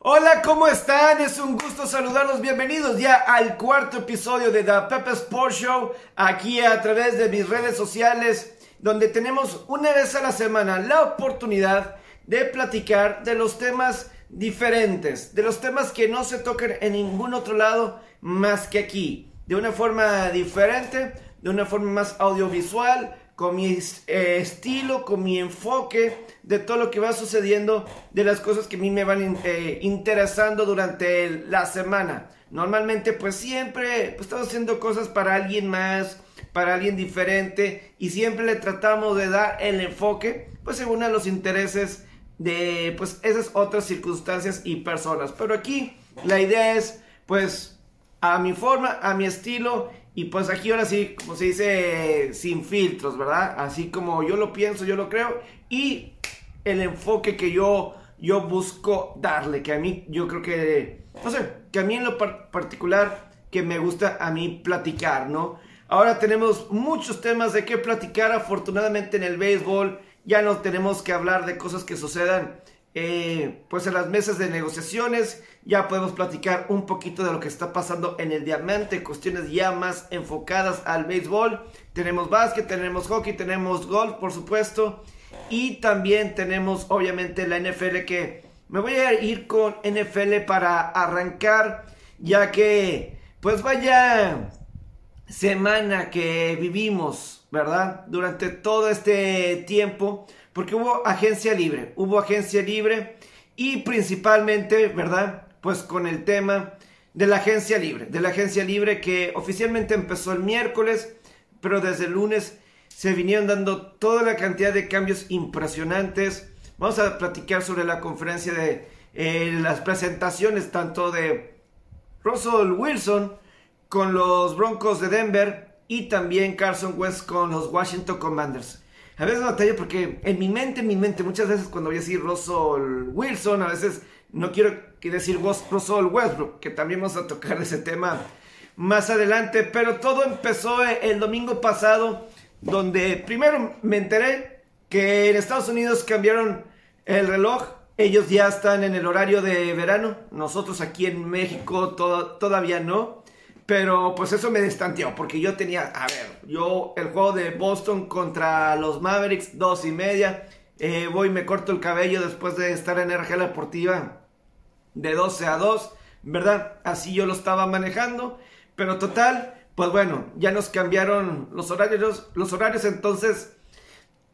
Hola, ¿cómo están? Es un gusto saludarlos. Bienvenidos ya al cuarto episodio de The Pepe Sports Show, aquí a través de mis redes sociales, donde tenemos una vez a la semana la oportunidad de platicar de los temas diferentes, de los temas que no se tocan en ningún otro lado más que aquí, de una forma diferente, de una forma más audiovisual, con mi eh, estilo, con mi enfoque de todo lo que va sucediendo, de las cosas que a mí me van eh, interesando durante la semana. Normalmente pues siempre pues, estamos haciendo cosas para alguien más, para alguien diferente y siempre le tratamos de dar el enfoque pues según a los intereses de pues esas otras circunstancias y personas. Pero aquí la idea es pues a mi forma, a mi estilo y pues aquí ahora sí, como se dice, sin filtros, ¿verdad? Así como yo lo pienso, yo lo creo. Y el enfoque que yo, yo busco darle, que a mí yo creo que, no sé, que a mí en lo particular, que me gusta a mí platicar, ¿no? Ahora tenemos muchos temas de qué platicar, afortunadamente en el béisbol ya no tenemos que hablar de cosas que sucedan eh, pues en las mesas de negociaciones ya podemos platicar un poquito de lo que está pasando en el diamante, cuestiones ya más enfocadas al béisbol. Tenemos básquet, tenemos hockey, tenemos golf, por supuesto. Y también tenemos obviamente la NFL que me voy a ir con NFL para arrancar, ya que pues vaya semana que vivimos, ¿verdad? Durante todo este tiempo porque hubo agencia libre, hubo agencia libre y principalmente, ¿verdad? Pues con el tema de la agencia libre, de la agencia libre que oficialmente empezó el miércoles, pero desde el lunes se vinieron dando toda la cantidad de cambios impresionantes. Vamos a platicar sobre la conferencia de eh, las presentaciones tanto de Russell Wilson con los Broncos de Denver y también Carson West con los Washington Commanders. A veces batalla porque en mi mente, en mi mente, muchas veces cuando voy a decir Russell Wilson, a veces no quiero decir Russell Westbrook, que también vamos a tocar ese tema más adelante, pero todo empezó el domingo pasado, donde primero me enteré que en Estados Unidos cambiaron el reloj, ellos ya están en el horario de verano, nosotros aquí en México todavía no. Pero pues eso me distanteó, porque yo tenía, a ver, yo el juego de Boston contra los Mavericks, dos y media. Eh, voy me corto el cabello después de estar en RG Deportiva de 12 a 2, ¿verdad? Así yo lo estaba manejando. Pero total, pues bueno, ya nos cambiaron los horarios. Los horarios entonces,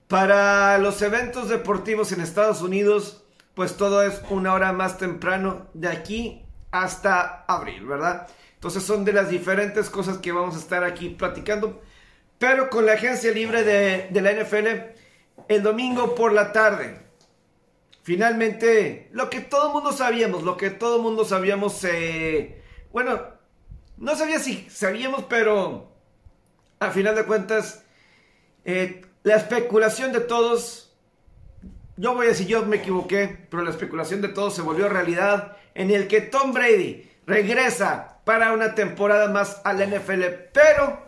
para los eventos deportivos en Estados Unidos, pues todo es una hora más temprano de aquí hasta abril, ¿verdad? Entonces son de las diferentes cosas que vamos a estar aquí platicando. Pero con la agencia libre de, la NFL, el domingo por la tarde, finalmente, lo que todo el mundo sabíamos, lo que todo el mundo sabíamos, eh, bueno, no sabía si sabíamos, pero al final de cuentas, eh, la especulación de todos, yo voy a decir, yo me equivoqué, pero la especulación de todos se volvió realidad en el que Tom Brady regresa para una temporada más al NFL, pero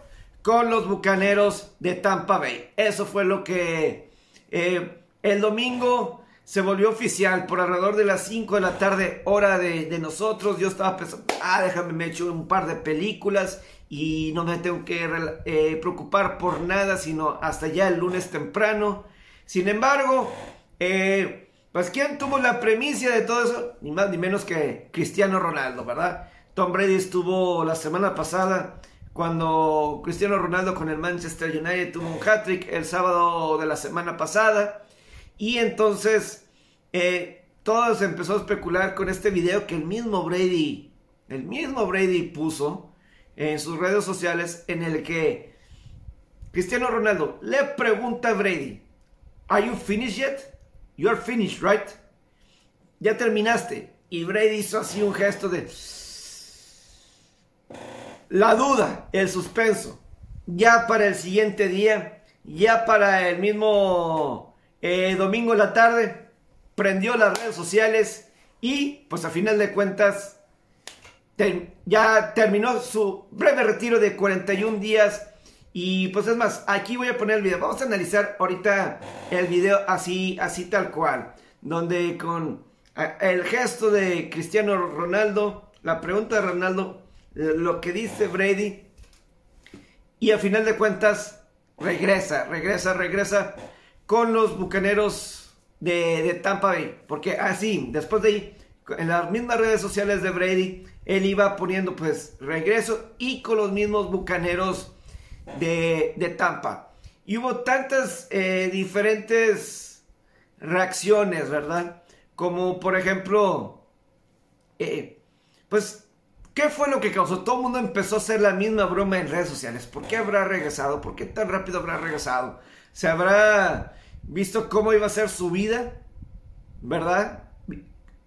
con los Bucaneros de Tampa Bay. Eso fue lo que eh, el domingo se volvió oficial por alrededor de las 5 de la tarde, hora de, nosotros. Yo estaba pensando, ah, déjame, me un par de películas y no me tengo que eh, preocupar por nada, sino hasta ya el lunes temprano. Sin embargo, eh, pues ¿quién tuvo la premisa de todo eso? Ni más ni menos que Cristiano Ronaldo, ¿verdad? Tom Brady estuvo la semana pasada cuando Cristiano Ronaldo con el Manchester United tuvo un hat-trick el sábado de la semana pasada. Y entonces eh, todo empezó a especular con este video que el mismo Brady, el mismo Brady puso en sus redes sociales en el que Cristiano Ronaldo le pregunta a Brady, ¿Are you finished yet? You're finished, right? Ya terminaste. Y Brady hizo así un gesto de la duda, el suspenso, ya para el siguiente día, ya para el mismo eh, domingo en la tarde, prendió las redes sociales y pues a final de cuentas ya terminó su breve retiro de 41 días. Y pues es más, aquí voy a poner el video. Vamos a analizar ahorita el video así, así tal cual. Donde con el gesto de Cristiano Ronaldo, la pregunta de Ronaldo, lo que dice Brady, y a final de cuentas regresa, regresa, regresa con los bucaneros de, Tampa Bay. Porque así, después de ahí, en las mismas redes sociales de Brady, él iba poniendo pues regreso y con los mismos bucaneros de, Tampa. Y hubo tantas eh, diferentes reacciones, ¿verdad? Como por ejemplo, eh, pues ¿Qué fue lo que causó? Todo el mundo empezó a hacer la misma broma en redes sociales. ¿Por qué habrá regresado? ¿Por qué tan rápido habrá regresado? ¿Se habrá visto cómo iba a ser su vida? ¿Verdad?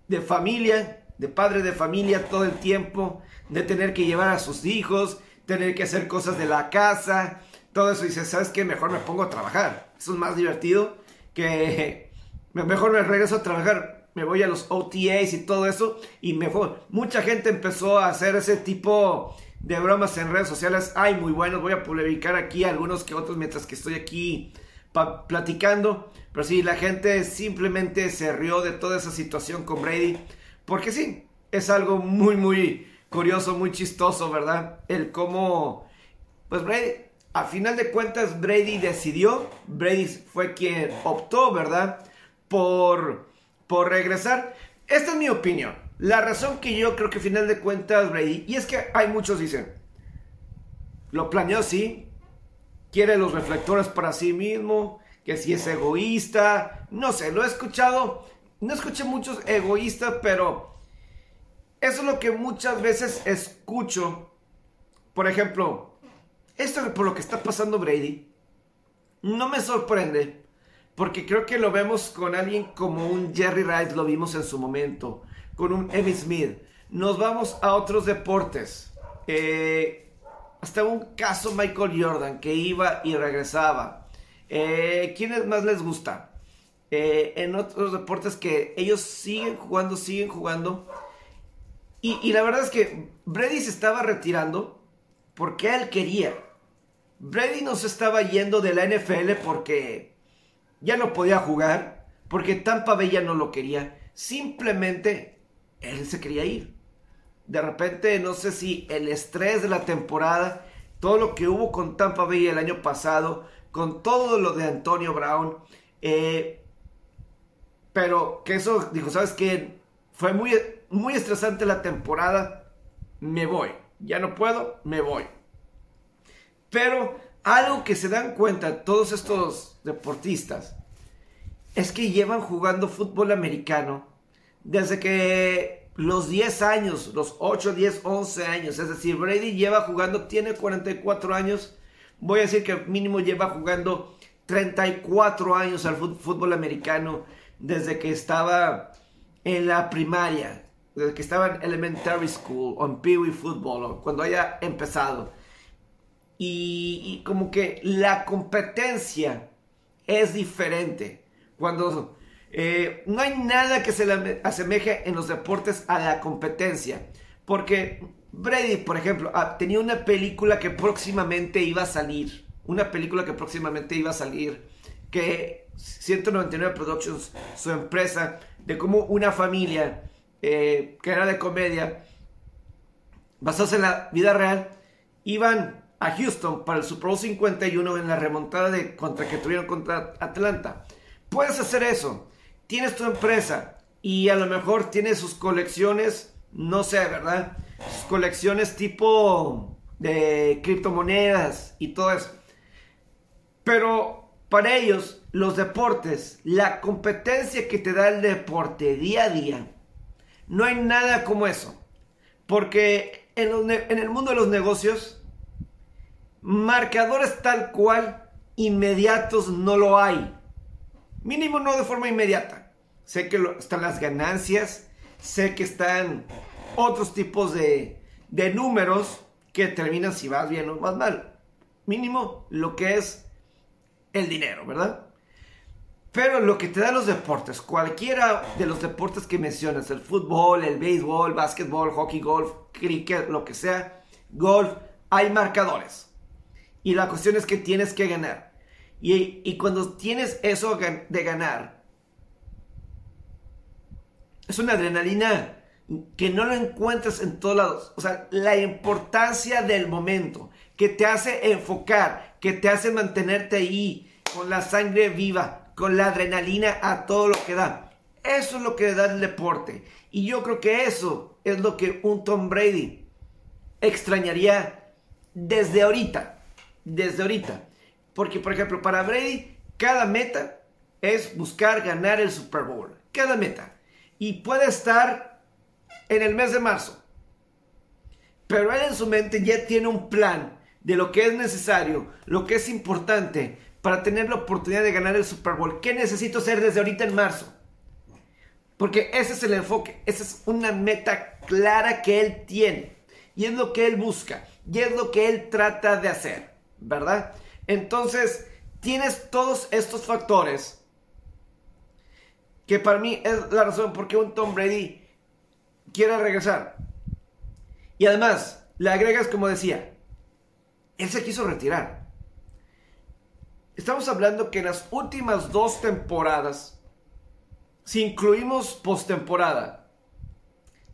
De familia, de padre de familia todo el tiempo, de tener que llevar a sus hijos, tener que hacer cosas de la casa, todo eso. Y dice, ¿sabes qué? Mejor me pongo a trabajar. Eso es más divertido que... Mejor me regreso a trabajar me voy a los OTAs y todo eso, y me fue. Mucha gente empezó a hacer ese tipo de bromas en redes sociales. Ay, muy buenos, voy a publicar aquí algunos que otros mientras que estoy aquí platicando. Pero sí, la gente simplemente se rió de toda esa situación con Brady, porque sí, es algo muy, muy curioso, muy chistoso, ¿verdad? El cómo, pues Brady, a final de cuentas, Brady decidió, Brady fue quien optó, ¿verdad? Por por regresar. Esta es mi opinión. La razón que yo creo que al final de cuentas Brady, y es que hay muchos dicen, lo planeó así, quiere los reflectores para sí mismo, que si es egoísta, no sé, lo he escuchado, no escuché muchos egoístas, pero eso es lo que muchas veces escucho. Por ejemplo, esto por lo que está pasando Brady, no me sorprende porque creo que lo vemos con alguien como un Jerry Rice, lo vimos en su momento, con un Emmy Smith. Nos vamos a otros deportes. Eh, hasta un caso Michael Jordan que iba y regresaba. Eh, ¿Quiénes más les gusta? Eh, en otros deportes que ellos siguen jugando, siguen jugando. Y, y, la verdad es que Brady se estaba retirando porque él quería. Brady no se estaba yendo de la NFL porque ya no podía jugar porque Tampa Bay ya no lo quería. Simplemente él se quería ir. De repente, no sé si el estrés de la temporada, todo lo que hubo con Tampa Bay el año pasado, con todo lo de Antonio Brown, eh, pero que eso, dijo, ¿sabes qué? Fue muy, muy estresante la temporada, me voy. Ya no puedo, me voy. Pero algo que se dan cuenta todos estos deportistas es que llevan jugando fútbol americano desde que los 10 años, los 8, 10, 11 años. Es decir, Brady lleva jugando, tiene 44 años. Voy a decir que mínimo lleva jugando 34 años al fútbol americano desde que estaba en la primaria, desde que estaba en elementary school en Pee Wee Football, cuando haya empezado. y como que la competencia es diferente. Cuando eh, no hay nada que se le asemeje en los deportes a la competencia. Porque Brady, por ejemplo, ah, tenía una película que próximamente iba a salir. Una película que próximamente iba a salir. Que 199 Productions, su empresa, de cómo una familia eh, que era de comedia, basados en la vida real, iban a Houston para el Super Bowl 51 en la remontada de contra que tuvieron contra Atlanta. Puedes hacer eso. Tienes tu empresa y a lo mejor tienes sus colecciones, no sé, ¿verdad? Sus colecciones tipo de criptomonedas y todo eso. Pero para ellos, los deportes, la competencia que te da el deporte día a día, no hay nada como eso. Porque en, en el mundo de los negocios, marcadores tal cual inmediatos no lo hay. Mínimo no de forma inmediata. Sé que están las ganancias, sé que están otros tipos de, de números que determinan si vas bien o vas mal. Mínimo lo que es el dinero, ¿verdad? Pero lo que te dan los deportes, cualquiera de los deportes que mencionas, el fútbol, el béisbol, básquetbol, hockey, golf, cricket, lo que sea, golf, hay marcadores. Y la cuestión es que tienes que ganar. Y, cuando tienes eso de ganar, es una adrenalina que no lo encuentras en todos lados. O sea, la importancia del momento, que te hace enfocar, que te hace mantenerte ahí, con la sangre viva, con la adrenalina a todo lo que da. Eso es lo que da el deporte. Y yo creo que eso es lo que un Tom Brady extrañaría desde ahorita. Desde ahorita. Porque, por ejemplo, para Brady, cada meta es buscar ganar el Super Bowl. Cada meta. Y puede estar en el mes de marzo. Pero él en su mente ya tiene un plan de lo que es necesario, lo que es importante para tener la oportunidad de ganar el Super Bowl. ¿Qué necesito hacer desde ahorita en marzo? Porque ese es el enfoque, esa es una meta clara que él tiene. Y es lo que él busca, y es lo que él trata de hacer, ¿verdad? Entonces, tienes todos estos factores que para mí es la razón por qué un Tom Brady quiere regresar. Y además, le agregas, como decía, él se quiso retirar. Estamos hablando que en las últimas dos temporadas, si incluimos postemporada,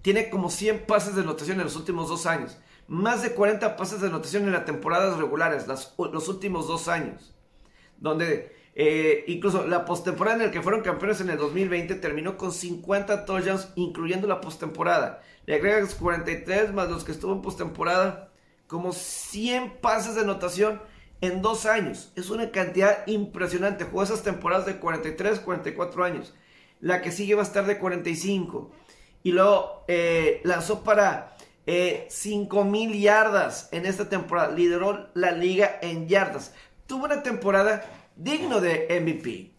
tiene como 100 pases de anotación en los últimos dos años. Más de 40 pases de anotación en las temporadas regulares, los últimos dos años. Donde eh, incluso la postemporada en la que fueron campeones en el 2020 terminó con 50 touchdowns, incluyendo la postemporada. Le agregas 43 más los que estuvo en postemporada, como 100 pases de anotación en dos años. Es una cantidad impresionante. Jugó esas temporadas de 43, 44 años. La que sigue va a estar de 45. Y luego eh, lanzó para eh, 5.000 yardas en esta temporada. Lideró la liga en yardas. Tuvo una temporada digno de MVP.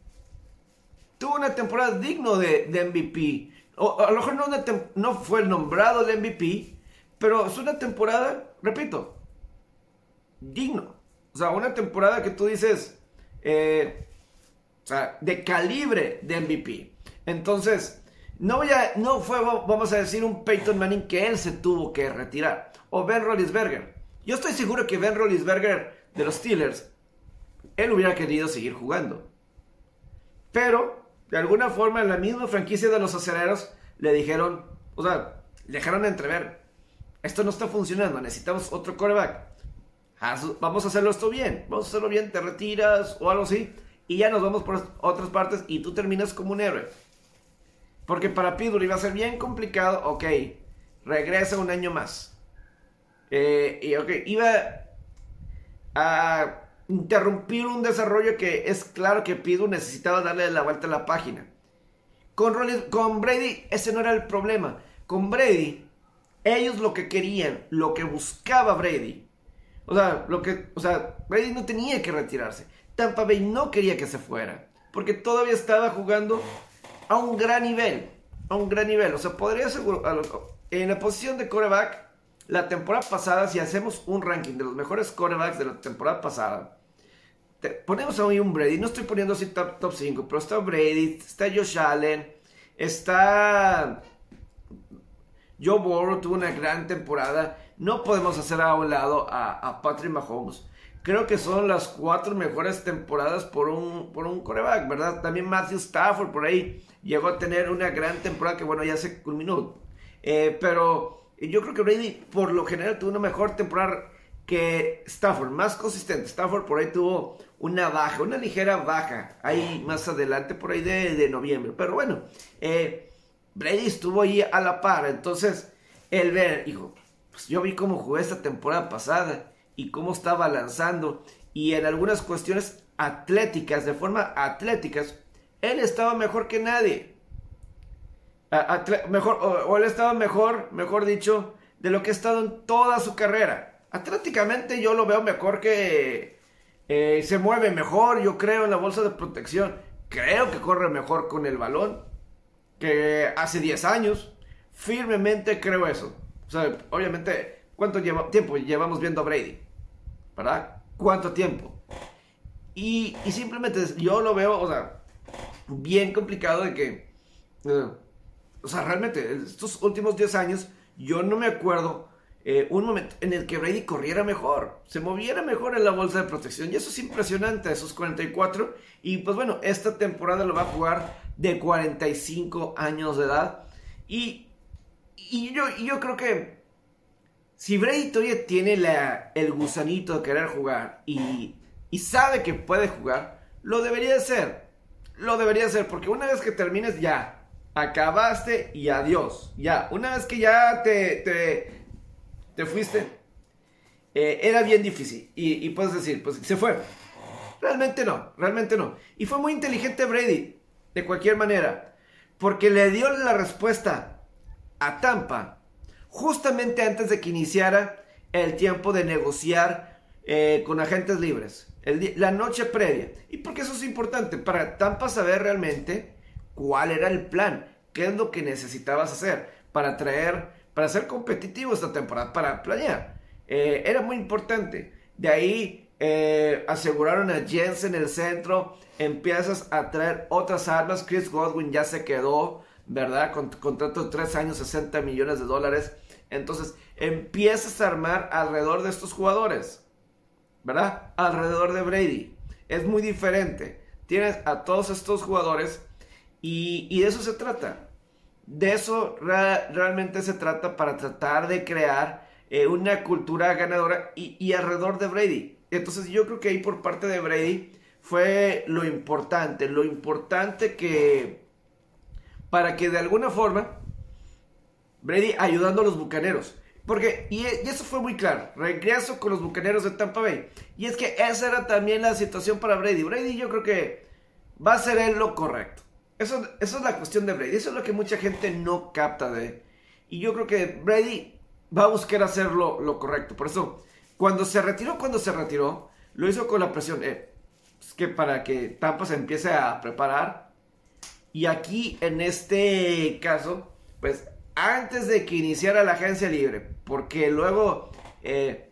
Tuvo una temporada digno de, MVP. O, a lo mejor no, no fue nombrado el MVP, pero es una temporada, repito, digno. O sea, una temporada que tú dices, eh, o sea, de calibre de MVP. Entonces, no, no fue, vamos a decir, un Peyton Manning que él se tuvo que retirar. O Ben Roethlisberger. Yo estoy seguro que Ben Roethlisberger de los Steelers, él hubiera querido seguir jugando. Pero, de alguna forma, en la misma franquicia de los aceleros le dijeron, o sea, dejaron entrever, esto no está funcionando, necesitamos otro coreback. Vamos a hacerlo esto bien, vamos a hacerlo bien, te retiras o algo así, y ya nos vamos por otras partes y tú terminas como un héroe. Porque para Pitbull iba a ser bien complicado. Ok, regresa un año más. Eh, y ok, iba a interrumpir un desarrollo que es claro que Pitbull necesitaba darle la vuelta a la página. Con, con Brady ese no era el problema. Con Brady, ellos lo que querían, lo que buscaba Brady. O sea, lo que, o sea, Brady no tenía que retirarse. Tampa Bay no quería que se fuera. Porque todavía estaba jugando a un gran nivel. A un gran nivel. O sea, podría asegurar. En la posición de coreback, la temporada pasada, si hacemos un ranking de los mejores corebacks de la temporada pasada, ponemos a un Brady. No estoy poniendo así top, top 5, pero está Brady, está Josh Allen, está. Joe Burrow tuvo una gran temporada. No podemos hacer a un lado a, Patrick Mahomes. Creo que son las cuatro mejores temporadas por un, por un coreback, ¿verdad? También Matthew Stafford por ahí llegó a tener una gran temporada que, bueno, ya se culminó. Eh, pero yo creo que Brady, por lo general, tuvo una mejor temporada que Stafford, más consistente. Stafford por ahí tuvo una baja, una ligera baja, ahí más adelante, por ahí de, noviembre. Pero bueno, eh, Brady estuvo ahí a la par. Entonces, el ver, hijo, pues yo vi cómo jugó esta temporada pasada y cómo estaba lanzando. Y en algunas cuestiones atléticas, de forma atléticas, él estaba mejor que nadie. mejor, o, él estaba mejor, mejor dicho, de lo que ha estado en toda su carrera. Atléticamente yo lo veo mejor que eh, se mueve mejor, yo creo, en la bolsa de protección. Creo que corre mejor con el balón que hace 10 años. Firmemente creo eso. O sea, obviamente, ¿cuánto tiempo llevamos viendo a Brady? ¿verdad? ¿Cuánto tiempo? Y, simplemente yo lo veo, o sea, bien complicado de que, eh, o sea, realmente, estos últimos 10 años, yo no me acuerdo eh, un momento en el que Brady corriera mejor, se moviera mejor en la bolsa de protección. Y eso es impresionante, esos 44. Y pues bueno, esta temporada lo va a jugar de 45 años de edad. Y, y, yo, yo creo que si Brady todavía tiene el gusanito de querer jugar y, y sabe que puede jugar, lo debería hacer. Lo debería hacer porque una vez que termines ya, acabaste y adiós. Ya, una vez que ya te, te, te fuiste, eh, era bien difícil. Y, y, puedes decir, pues se fue. Realmente no, realmente no. Y fue muy inteligente Brady, de cualquier manera, porque le dio la respuesta a Tampa justamente antes de que iniciara el tiempo de negociar eh, con agentes libres, la noche previa. ¿Y porque eso es importante? Para Tampa saber realmente cuál era el plan, qué es lo que necesitabas hacer para traer, para ser competitivo esta temporada, para planear. Eh, era muy importante. De ahí eh, aseguraron a Jens en el centro, empiezas a traer otras armas, Chris Godwin ya se quedó, ¿verdad? Con contrato de 3 años, 60 millones de dólares. Entonces, empiezas a armar alrededor de estos jugadores, ¿verdad? Alrededor de Brady. Es muy diferente. Tienes a todos estos jugadores y, de eso se trata. De eso realmente se trata para tratar de crear eh, una cultura ganadora y, y alrededor de Brady. Entonces yo creo que ahí por parte de Brady fue lo importante, lo importante que para que de alguna forma Brady ayudando a los bucaneros. Porque, y, eso fue muy claro, regreso con los bucaneros de Tampa Bay. Y es que esa era también la situación para Brady. Brady yo creo que va a ser él lo correcto. Eso, eso es la cuestión de Brady. Eso es lo que mucha gente no capta de Y yo creo que Brady va a buscar hacer lo, correcto. Por eso, cuando se retiró, cuando se retiró, lo hizo con la presión. Eh, es que para que Tampa se empiece a preparar. Y aquí, en este caso, pues antes de que iniciara la agencia libre, porque luego eh,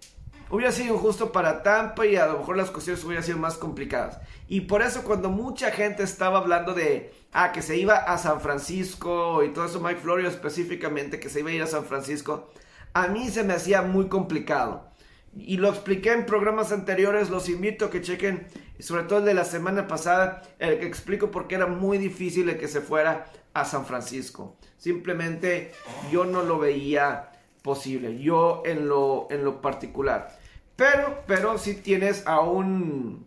hubiera sido injusto para Tampa y a lo mejor las cuestiones hubieran sido más complicadas. Y por eso cuando mucha gente estaba hablando de, ah, que se iba a San Francisco y todo eso, Mike Florio específicamente, que se iba a ir a San Francisco, a mí se me hacía muy complicado. Y lo expliqué en programas anteriores, los invito a que chequen, sobre todo el de la semana pasada, el que explico por qué era muy difícil el que se fuera a San Francisco. Simplemente yo no lo veía posible, yo en lo, en lo particular. Pero, pero si tienes a un,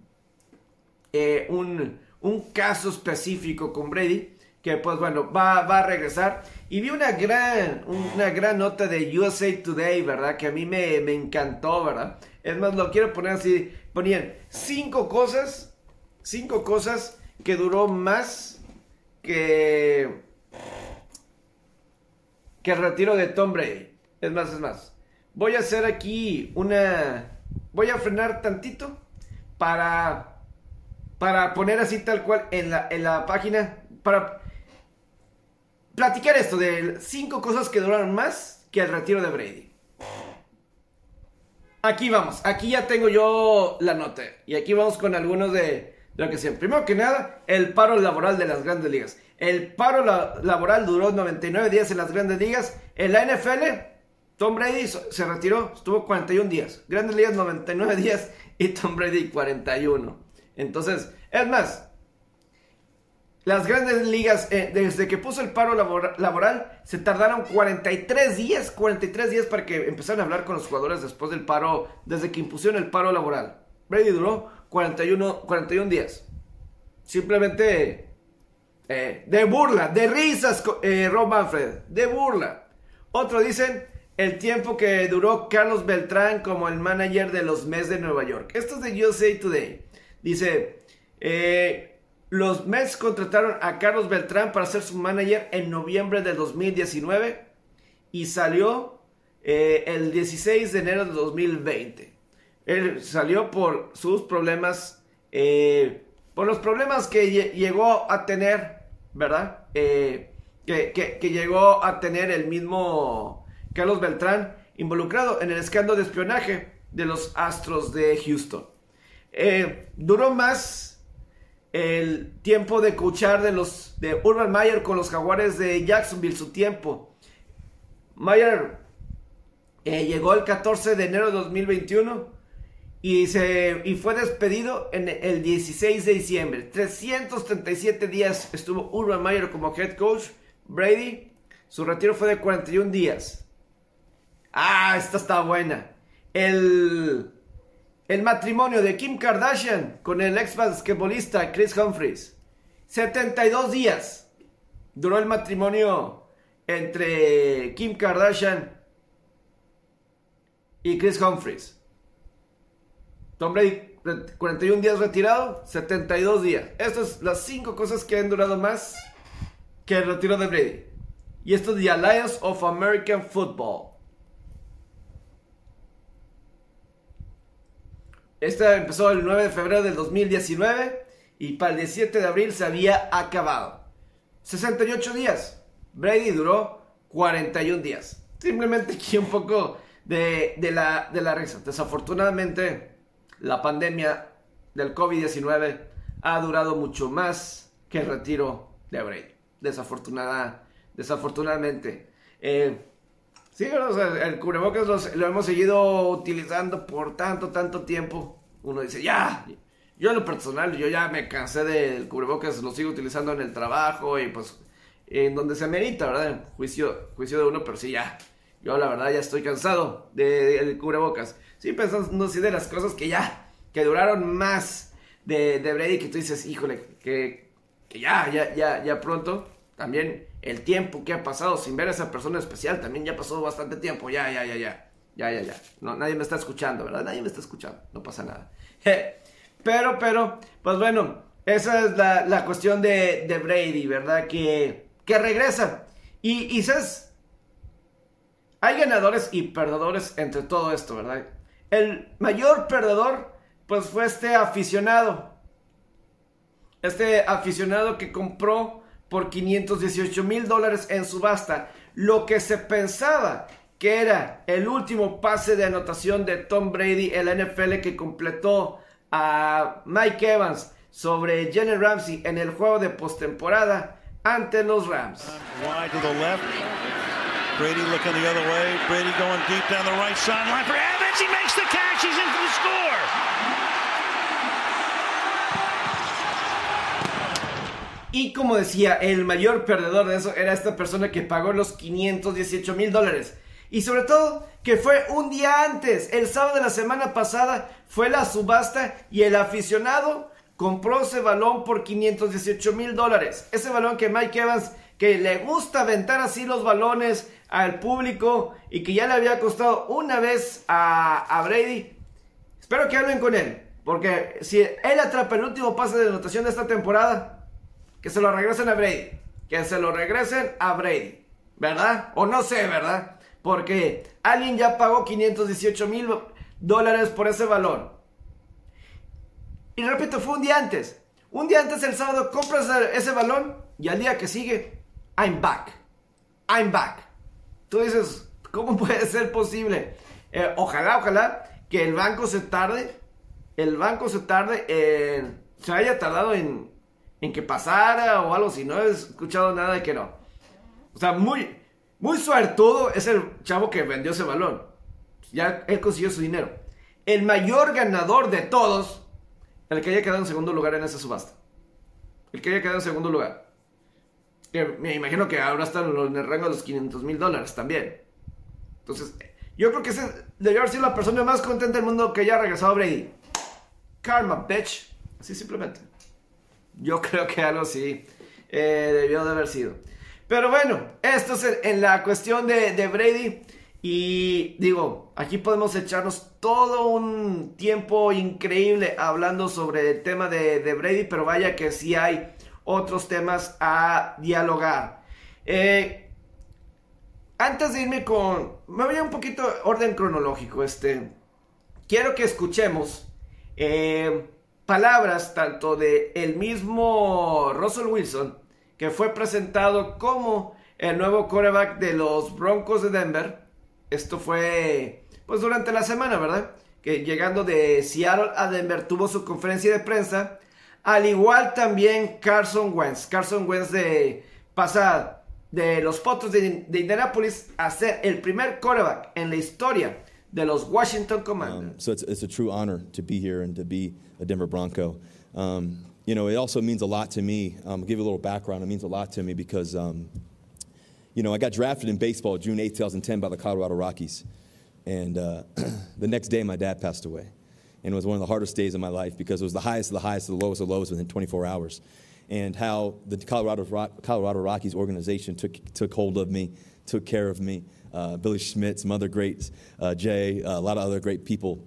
eh, un, un, caso específico con Brady, que pues bueno, va, va, a regresar. Y vi una gran, una gran nota de USA Today, ¿verdad? Que a mí me, me encantó, ¿verdad? Es más, lo quiero poner así. Ponían cinco cosas, cinco cosas que duró más que, que el retiro de Tom Brady. Es más, es más. Voy a hacer aquí una... Voy a frenar tantito para, para poner así tal cual en la, en la página. Para platicar esto de cinco cosas que duraron más que el retiro de Brady. Aquí vamos, aquí ya tengo yo la nota. Y aquí vamos con algunos de, lo que sea. Primero que nada, el paro laboral de las grandes ligas. El paro laboral duró 99 días en las grandes ligas. En la NFL, Tom Brady se retiró, estuvo 41 días. Grandes ligas 99 días y Tom Brady 41. Entonces, es más, las grandes ligas, eh, desde que puso el paro laboral, se tardaron 43 días, 43 días para que empezaran a hablar con los jugadores después del paro, desde que impusieron el paro laboral. Brady duró 41, 41 días. Simplemente eh, de burla, de risas, eh, Rob Manfred, de burla. Otro dicen el tiempo que duró Carlos Beltrán como el manager de los Mets de Nueva York. Esto es de USA Today. Dice, eh, los Mets contrataron a Carlos Beltrán para ser su manager en noviembre de 2019 y salió el 16 de enero de 2020. Él salió por sus problemas, eh, por los problemas que llegó a tener, ¿verdad? Eh, que, llegó a tener el mismo Carlos Beltrán involucrado en el escándalo de espionaje de los Astros de Houston. Eh, duró más el tiempo de coachar de los de Urban Meyer con los Jaguares de Jacksonville, su tiempo. Meyer llegó el 14 de enero de 2021 y, se, y fue despedido en el 16 de diciembre. 337 días estuvo Urban Meyer como head coach. Brady Su retiro fue de 41 días. Ah, esta está buena. El, el matrimonio de Kim Kardashian con el ex basquetbolista Chris Humphries. 72 días. Duró el matrimonio entre Kim Kardashian y Chris Humphries. Tom Brady, 41 días retirado, 72 días. Estas son las 5 cosas que han durado más que el retiro de Brady. Y esto es The Alliance of American Football. Esta empezó el 9 de febrero del 2019 y para el 17 de abril se había acabado. 68 días. Brady duró 41 días. Simplemente aquí un poco de, la, de la risa. Desafortunadamente, la pandemia del COVID-19 ha durado mucho más que el retiro de Brady. Desafortunada, desafortunadamente. Eh, sí, el cubrebocas lo hemos seguido utilizando por tanto, tanto tiempo. Uno dice, ya, yo en lo personal, yo ya me cansé del cubrebocas, lo sigo utilizando en el trabajo y pues en donde se merita, ¿verdad? Juicio, juicio de uno, pero sí, ya. Yo la verdad ya estoy cansado del de, cubrebocas. Sí, pensando así de las cosas que ya, que duraron más de, de Brady, que tú dices, híjole, que, que ya, ya, ya, ya pronto. También el tiempo que ha pasado sin ver a esa persona especial, también ya pasó bastante tiempo. Ya, ya, ya, ya. Ya, ya, ya. No, nadie me está escuchando, ¿verdad? Nadie me está escuchando. No pasa nada. Pero, pero, pues bueno, esa es la, la cuestión de, de Brady, ¿verdad? Que que regresa. Y, y sabes, hay ganadores y perdedores entre todo esto, ¿verdad? El mayor perdedor, pues fue este aficionado. Este aficionado que compró por 518 mil dólares en subasta lo que se pensaba que era el último pase de anotación de Tom Brady en la NFL que completó a Mike Evans sobre Jenny Ramsey en el juego de postemporada ante los Rams. Brady looking the other way. Brady going deep down the right sideline for Evans. He makes the catch. He's in for the score. Y como decía, el mayor perdedor de eso era esta persona que pagó los 518 mil dólares. Y sobre todo que fue un día antes, el sábado de la semana pasada, fue la subasta y el aficionado compró ese balón por 518 mil dólares. Ese balón que Mike Evans, que le gusta aventar así los balones al público y que ya le había costado una vez a, Brady. Espero que hablen con él. Porque si él atrapa el último pase de anotación de esta temporada, que se lo regresen a Brady. Que se lo regresen a Brady. ¿Verdad? O no sé, ¿verdad? Porque alguien ya pagó 518 mil dólares por ese balón. Y repito, fue un día antes. Un día antes el sábado compras ese balón y al día que sigue, I'm back. I'm back. Tú dices, ¿cómo puede ser posible? Eh, ojalá, ojalá que el banco se tarde, el banco se tarde en, se haya tardado en, en que pasara o algo, si no he escuchado nada de que no. O sea, muy, muy suertudo es el chavo que vendió ese balón. Ya él consiguió su dinero. El mayor ganador de todos el que haya quedado en segundo lugar en esa subasta. El que haya quedado en segundo lugar. Me imagino que ahora están en el rango de los 500 mil dólares también. Entonces, yo creo que ese debió haber sido la persona más contenta del mundo que haya regresado a Brady. Karma, bitch. Así simplemente. Yo creo que algo así eh, debió de haber sido. Pero bueno, esto es en la cuestión de, de Brady. Y digo, aquí podemos echarnos todo un tiempo increíble hablando sobre el tema de, Brady, pero vaya que sí hay otros temas a dialogar. Eh, antes de irme con... Me voy a un poquito orden cronológico. Este, quiero que escuchemos eh, palabras tanto de el mismo Russell Wilson, que fue presentado como el nuevo quarterback de los Broncos de Denver esto fue pues durante la semana, ¿verdad? Que llegando de Seattle a Denver tuvo su conferencia de prensa. Al igual también Carson Wentz. Carson Wentz de pasar de los Potros de, de Indianapolis a ser el primer quarterback en la historia de los Washington Commanders. Um, so it's, it's, a true honor to be here and to be a Denver Bronco. Um, you know, it also means a lot to me. Um, I'll give you a little background. It means a lot to me because um, you know, I got drafted in baseball June 8, 2010 by the Colorado Rockies. And uh, the next day, my dad passed away. And it was one of the hardest days of my life because it was the highest of the highest, of the lowest of the lowest within 24 hours. And how the Colorado, Colorado Rockies organization took, took hold of me, took care of me. Uh, Billy Schmidt, some other greats, uh, Jay, uh, a lot of other great people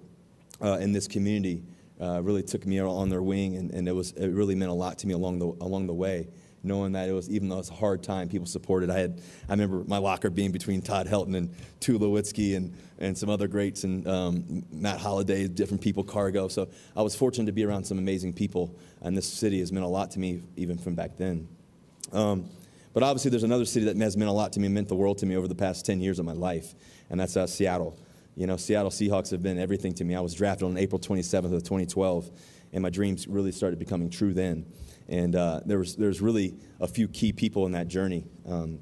uh, in this community uh, really took me on their wing, and, and, it, was, it really meant a lot to me along the, along the way knowing that it was even though it was a hard time, people supported. I had I remember my locker being between Todd Helton and Tulowitzki and and some other greats and um, Matt Holliday, different people, Cargo. So I was fortunate to be around some amazing people, and this city has meant a lot to me even from back then. Um, but obviously, there's another city that has meant a lot to me, meant the world to me over the past 10 years of my life, and that's uh, Seattle. You know, Seattle Seahawks have been everything to me. I was drafted on April 27th of 2012, and my dreams really started becoming true then. And uh, there was there's really a few key people in that journey. Um,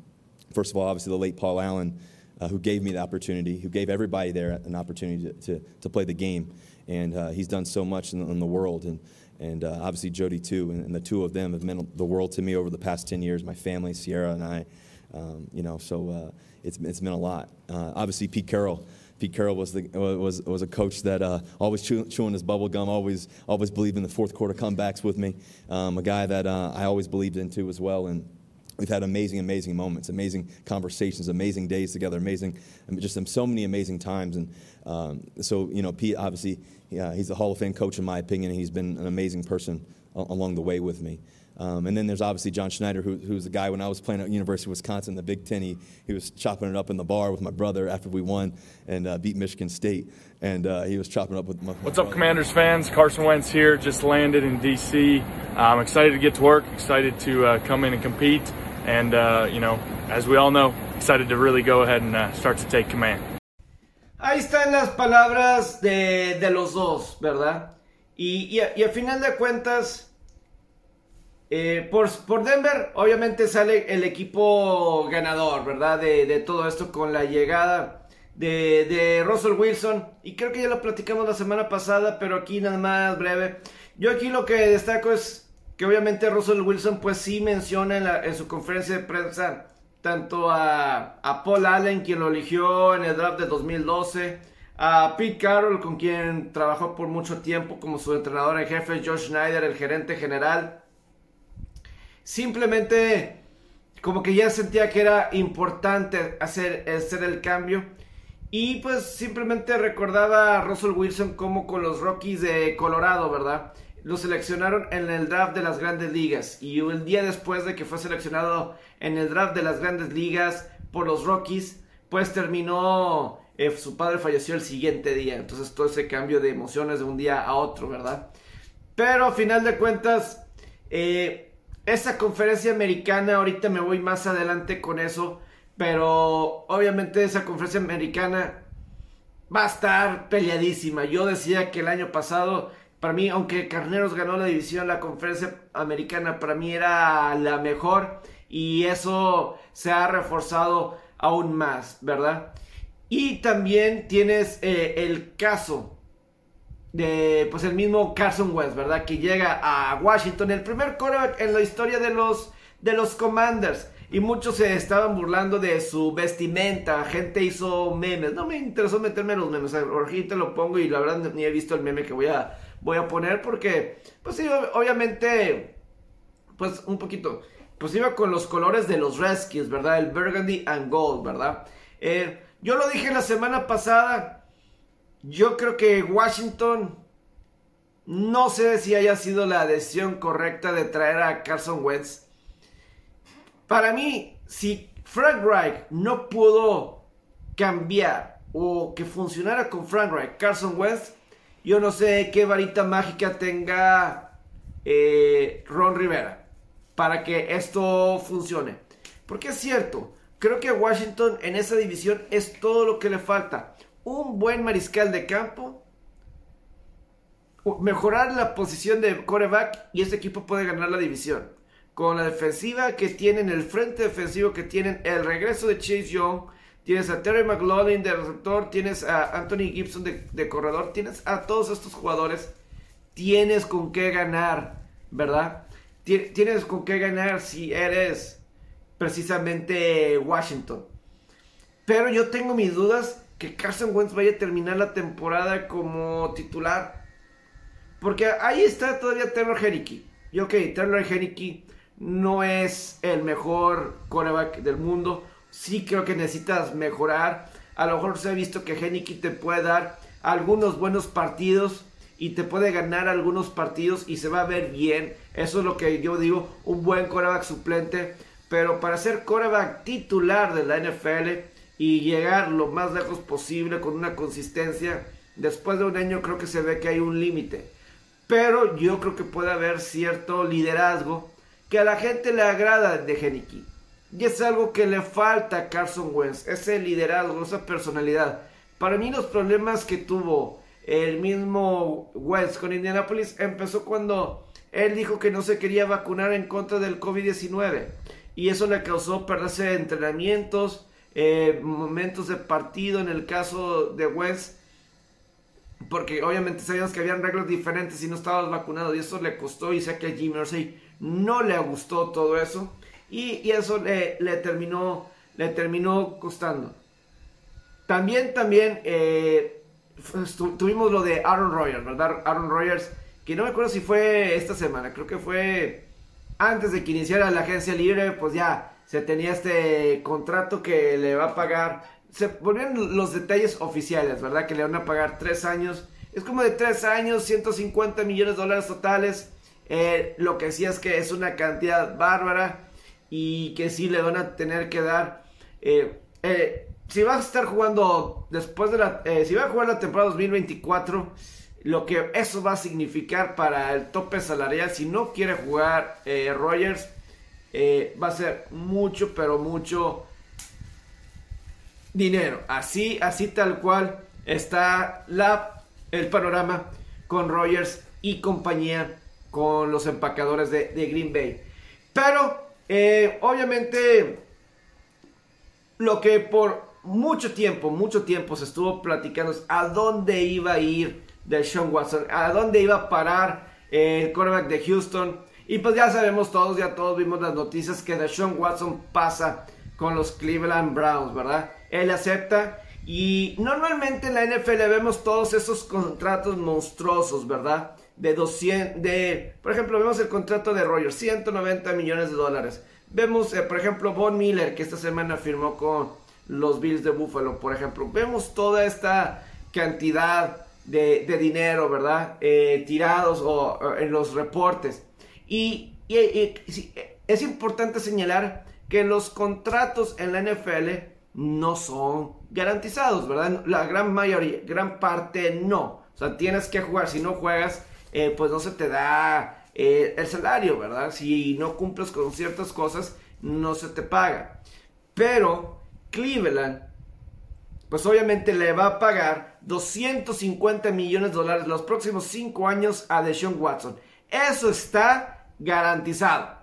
first of all, obviously the late Paul Allen, uh, who gave me the opportunity, who gave everybody there an opportunity to, to, to play the game. And uh, he's done so much in, in the world. And, and uh, obviously Jody too. And, and, the two of them have meant the world to me over the past 10 years, my family, Sierra and I. Um, you know, so uh, it's, it's meant a lot. Uh, obviously Pete Carroll, Pete Carroll was, the, was, was a coach that uh, always chew, chewing his bubble gum, always, always believed in the fourth quarter comebacks with me. Um, a guy that uh, I always believed into as well. And we've had amazing, amazing moments, amazing conversations, amazing days together, amazing, just so many amazing times. And um, so, you know, Pete, obviously, yeah, he's a Hall of Fame coach, in my opinion, and he's been an amazing person along the way with me. Um, and then there's obviously John Schneider, who, who's a guy when I was playing at University of Wisconsin, the Big Ten. He, he was chopping it up in the bar with my brother after we won and uh, beat Michigan State. And uh, he was chopping up with my. What's up, Commanders fans? Carson Wentz here, just landed in D.C. I'm excited to get to work, excited to uh, come in and compete. And, uh, you know, as we all know, excited to really go ahead and uh, start to take command. Ahí están las palabras de, de los dos, ¿verdad? Y, y, y al final de cuentas. Eh, por, por, Denver, obviamente sale el equipo ganador, ¿verdad? De, de todo esto con la llegada de, de, Russell Wilson. Y creo que ya lo platicamos la semana pasada, pero aquí nada más breve. Yo aquí lo que destaco es que obviamente Russell Wilson pues sí menciona en, la, en su conferencia de prensa tanto a, a, Paul Allen, quien lo eligió en el draft de 2012, a Pete Carroll, con quien trabajó por mucho tiempo como su entrenador en jefe, Josh Schneider, el gerente general simplemente como que ya sentía que era importante hacer, hacer el cambio. Y pues simplemente recordaba a Russell Wilson como con los Rockies de Colorado, ¿verdad? Lo seleccionaron en el draft de las grandes ligas. Y el día después de que fue seleccionado en el draft de las grandes ligas por los Rockies, pues terminó, eh, su padre falleció el siguiente día. Entonces todo ese cambio de emociones de un día a otro, ¿verdad? Pero a final de cuentas, eh, esa conferencia americana, ahorita me voy más adelante con eso, pero obviamente esa conferencia americana va a estar peleadísima. Yo decía que el año pasado, para mí, aunque Carneros ganó la división, la conferencia americana para mí era la mejor y eso se ha reforzado aún más, ¿verdad? Y también tienes eh, el caso de pues el mismo Carson Wentz, ¿verdad? Que llega a Washington, el primer quarterback en la historia de los, de los Commanders. Y muchos se estaban burlando de su vestimenta, gente hizo memes. No me interesó meterme los memes, ahorita lo pongo y la verdad ni he visto el meme que voy a, voy a poner porque, pues sí, obviamente, pues un poquito, pues iba con los colores de los Redskins, ¿verdad? El Burgundy and Gold, ¿verdad? Eh, yo lo dije la semana pasada, yo creo que Washington no sé si haya sido la decisión correcta de traer a Carson Wentz. Para mí, si Frank Reich no pudo cambiar o que funcionara con Frank Reich, Carson Wentz, yo no sé qué varita mágica tenga eh, Ron Rivera para que esto funcione. Porque es cierto, creo que Washington en esa división es todo lo que le falta un buen mariscal de campo, mejorar la posición de coreback y este equipo puede ganar la división. Con la defensiva que tienen, el frente defensivo que tienen, el regreso de Chase Young, tienes a Terry McLaughlin de receptor, tienes a Anthony Gibson de, corredor, tienes a todos estos jugadores, tienes con qué ganar, ¿verdad? Tienes con qué ganar si eres precisamente Washington. Pero yo tengo mis dudas que Carson Wentz vaya a terminar la temporada como titular. Porque ahí está todavía Taylor Henneke. Y ok, Taylor Henneke no es el mejor coreback del mundo. Sí creo que necesitas mejorar. A lo mejor se ha visto que Henneke te puede dar algunos buenos partidos y te puede ganar algunos partidos y se va a ver bien. Eso es lo que yo digo, un buen coreback suplente. Pero para ser coreback titular de la NFL y llegar lo más lejos posible con una consistencia, después de un año creo que se ve que hay un límite. Pero yo creo que puede haber cierto liderazgo que a la gente le agrada de Geniki. Y es algo que le falta a Carson Wentz, ese liderazgo, esa personalidad. Para mí los problemas que tuvo el mismo Wentz con Indianapolis empezó cuando él dijo que no se quería vacunar en contra del COVID-19 y eso le causó perderse entrenamientos, eh, momentos de partido en el caso de Wentz porque obviamente sabíamos que habían reglas diferentes y no estabas vacunado y eso le costó y sé que a Jimmy Mercy no le gustó todo eso y, eso le, terminó, le terminó costando. También, también eh, tuvimos lo de Aaron Rodgers, ¿verdad? Aaron Rodgers, que no me acuerdo si fue esta semana, creo que fue antes de que iniciara la agencia libre, pues ya se tenía este contrato que le va a pagar. Se ponían los detalles oficiales, ¿verdad? Que le van a pagar tres años. Es como de tres años, 150 millones de dólares totales. Eh, lo que sí es que es una cantidad bárbara y que sí le van a tener que dar. Eh, eh, si va a estar jugando después de la. si va a jugar la temporada 2024, lo que eso va a significar para el tope salarial, si no quiere jugar Rogers, va a ser mucho, pero mucho dinero. Así, así tal cual está la, el panorama con Rogers y compañía con los empacadores de, Green Bay. Pero, eh, obviamente, lo que por mucho tiempo, mucho tiempo se estuvo platicando es a dónde iba a ir de Sean Watson, a dónde iba a parar el quarterback de Houston. Y pues ya sabemos todos, ya todos vimos las noticias que de Sean Watson pasa con los Cleveland Browns, ¿verdad? Él acepta y normalmente en la NFL vemos todos esos contratos monstruosos, ¿verdad? de 200, de, por ejemplo, vemos el contrato de Rogers, 190 millones de dólares. Vemos, eh, por ejemplo, Von Miller, que esta semana firmó con los Bills de Buffalo, por ejemplo. Vemos toda esta cantidad de, dinero, ¿verdad? Eh, tirados o, en los reportes. Y, es importante señalar que los contratos en la NFL no son garantizados, ¿verdad? La gran mayoría, gran parte no. O sea, tienes que jugar. Si no juegas, eh, pues no se te da eh, el salario, ¿verdad? Si no cumples con ciertas cosas, no se te paga. Pero Cleveland, pues obviamente le va a pagar 250 millones de dólares los próximos 5 años a Deshaun Watson. Eso está garantizado.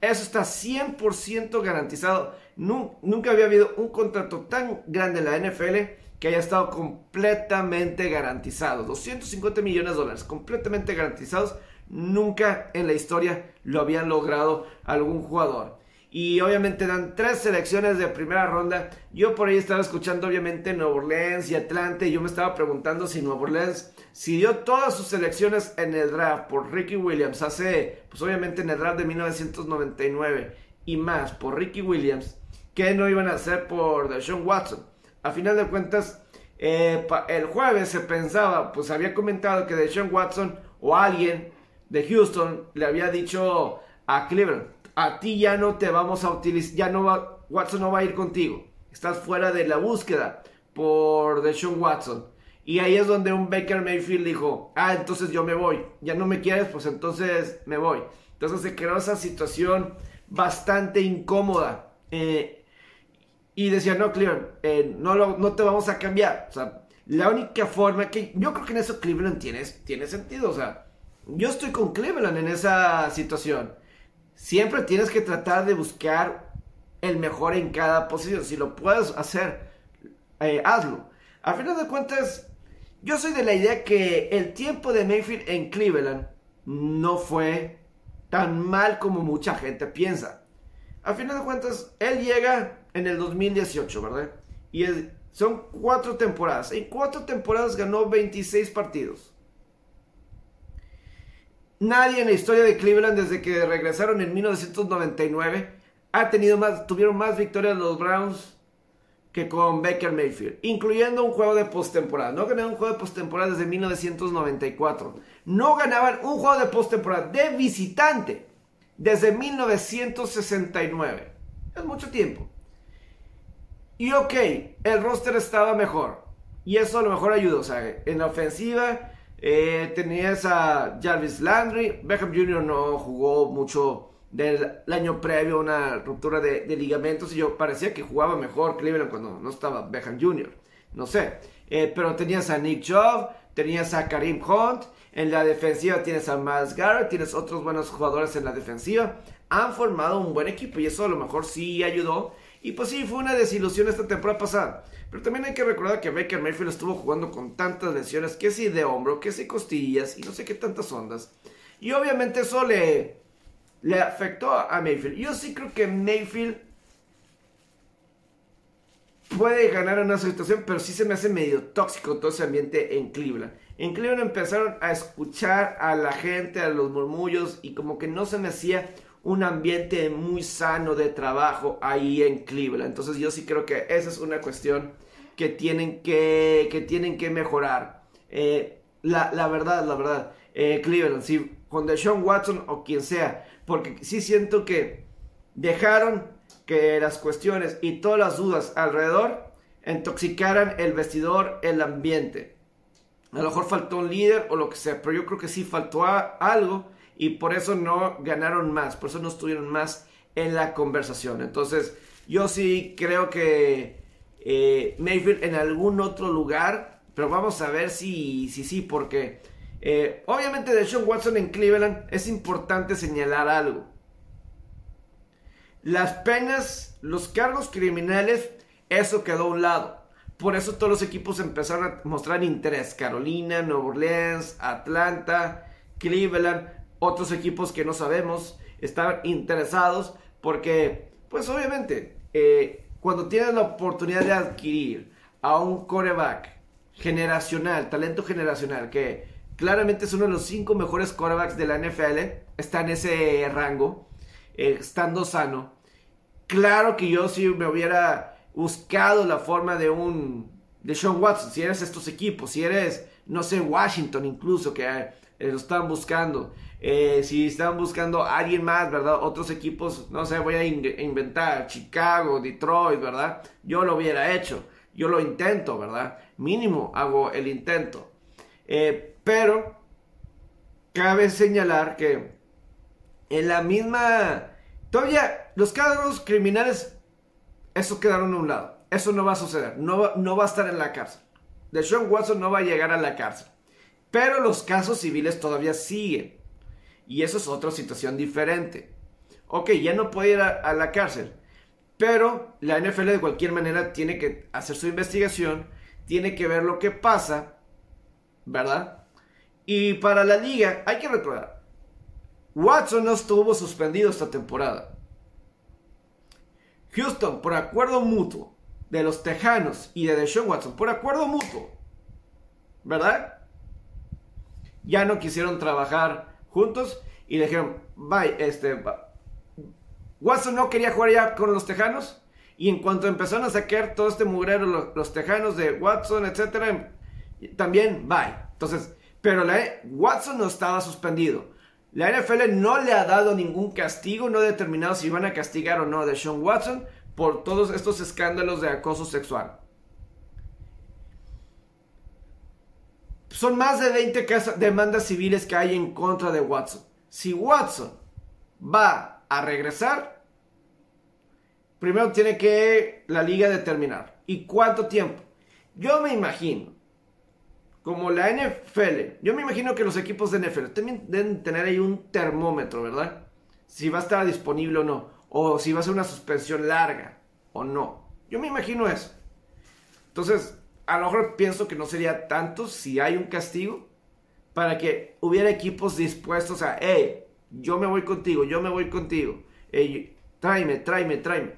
Eso está 100% garantizado. Nunca había habido un contrato tan grande en la NFL que haya estado completamente garantizado. 250 millones de dólares, completamente garantizados. Nunca en la historia lo habían logrado algún jugador. Y obviamente dan tres selecciones de primera ronda. Yo por ahí estaba escuchando obviamente Nuevo Orleans y Atlante. Y yo me estaba preguntando si Nuevo Orleans, si dio todas sus selecciones en el draft por Ricky Williams, hace, pues obviamente en el draft de 1999 y más por Ricky Williams, ¿qué no iban a hacer por Deshaun Watson? a final de cuentas, eh, el jueves se pensaba, pues había comentado que Deshaun Watson o alguien de Houston le había dicho a Cleveland, a ti ya no te vamos a utilizar, ya no va, Watson no va a ir contigo, estás fuera de la búsqueda por Deshaun Watson. Y ahí es donde un Baker Mayfield dijo, ah, entonces yo me voy, ya no me quieres, pues entonces me voy. Entonces se creó esa situación bastante incómoda. Eh, y decía, no, Cleveland, eh, no, no te vamos a cambiar. O sea, la única forma que... Yo creo que en eso Cleveland tiene, tiene sentido. O sea, yo estoy con Cleveland en esa situación. Siempre tienes que tratar de buscar el mejor en cada posición. Si lo puedes hacer, eh, hazlo. A final de cuentas, yo soy de la idea que el tiempo de Mayfield en Cleveland no fue tan mal como mucha gente piensa. a final de cuentas, él llega en el 2018, ¿verdad? Y son cuatro temporadas. En cuatro temporadas ganó 26 partidos. Nadie en la historia de Cleveland desde que regresaron en 1999 ha tenido más, tuvieron más victorias los Browns que con Baker Mayfield, incluyendo un juego de postemporada. No ganaban un juego de postemporada desde 1994. No ganaban un juego de postemporada de visitante desde 1969. Es mucho tiempo. Y ok, el roster estaba mejor. Y eso a lo mejor ayudó. O sea, en la ofensiva eh, tenías a Jarvis Landry. Beckham Jr. no jugó mucho del año previo, una ruptura de, ligamentos. Y yo parecía que jugaba mejor Cleveland cuando no estaba Beckham Jr. No sé. Eh, pero tenías a Nick Chubb, tenías a Karim Hunt. En la defensiva tienes a Miles Garrett, tienes otros buenos jugadores en la defensiva. Han formado un buen equipo y eso a lo mejor sí ayudó. Y pues sí, fue una desilusión esta temporada pasada. Pero también hay que recordar que Baker Mayfield estuvo jugando con tantas lesiones, que si de hombro, que si costillas y no sé qué tantas ondas. Y obviamente eso le, le afectó a Mayfield. Yo sí creo que Mayfield puede ganar una situación, pero sí se me hace medio tóxico todo ese ambiente en Cleveland. En Cleveland empezaron a escuchar a la gente, a los murmullos, y como que no se me hacía un ambiente muy sano de trabajo ahí en Cleveland. Entonces yo sí creo que esa es una cuestión que tienen que, que, tienen que mejorar. Eh, la, verdad, la verdad, eh, Cleveland, sí, con Deshaun Watson o quien sea, porque sí siento que dejaron que las cuestiones y todas las dudas alrededor intoxicaran el vestidor, el ambiente. A lo mejor faltó un líder o lo que sea, pero yo creo que sí faltó algo y por eso no ganaron más, por eso no estuvieron más en la conversación. Entonces, yo sí creo que eh, Mayfield en algún otro lugar, pero vamos a ver si sí, sí, porque eh, obviamente de Sean Watson en Cleveland es importante señalar algo. Las penas, los cargos criminales, eso quedó a un lado. Por eso todos los equipos empezaron a mostrar interés. Carolina, Nueva Orleans, Atlanta, Cleveland, otros equipos que no sabemos estaban interesados porque, pues obviamente, eh, cuando tienes la oportunidad de adquirir a un coreback generacional, talento generacional, que claramente es uno de los cinco mejores corebacks de la NFL, está en ese rango, eh, estando sano. Claro que yo si me hubiera buscado la forma de un de Sean Watson, si eres estos equipos, si eres, no sé, Washington incluso, que eh, lo están buscando. Eh, si están buscando a alguien más, ¿verdad? Otros equipos, no sé, voy a inventar, Chicago, Detroit, ¿verdad? Yo lo hubiera hecho, yo lo intento, ¿verdad? Mínimo hago el intento. Eh, pero cabe señalar que en la misma... Todavía los cargos criminales, eso quedaron a un lado. Eso no va a suceder. No, no va a estar en la cárcel. Sean Watson no va a llegar a la cárcel. Pero los casos civiles todavía siguen. Y eso es otra situación diferente. Ok, ya no puede ir a, la cárcel. Pero la NFL de cualquier manera tiene que hacer su investigación, tiene que ver lo que pasa, ¿verdad? Y para la liga hay que recordar, Watson no estuvo suspendido esta temporada. Houston, por acuerdo mutuo de los Tejanos y de Deshaun Watson, por acuerdo mutuo, ¿verdad? Ya no quisieron trabajar juntos y le dijeron, bye, este, Watson no quería jugar ya con los Tejanos y en cuanto empezaron a sacar todo este mugrero, los, Tejanos de Watson, etcétera, también bye. Entonces, pero la, Watson no estaba suspendido. La NFL no le ha dado ningún castigo, no ha determinado si van a castigar o no a Sean Watson por todos estos escándalos de acoso sexual. Son más de 20 demandas civiles que hay en contra de Watson. Si Watson va a regresar, primero tiene que la liga determinar. ¿Y cuánto tiempo? Yo me imagino, como la NFL, yo me imagino que los equipos de NFL también deben tener ahí un termómetro, ¿verdad? Si va a estar disponible o no. O si va a ser una suspensión larga o no. Yo me imagino eso. Entonces, a lo mejor pienso que no sería tanto si hay un castigo para que hubiera equipos dispuestos a, hey, yo me voy contigo, yo me voy contigo. tráeme, tráeme, tráeme.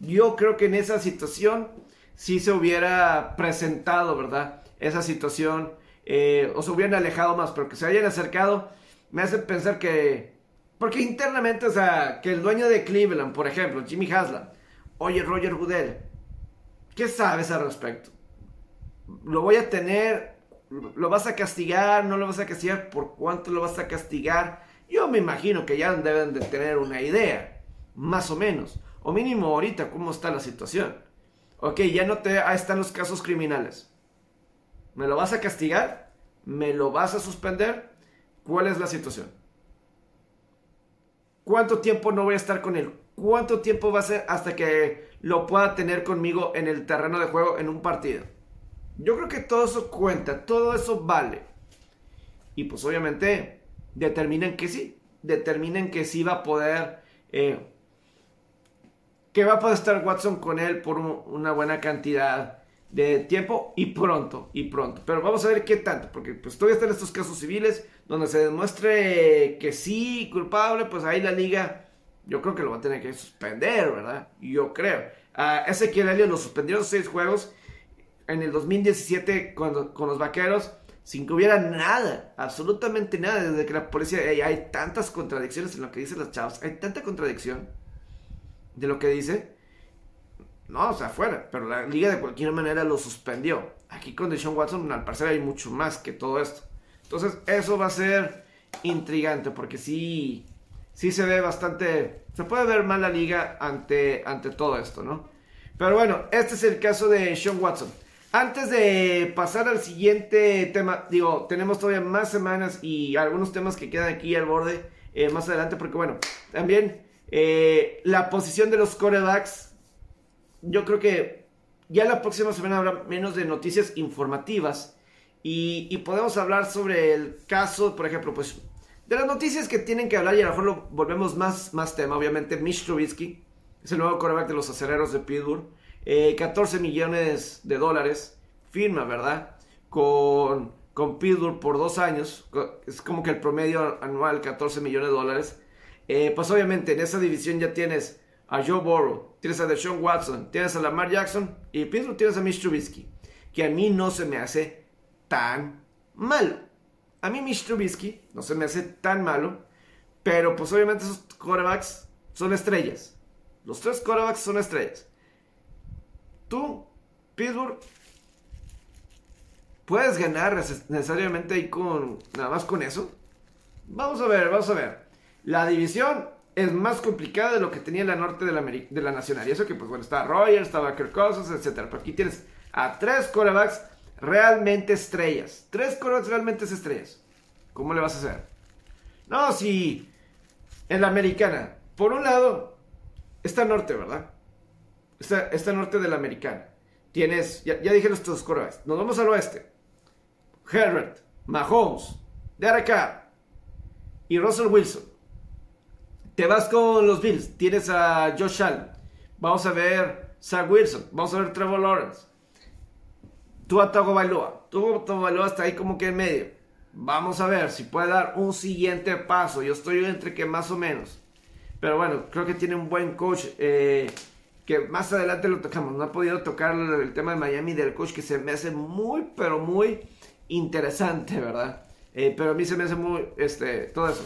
Yo creo que en esa situación sí se hubiera presentado, ¿verdad? Esa situación, eh, o se hubieran alejado más, pero que se hayan acercado, me hace pensar que, porque internamente, o sea, que el dueño de Cleveland, por ejemplo, Jimmy Haslam, oye, Roger Goodell, ¿qué sabes al respecto? ¿Lo voy a tener? ¿Lo vas a castigar? ¿No lo vas a castigar? ¿Por cuánto lo vas a castigar? Yo me imagino que ya deben de tener una idea, más o menos. O mínimo ahorita, ¿cómo está la situación? Ok, ya no te... Ahí están los casos criminales. ¿Me lo vas a castigar? ¿Me lo vas a suspender? ¿Cuál es la situación? ¿Cuánto tiempo no voy a estar con él? ¿Cuánto tiempo va a ser hasta que lo pueda tener conmigo en el terreno de juego en un partido? Yo creo que todo eso cuenta, todo eso vale. Y pues obviamente determinan que sí, determinan que sí va a poder eh, que va a poder estar Watson con él por una buena cantidad de tiempo y pronto, y pronto. Pero vamos a ver qué tanto, porque pues todavía están estos casos civiles donde se demuestre que sí, culpable, pues ahí la liga, yo creo que lo va a tener que suspender, ¿verdad? Yo creo. A Ezequiel Elliott lo suspendieron seis juegos en el 2017 cuando, con los vaqueros sin que hubiera nada, absolutamente nada, desde que la policía, hay, tantas contradicciones en lo que dicen los chavos, hay tanta contradicción de lo que dice, no, o sea, fuera. Pero la liga de cualquier manera lo suspendió. Aquí con Deshaun Watson, al parecer hay mucho más que todo esto. Entonces, eso va a ser intrigante porque sí, sí se ve bastante, se puede ver mal la liga ante, ante todo esto, ¿no? Pero bueno, este es el caso de Sean Watson. Antes de pasar al siguiente tema, digo, tenemos todavía más semanas y algunos temas que quedan aquí al borde eh, más adelante, porque bueno, también eh, la posición de los corebacks, yo creo que ya la próxima semana habrá menos de noticias informativas y, podemos hablar sobre el caso, por ejemplo, pues de las noticias que tienen que hablar y a lo mejor lo volvemos más, más tema, obviamente, Mitch Trubisky, es el nuevo coreback de los acereros de Pittsburgh, 14 eh, millones de dólares, firma, ¿verdad? Con, con por dos años, es como que el promedio anual 14 millones de dólares. Eh, pues obviamente en esa división ya tienes a Joe Burrow, tienes a Deshaun Watson, tienes a Lamar Jackson y Pittsburgh tienes a Mitch Trubisky, que a mí no se me hace tan malo. A mí Mitch Trubisky no se me hace tan malo, pero pues obviamente esos quarterbacks son estrellas. Los tres quarterbacks son estrellas. Tú, Pittsburgh, puedes ganar necesariamente ahí con nada más con eso. Vamos a ver, vamos a ver. La división es más complicada de lo que tenía la norte de la, de la nacional. Y eso que, pues bueno, está Rogers, estaba Kirk Cousins, etc. Pero aquí tienes a tres corebacks realmente estrellas. Tres corebacks realmente estrellas. ¿Cómo le vas a hacer? No, si en la americana, por un lado, está norte, ¿verdad? Está norte de la americana. Tienes, ya, ya dije corebacks. Nos vamos al oeste. Herbert, Mahomes, Derek Carr y Russell Wilson. Te vas con los Bills, tienes a Josh Allen. Vamos a ver Zach Wilson, vamos a ver Trevor Lawrence. Tú a Togo Bailoa. Tú Bailoa está ahí como que en medio. Vamos a ver si puede dar un siguiente paso. Yo estoy entre que más o menos. Pero bueno, creo que tiene un buen coach. Eh, que más adelante lo tocamos. No ha podido tocar el tema de Miami del coach que se me hace muy, pero muy interesante, ¿verdad? Eh, pero a mí se me hace muy, este, todo eso.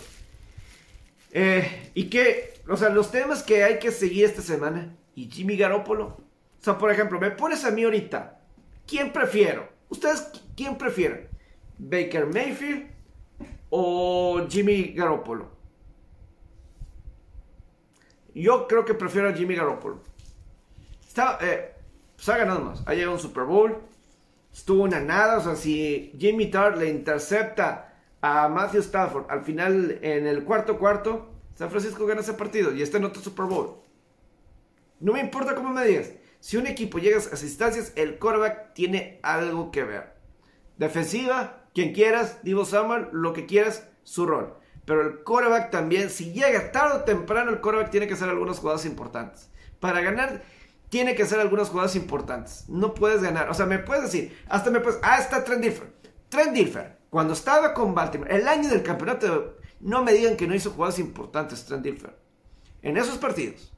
Eh, y que, o sea, los temas que hay que seguir esta semana. Y Jimmy Garoppolo. O sea, por ejemplo, me pones a mí ahorita. ¿Quién prefiero? ¿Ustedes quién prefieren? ¿Baker Mayfield o Jimmy Garoppolo? Yo creo que prefiero a Jimmy Garoppolo. Está, eh, pues ha ganado más. Ha llegado un Super Bowl. Estuvo una nada. O sea, si Jimmy Tart le intercepta a Matthew Stafford al final en el cuarto cuarto, San Francisco gana ese partido y está en otro Super Bowl. No me importa cómo me digas. Si un equipo llega a esas el quarterback tiene algo que ver. Defensiva, quien quieras, Divo Samuel, lo que quieras, su rol. Pero el quarterback también, si llega tarde o temprano, el quarterback tiene que hacer algunas jugadas importantes. Para ganar, tiene que hacer algunas jugadas importantes. No puedes ganar. O sea, me puedes decir, hasta me puedes. Ah, está Trent Differ. Trent cuando estaba con Baltimore, el año del campeonato, no me digan que no hizo jugadas importantes Trent Dilfer. En esos partidos,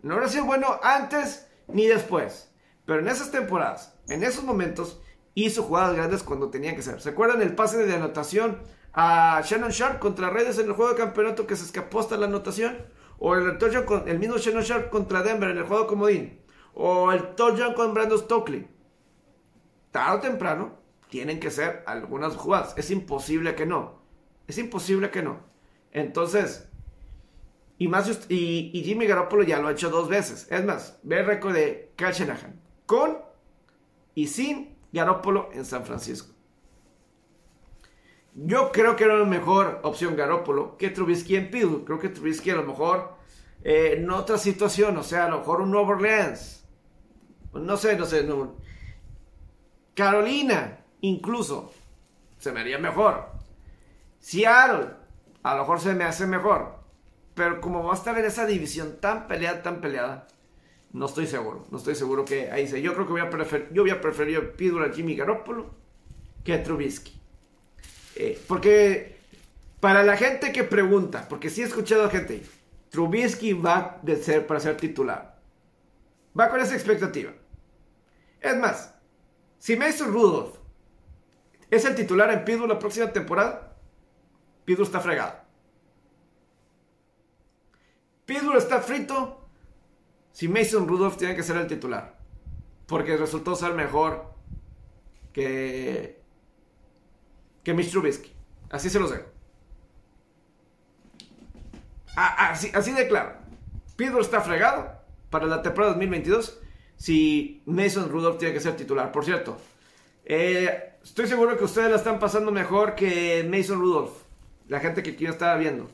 No hubiera sido bueno antes ni después. Pero en esas temporadas, en esos momentos, hizo jugadas grandes cuando tenía que ser. ¿Se acuerdan el pase de anotación a Shannon Sharp contra Redes en el juego de campeonato que se escapó hasta la anotación? ¿O el, con, el mismo Shannon Sharp contra Denver en el juego comodín? ¿O el touchdown con Brandon Stokely? Tarde o temprano, tienen que ser algunas jugadas. Es imposible que no. Es imposible que no. Entonces, y, más, y, Jimmy Garoppolo ya lo ha hecho dos veces. Es más, ve el récord de Kyle. Con y sin Garoppolo en San Francisco. Yo creo que era la mejor opción Garoppolo que Trubisky en Pittsburgh. Creo que Trubisky a lo mejor eh, en otra situación, o sea, a lo mejor un Nuevo Orleans. No sé, no sé. Carolina, incluso, se me haría mejor. Seattle, a lo mejor se me hace mejor. Pero como va a estar en esa división tan peleada, tan peleada, no estoy seguro. No estoy seguro que ahí se. Yo creo que voy a preferir, yo voy a preferir a Jimmy Garoppolo que a Trubisky. Eh, porque para la gente que pregunta, porque sí he escuchado a gente, Trubisky va a ser para ser titular. Va con esa expectativa. Es más, si Mason Rudolph es el titular en Pittsburgh la próxima temporada, Pittsburgh está fregado. Pittsburgh está frito si Mason Rudolph tiene que ser el titular. Porque resultó ser mejor que, que Mitch Trubisky. Así se los dejo. Así, así de claro. Pittsburgh está fregado para la temporada 2022 si Mason Rudolph tiene que ser titular. Por cierto, eh, estoy seguro que ustedes la están pasando mejor que Mason Rudolph. La gente que aquí estaba viendo.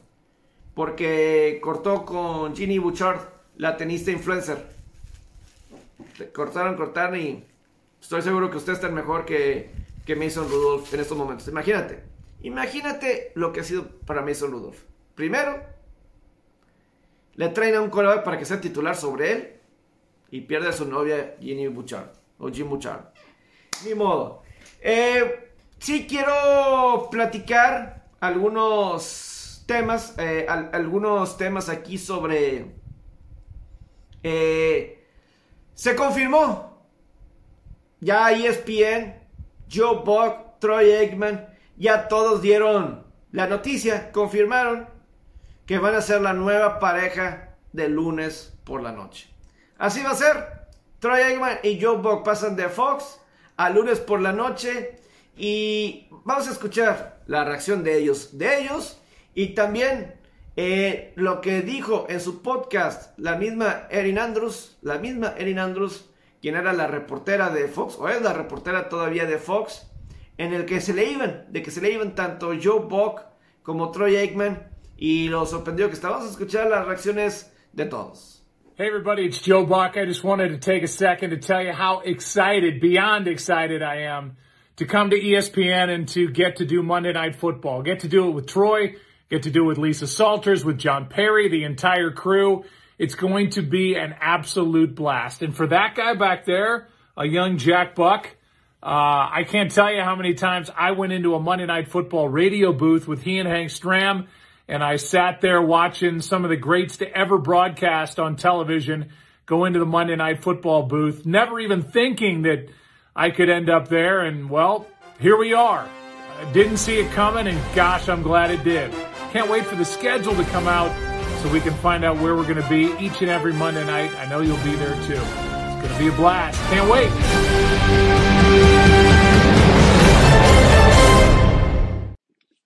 Porque cortó con Ginny Bouchard, la tenista influencer. Cortaron, cortaron y estoy seguro que ustedes están mejor que, que Mason Rudolph en estos momentos. Imagínate. Imagínate lo que ha sido para Mason Rudolph. Primero, le traen a un coreback para que sea titular sobre él y pierde a su novia Ginny Bouchard o Jim Bouchard. Ni modo. Eh, sí quiero platicar algunos temas, eh, algunos temas aquí sobre... Eh, se confirmó. Ya ESPN, Joe Buck, Troy Aikman, ya todos dieron la noticia, confirmaron que van a ser la nueva pareja de lunes por la noche. Así va a ser. Troy Aikman y Joe Buck pasan de Fox a lunes por la noche. Y vamos a escuchar la reacción de ellos, de ellos. Y también eh, lo que dijo en su podcast la misma Erin Andrews, la misma Erin Andrews, quien era la reportera de Fox, o es la reportera todavía de Fox, en el que se le iban, de que se le iban tanto Joe Buck como Troy Aikman. Y lo sorprendió que estábamos a escuchar las reacciones de todos. Hey everybody, it's Joe Buck. I just wanted to take a second to tell you how excited, beyond excited I am to come to ESPN and to get to do Monday Night Football. Get to do it with Troy, get to do it with Lisa Salters, with John Perry, the entire crew. It's going to be an absolute blast. And for that guy back there, a young Jack Buck, uh, I can't tell you how many times I went into a Monday Night Football radio booth with he and Hank Stram and I sat there watching some of the greats to ever broadcast on television go into the Monday Night Football booth, never even thinking that I could end up there. And well, here we are. I didn't see it coming, and gosh, I'm glad it did. Can't wait for the schedule to come out so we can find out where we're going to be each and every Monday night. I know you'll be there too. It's going to be a blast. Can't wait.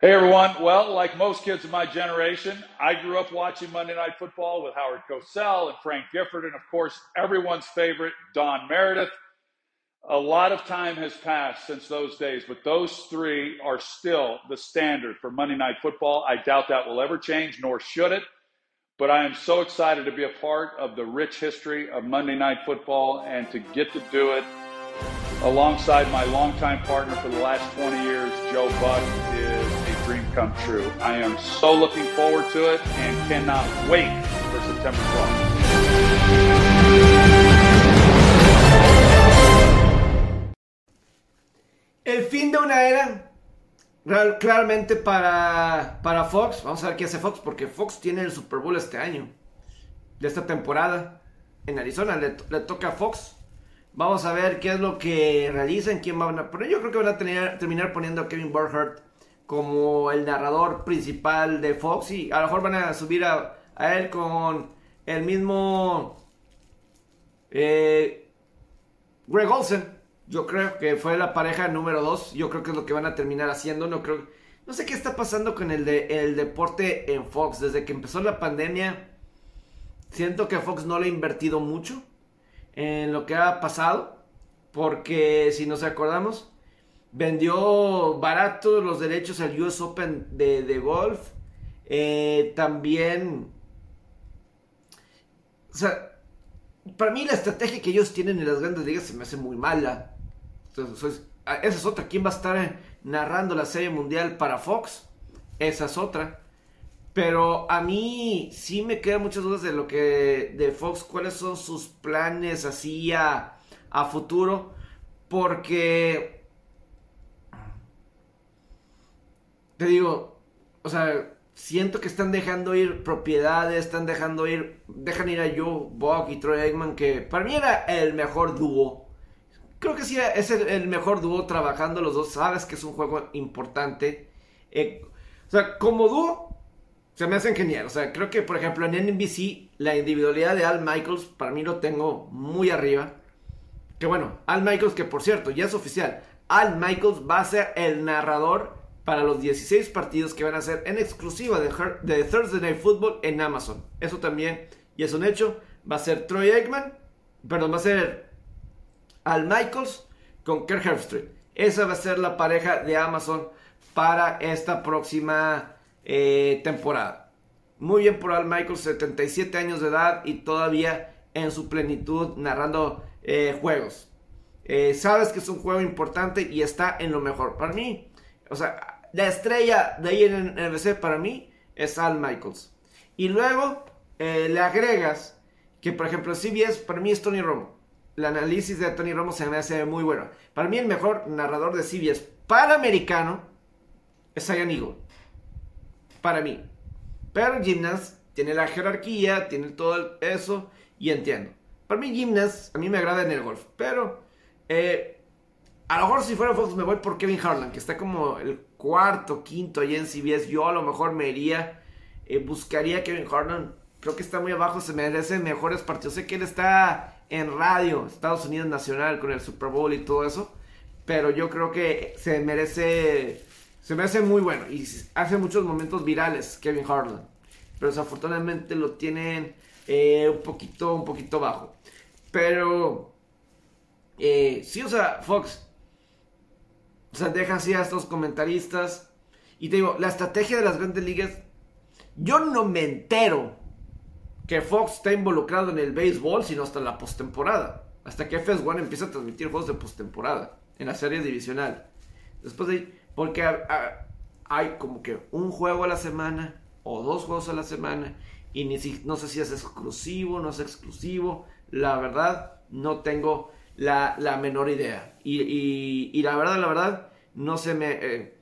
Hey everyone. Well, like most kids of my generation, I grew up watching Monday Night Football with Howard Cosell and Frank Gifford, and of course, everyone's favorite, Don Meredith. A lot of time has passed since those days, but those three are still the standard for Monday Night Football. I doubt that will ever change, nor should it. But I am so excited to be a part of the rich history of Monday Night Football and to get to do it alongside my longtime partner for the last 20 years, Joe Buck, is a dream come true. I am so looking forward to it and cannot wait for September 12th. El fin de una era, claramente para, para Fox. Vamos a ver qué hace Fox, porque Fox tiene el Super Bowl este año, de esta temporada. en Arizona. Le, toca a Fox. Vamos a ver qué es lo que realizan, quién van a poner. Yo creo que van a terminar poniendo a Kevin Burkhardt como el narrador principal de Fox y a lo mejor van a subir a, él con el mismo eh, Greg Olsen. Yo creo que fue la pareja número 2. Yo creo que es lo que van a terminar haciendo. No creo. No sé qué está pasando con el, de, el deporte en Fox. Desde que empezó la pandemia, siento que Fox no le ha invertido mucho en lo que ha pasado. Porque si nos acordamos, vendió barato los derechos al US Open de, golf. Eh, también. O sea, para mí la estrategia que ellos tienen en las grandes ligas se me hace muy mala. Entonces, esa es otra. ¿Quién va a estar narrando la serie mundial para Fox? Esa es otra. Pero a mí sí me quedan muchas dudas de lo que. de Fox, cuáles son sus planes así a, a futuro. Porque te digo, o sea, siento que están dejando ir propiedades, están dejando ir, dejan ir a Joe Buck y Troy Eggman, que para mí era el mejor dúo. Creo que sí, es el, mejor dúo trabajando los dos, sabes que es un juego importante. Eh, o sea, como dúo, se me hacen genial. O sea, creo que, por ejemplo, en NBC, la individualidad de Al Michaels, para mí lo tengo muy arriba. Que bueno, Al Michaels, que por cierto, ya es oficial. Al Michaels va a ser el narrador para los 16 partidos que van a ser en exclusiva de, de, Thursday Night Football en Amazon. Eso también y es un hecho. Va a ser Troy Aikman, perdón, va a ser Al Michaels con Kirk Herbstreit. Esa va a ser la pareja de Amazon para esta próxima eh, temporada. Muy bien por Al Michaels, 77 años de edad y todavía en su plenitud narrando eh, juegos. Eh, sabes que es un juego importante y está en lo mejor. Para mí, o sea, la estrella de ahí en NBC para mí es Al Michaels. Y luego le agregas que, por ejemplo, CBS para mí es Tony Romo. El análisis de Tony Romo se me hace muy bueno. Para mí el mejor narrador de CBS americano es Ian Eagle. Para mí. Pero Gymnast tiene la jerarquía, tiene todo eso y entiendo. Para mí Gymnast a mí me agrada en el golf. Pero eh, a lo mejor si fuera Fox me voy por Kevin Harlan, que está como el cuarto, quinto ahí en CBS. Yo a lo mejor me iría, eh, buscaría a Kevin Harlan. Creo que está muy abajo, se merece mejores partidos. Sé que él está en radio, Estados Unidos Nacional, con el Super Bowl y todo eso. Pero yo creo que se merece, se merece muy bueno. Y hace muchos momentos virales Kevin Harlan. Pero desafortunadamente lo tienen eh, un poquito, un poquito bajo. Pero, eh, sí, o sea, Fox, o sea, deja así a estos comentaristas. Y te digo, la estrategia de las grandes ligas, yo no me entero que Fox está involucrado en el béisbol, sino hasta la postemporada. Hasta que FS1 empieza a transmitir juegos de postemporada en la serie divisional. Después de porque hay como que un juego a la semana o dos juegos a la semana y ni si, no sé si es exclusivo, no es exclusivo. La verdad, no tengo la, menor idea. Y, la verdad, la verdad, no se me... Eh,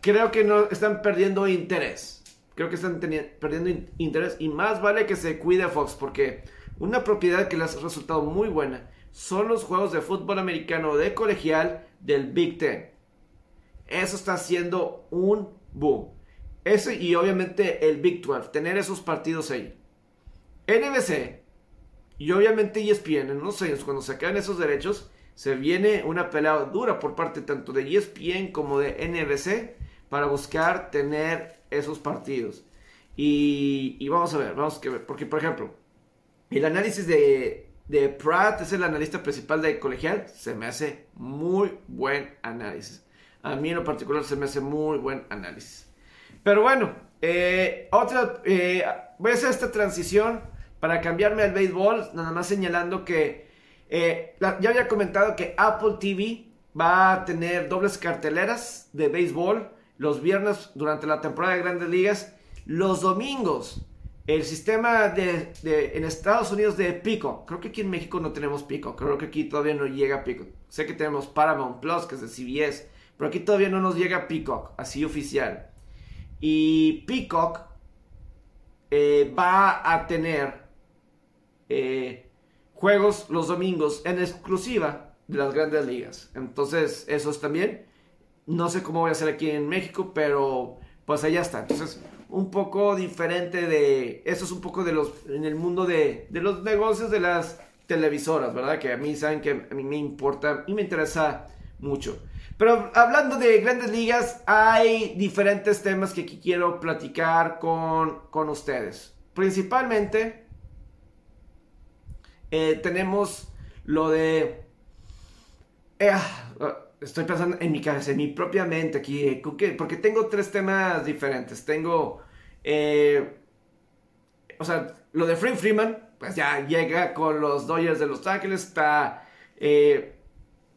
creo que no están perdiendo interés. Creo que están perdiendo interés y más vale que se cuide Fox porque una propiedad que les ha resultado muy buena son los juegos de fútbol americano de colegial del Big Ten. Eso está haciendo un boom. Ese y obviamente el Big 12, tener esos partidos ahí. NBC y obviamente ESPN en unos años, cuando se quedan esos derechos, se viene una pelea dura por parte tanto de ESPN como de NBC para buscar tener esos partidos. Y, vamos a ver, vamos a ver, porque por ejemplo, el análisis de, de Pratt es el analista principal de colegial, se me hace muy buen análisis. A mí en lo particular se me hace muy buen análisis. Pero bueno, eh, otra, eh, voy a hacer esta transición para cambiarme al béisbol, nada más señalando que eh, ya había comentado que Apple TV va a tener dobles carteleras de béisbol los viernes durante la temporada de grandes ligas, los domingos. El sistema de, en Estados Unidos de Pico, creo que aquí en México no tenemos Pico, creo que aquí todavía no llega Pico. Sé que tenemos Paramount Plus, que es de CBS, pero aquí todavía no nos llega Peacock, así oficial. Y Peacock eh, va a tener eh, juegos los domingos en exclusiva de las grandes ligas. Entonces, eso es también. No sé cómo voy a hacer aquí en México, pero pues allá está. Entonces, un poco diferente de... Eso es un poco de los... En el mundo de, de los negocios de las televisoras, ¿verdad? Que a mí saben que a mí me importa y me interesa mucho. Pero hablando de grandes ligas, hay diferentes temas que aquí quiero platicar con, con ustedes. Principalmente, eh, tenemos lo de... Eh, estoy pensando en mi cabeza, en mi propia mente aquí, eh, porque tengo tres temas diferentes. Tengo, o sea, lo de Frank Freeman, pues ya llega con los Dodgers de Los Ángeles, está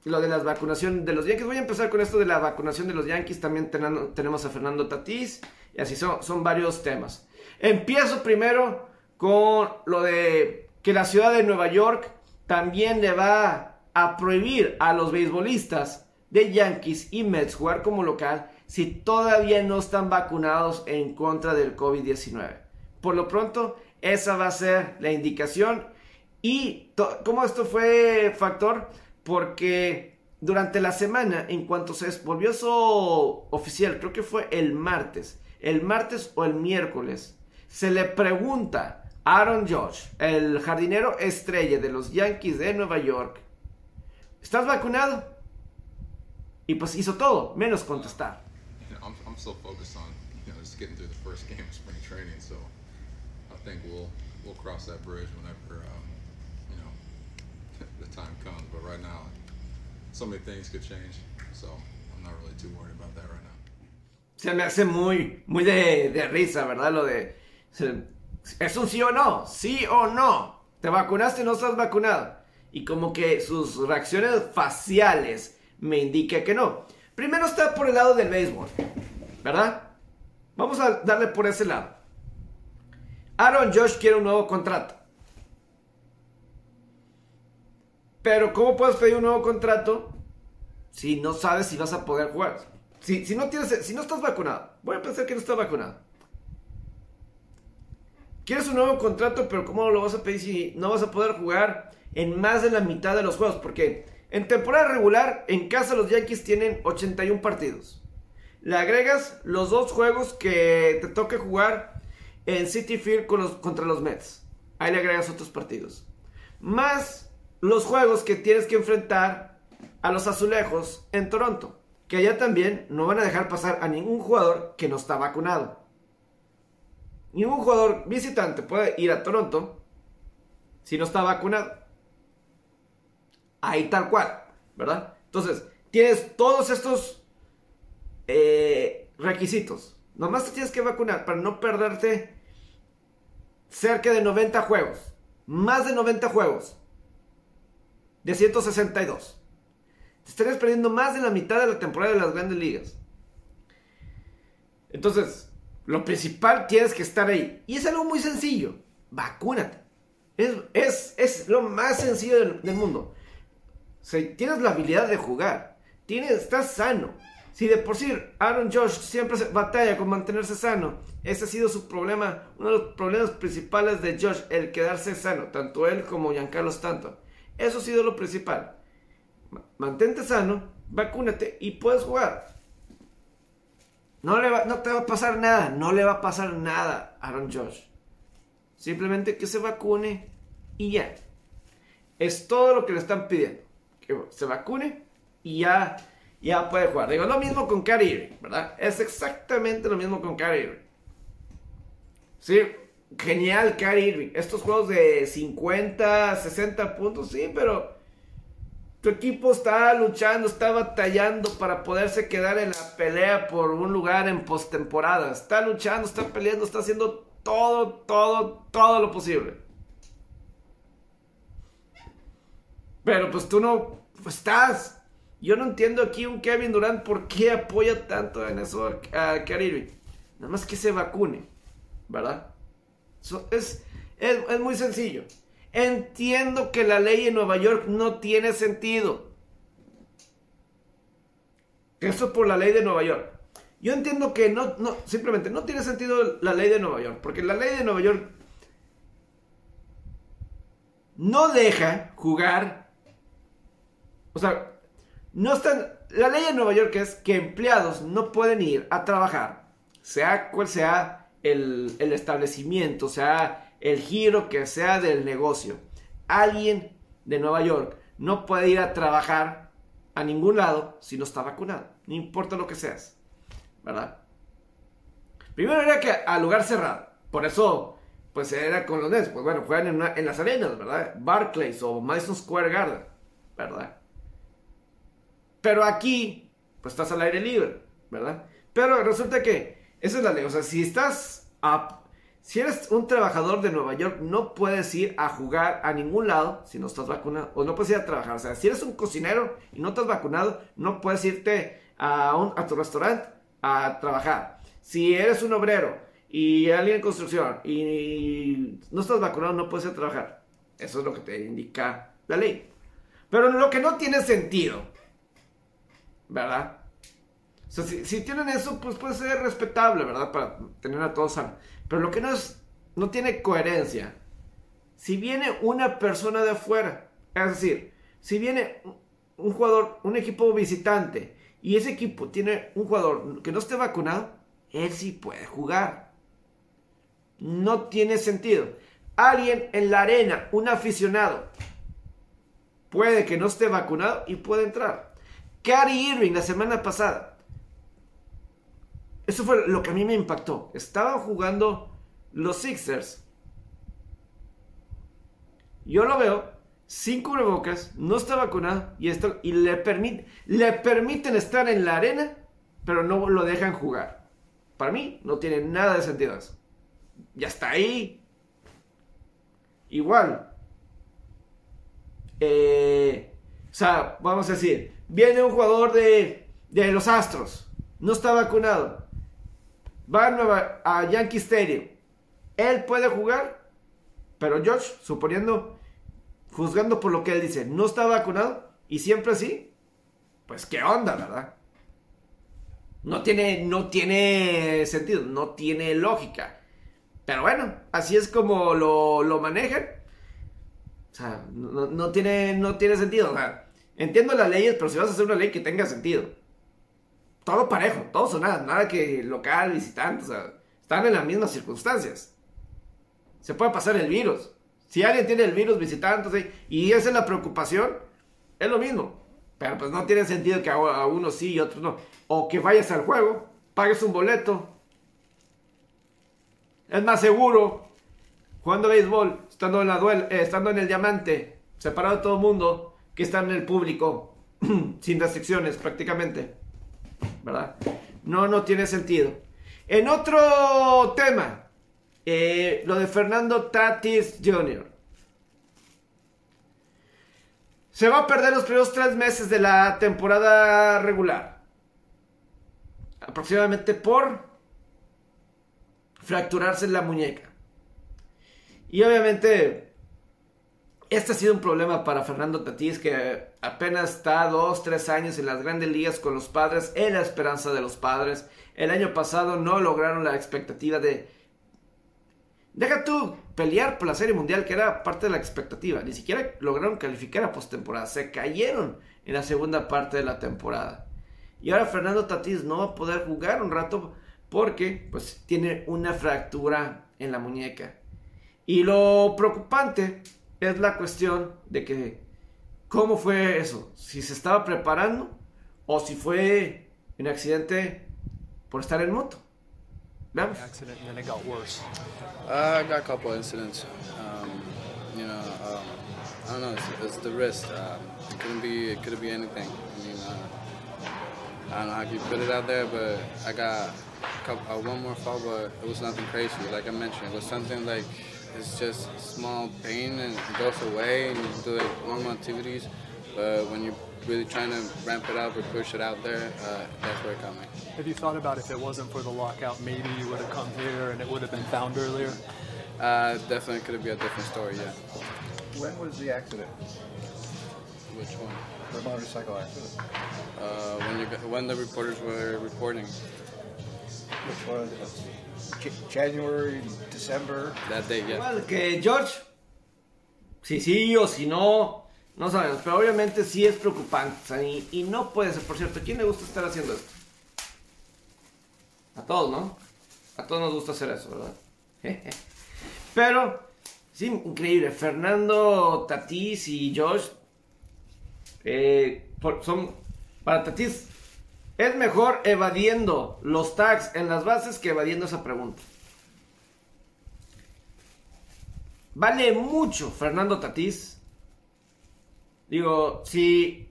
lo de la vacunación de los Yankees. Voy a empezar con esto de la vacunación de los Yankees. También tenemos a Fernando Tatís. Y así son, son varios temas. Empiezo primero con lo de que la ciudad de Nueva York también le va a prohibir a los beisbolistas de Yankees y Mets jugar como local si todavía no están vacunados en contra del COVID-19. Por lo pronto, esa va a ser la indicación. ¿Y cómo esto fue factor? porque durante la semana, en cuanto se volvió eso oficial, creo que fue el martes, el martes o el miércoles, se le pregunta a Aaron Josh, el jardinero estrella de los Yankees de Nueva York, ¿estás vacunado? Y pues hizo todo, menos contestar. I'm, focused on, you know, just getting through the first game of spring training, so I think we'll, we'll cross that bridge whenever, um, you know, the time comes. But right now, so many things could change. So I'm not really too worried about that right now. Se me hace muy, muy de, de risa, ¿verdad? Lo de. ¿Es un sí o no? ¿Sí o no? ¿Te vacunaste o no estás vacunado? Y como que sus reacciones faciales me indican que no. Primero está por el lado del béisbol, ¿verdad? Vamos a darle por ese lado. Aaron Josh quiere un nuevo contrato. Pero ¿cómo puedes pedir un nuevo contrato si no sabes si vas a poder jugar? Si, si, no, tienes, si no estás vacunado, voy a pensar que no estás vacunado. Quieres un nuevo contrato, pero ¿cómo lo vas a pedir si no vas a poder jugar en más de la mitad de los juegos? Porque en temporada regular, en casa los Yankees tienen 81 partidos. Le agregas los dos juegos que te toque jugar en City Field contra los Mets. Ahí le agregas otros partidos. Más los juegos que tienes que enfrentar a los azulejos en Toronto. Que allá también no van a dejar pasar a ningún jugador que no está vacunado. Ningún jugador visitante puede ir a Toronto si no está vacunado. Ahí tal cual, ¿verdad? Entonces, tienes todos estos eh, requisitos. Nomás te tienes que vacunar para no perderte cerca de 90 juegos. Más de 90 juegos de 162. Te estarías perdiendo más de la mitad de la temporada de las grandes ligas. Entonces, lo principal tienes que estar ahí. Y es algo muy sencillo. Vacúnate. Es, es, lo más sencillo del, mundo. Tienes la habilidad de jugar. Tienes, estás sano. Si de por sí Aaron Josh siempre batalla con mantenerse sano, ese ha sido su problema, uno de los problemas principales de Josh, el quedarse sano, tanto él como Giancarlo Stanton. Eso ha sido lo principal. Mantente sano, vacúnate y puedes jugar. No, le va, no te va a pasar nada, no le va a pasar nada a Aaron Josh. Simplemente que se vacune y ya. Es todo lo que le están pidiendo. Se vacune y ya, ya puede jugar. Digo, lo mismo con Kyrie ¿verdad? Es exactamente lo mismo con Kyrie Sí, genial, Irving. Estos juegos de 50, 60 puntos, sí, pero tu equipo está luchando, está batallando para poderse quedar en la pelea por un lugar en postemporada. Está luchando, está peleando, está haciendo todo, todo, todo lo posible. Pero pues tú no estás. Yo no entiendo aquí un Kevin Durant por qué apoya tanto en eso a Kyrie. Nada más que se vacune, ¿verdad? es, es, muy sencillo. Entiendo que la ley en Nueva York no tiene sentido. Eso por la ley de Nueva York. Yo entiendo que no, no, simplemente no tiene sentido la ley de Nueva York. Porque la ley de Nueva York no deja jugar. O sea, no están. La ley de Nueva York es que empleados no pueden ir a trabajar, sea cual sea el, el establecimiento, sea el giro que sea del negocio. Alguien de Nueva York no puede ir a trabajar a ningún lado si no está vacunado, no importa lo que seas, ¿verdad? Primero era que al lugar cerrado, por eso pues era con los Nets, pues bueno, juegan en, en las arenas, ¿verdad? Barclays o Madison Square Garden, ¿verdad? Pero aquí, pues estás al aire libre, ¿verdad? Pero resulta que esa es la ley, o sea, si estás a, si eres un trabajador de Nueva York, no puedes ir a jugar a ningún lado si no estás vacunado. O no puedes ir a trabajar. O sea, si eres un cocinero y no estás vacunado, no puedes irte a, un, tu restaurante a trabajar. Si eres un obrero y alguien en construcción y no estás vacunado, no puedes ir a trabajar. Eso es lo que te indica la ley. Pero lo que no tiene sentido, ¿verdad? O sea, si, si tienen eso, pues puede ser respetable, ¿verdad? Para tener a todos sanos. Pero lo que no es, no tiene coherencia. Si viene una persona de afuera, es decir, si viene un jugador, un equipo visitante, y ese equipo tiene un jugador que no esté vacunado, él sí puede jugar. No tiene sentido. Alguien en la arena, un aficionado, puede que no esté vacunado y puede entrar. Cary Irving la semana pasada eso fue lo que a mí me impactó. Estaban jugando los Sixers. Yo lo veo, sin cubrebocas, no está vacunado y, esto, y le, le permiten estar en la arena, pero no lo dejan jugar. Para mí no tiene nada de sentido. Ya está ahí. Igual. Eh, o sea, vamos a decir, viene un jugador de, de los Astros, no está vacunado va a, Yankee Stadium. Él puede jugar, pero Josh, suponiendo, juzgando por lo que él dice, no está vacunado y siempre así, pues qué onda, ¿verdad? No tiene, no tiene sentido, no tiene lógica. Pero bueno, así es como lo, lo manejan. O sea, no, no, tiene, no tiene sentido. O sea, entiendo las leyes, pero si vas a hacer una ley que tenga sentido todo parejo, todos son nada, nada que local, visitante, o sea, están en las mismas circunstancias. Se puede pasar el virus. Si alguien tiene el virus visitante y esa es la preocupación, es lo mismo. Pero pues no tiene sentido que a uno sí y a otros no. O que vayas al juego, pagues un boleto. Es más seguro jugando béisbol, estando en, la duel eh, estando en el diamante, separado de todo el mundo, que estar en el público, sin restricciones prácticamente. ¿verdad? No, no tiene sentido. En otro tema, eh, lo de Fernando Tatis Jr. Se va a perder los primeros tres meses de la temporada regular. Aproximadamente por fracturarse la muñeca. Y obviamente este ha sido un problema para Fernando Tatís, que apenas está dos, tres años en las grandes ligas con los padres, en la esperanza de los padres. El año pasado no lograron la expectativa de... Deja tú pelear por la Serie Mundial, que era parte de la expectativa. Ni siquiera lograron calificar a postemporada. Se cayeron en la segunda parte de la temporada. Y ahora Fernando Tatís no va a poder jugar un rato porque pues tiene una fractura en la muñeca. Y lo preocupante es la cuestión de que, ¿cómo fue eso? Si se estaba preparando o si fue un accidente por estar en moto. Veamos. Accident and then it got worse. Uh, I got a couple incidents. Um, you know, um, I don't know. It's, it's the wrist. Um, it couldn't be. It could be anything. I mean, uh, I don't know how you put it out there, but I got a couple, uh, one more fall, but it was nothing crazy. Like I mentioned, it was something like it's just small pain and it goes away and you do like normal activities. But when you're really trying to ramp it up or push it out there, uh, that's where it comes in. Have you thought about if it wasn't for the lockout, maybe you would have come here and it would have been found earlier? Uh, definitely could have been a different story, yeah. When was the accident? Which one? The motorcycle accident. Uh, when you when the reporters were reporting. Which was January, December. That day, yeah. Igual que George Si sí o si no, no sabemos. Pero obviamente sí es preocupante. o sea, y, y no puede ser. Por cierto, ¿a quién le gusta estar haciendo esto? A todos, ¿no? A todos nos gusta hacer eso, ¿verdad? Pero, sí, increíble. Fernando Tatís y Josh eh, por- son para Tatís. Es mejor evadiendo los tags en las bases que evadiendo esa pregunta. Vale mucho Fernando Tatís. Digo, si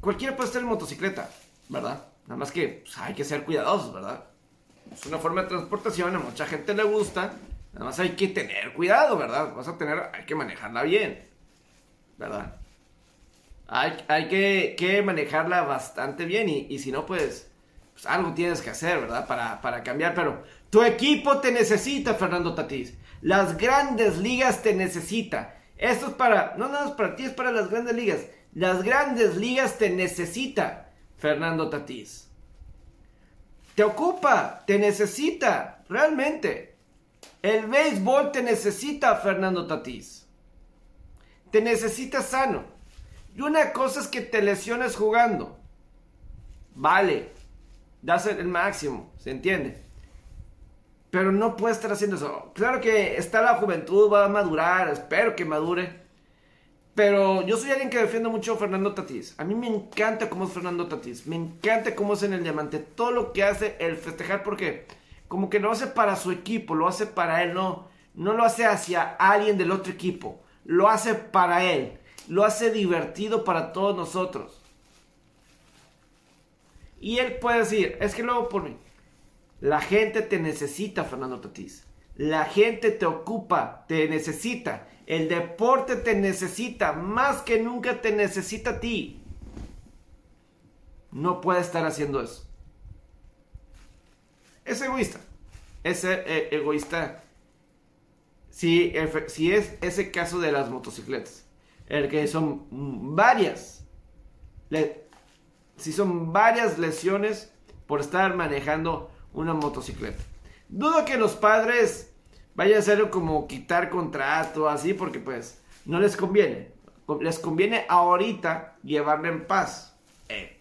cualquiera puede estar en motocicleta, ¿verdad? Nada más que pues, hay que ser cuidadosos, ¿verdad? Es una forma de transportación, a mucha gente le gusta. Nada más hay que tener cuidado, ¿verdad? Vas a tener, hay que manejarla bien, ¿verdad? Hay, que, manejarla bastante bien y, si no, pues, pues algo tienes que hacer, ¿verdad? Para, para cambiar, pero tu equipo te necesita, Fernando Tatís. Las grandes ligas te necesita. Esto es para, no nada más para ti, es para las grandes ligas. Las grandes ligas te necesita, Fernando Tatís. Te ocupa, te necesita, realmente. El béisbol te necesita, Fernando Tatís. Te necesita sano. Y una cosa es que te lesiones jugando. Vale. Das el máximo, ¿se entiende? Pero no puedes estar haciendo eso. Claro que está la juventud, va a madurar, espero que madure. Pero yo soy alguien que defiende mucho a Fernando Tatís. A mí me encanta cómo es Fernando Tatís. Me encanta cómo es en el diamante. Todo lo que hace el festejar porque como que lo hace para su equipo, lo hace para él, no, no lo hace hacia alguien del otro equipo. Lo hace para él. Lo hace divertido para todos nosotros. Y él puede decir, es que luego por mí. La gente te necesita, Fernando Tatís. La gente te ocupa, te necesita. El deporte te necesita, más que nunca te necesita a ti. No puede estar haciendo eso. Es egoísta. Es eh, egoísta. Si, efe- si es ese caso de las motocicletas. El que son varias. si son varias lesiones por estar manejando una motocicleta. Dudo que los padres vayan a hacerlo como quitar contrato, así, porque pues no les conviene. Les conviene ahorita llevarla en paz. Eh,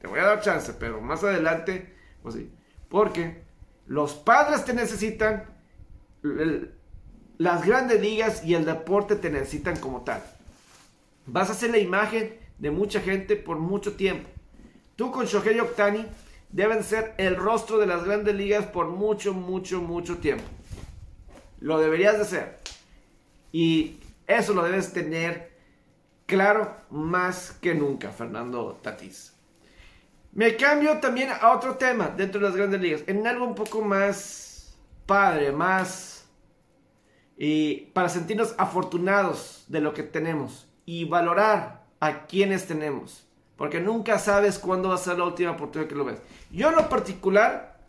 te voy a dar chance, pero más adelante, pues sí. Porque los padres te necesitan, las grandes ligas y el deporte te necesitan como tal. Vas a ser la imagen de mucha gente por mucho tiempo. Tú con Shohei Ohtani deben ser el rostro de las grandes ligas por mucho, mucho, mucho tiempo. Lo deberías de ser. Y eso lo debes tener claro más que nunca, Fernando Tatís. Me cambio también a otro tema dentro de las grandes ligas. En algo un poco más padre, más... Y para sentirnos afortunados de lo que tenemos y valorar a quienes tenemos. Porque nunca sabes cuándo va a ser la última oportunidad que lo ves. Yo en lo particular,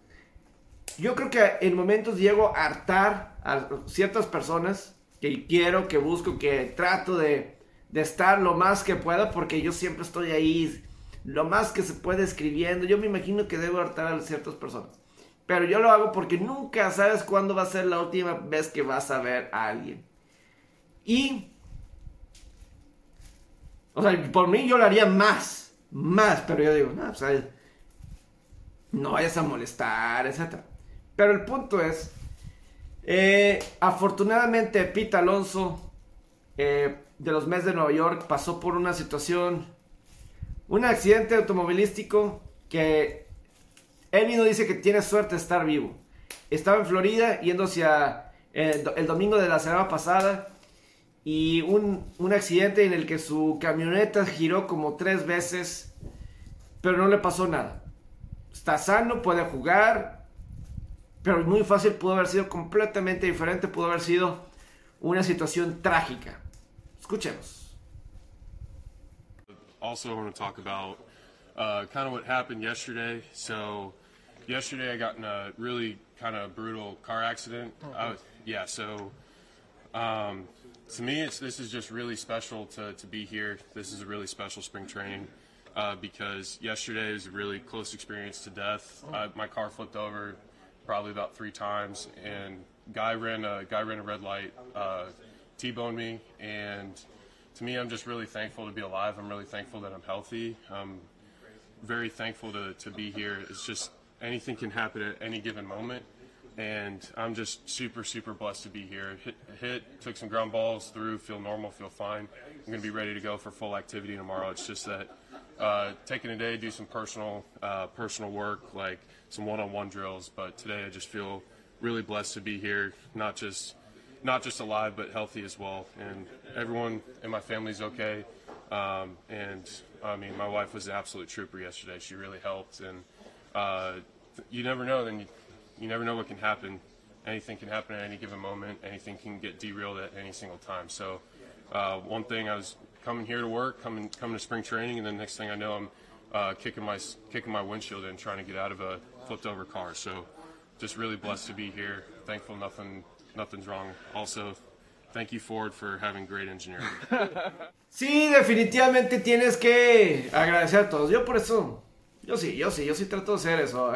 yo creo que en momentos llego a hartar a ciertas personas que quiero, que busco, que trato de, de estar lo más que pueda, porque yo siempre estoy ahí, lo más que se puede escribiendo. Yo me imagino que debo hartar a ciertas personas. Pero yo lo hago porque nunca sabes cuándo va a ser la última vez que vas a ver a alguien. Y o sea, por mí yo lo haría más, más, pero yo digo, no, pues, ay, no vayas a molestar, etc. Pero el punto es, eh, afortunadamente Pete Alonso eh, de los Mets de Nueva York pasó por una situación, un accidente automovilístico que él dice que tiene suerte estar vivo. Estaba en Florida yendo hacia el, do- el domingo de la semana pasada y un, un accidente en el que su camioneta giró como tres veces, pero no le pasó nada. Está sano, puede jugar, pero muy fácil pudo haber sido completamente diferente, pudo haber sido una situación trágica. Escuchemos. also want to talk about uh, kind of what happened yesterday. Yesterday I got in a really kind of brutal car accident. I was, yeah, so um, to me, it's this is just really special to, to be here. This is a really special spring training uh, because yesterday was a really close experience to death. Uh, my car flipped over probably about three times, and guy ran a guy ran a red light. Uh, T-boned me, and to me, I'm just really thankful to be alive. I'm really thankful that I'm healthy. I'm very thankful to, to be here. It's just anything can happen at any given moment, and I'm just super, super blessed to be here. Hit, hit took some ground balls through, feel normal, feel fine. I'm going to be ready to go for full activity tomorrow. It's just that uh, taking a day, do some personal, uh, personal work, like some one-on-one drills. But today, I just feel really blessed to be here, not just not just alive but healthy as well. And everyone in my family's okay. Um, and I mean, my wife was an absolute trooper yesterday. She really helped, and uh, you never know. Then you, you never know what can happen. Anything can happen at any given moment. Anything can get derailed at any single time. So, uh, one thing I was coming here to work, coming coming to spring training, and then next thing I know, I'm uh, kicking my kicking my windshield and trying to get out of a flipped over car. So, just really blessed to be here. Thankful nothing nothing's wrong. Also, thank you Ford for having great engineering. Sí, definitivamente tienes que agradecer a todos. Yo por eso, yo sí, yo sí, yo sí trato de hacer eso.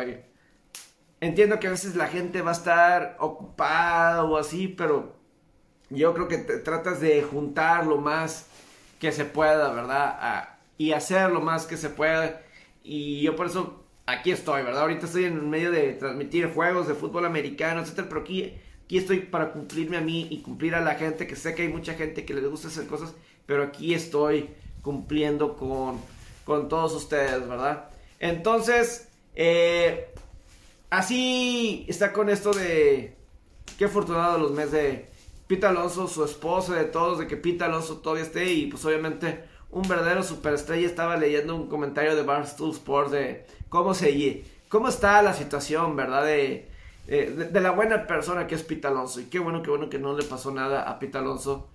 Entiendo que a veces la gente va a estar ocupada o así, pero yo creo que te tratas de juntar lo más que se pueda, ¿verdad? A- y hacer lo más que se pueda. Y yo por eso aquí estoy, ¿verdad? Ahorita estoy en medio de transmitir juegos de fútbol americano, etcétera, pero aquí, aquí estoy para cumplirme a mí y cumplir a la gente, que sé que hay mucha gente que les gusta hacer cosas, pero aquí estoy cumpliendo con, con todos ustedes, ¿verdad? Entonces, eh, así está con esto de qué afortunado los meses de Pete Alonso, su esposa, de todos, de que Pete Alonso todavía esté y pues obviamente un verdadero superestrella. Estaba leyendo un comentario de Barstool Sports de cómo se cómo está la situación, ¿verdad? De, de, de la buena persona que es Pete Alonso. Y qué bueno, qué bueno que no le pasó nada a Pete Alonso.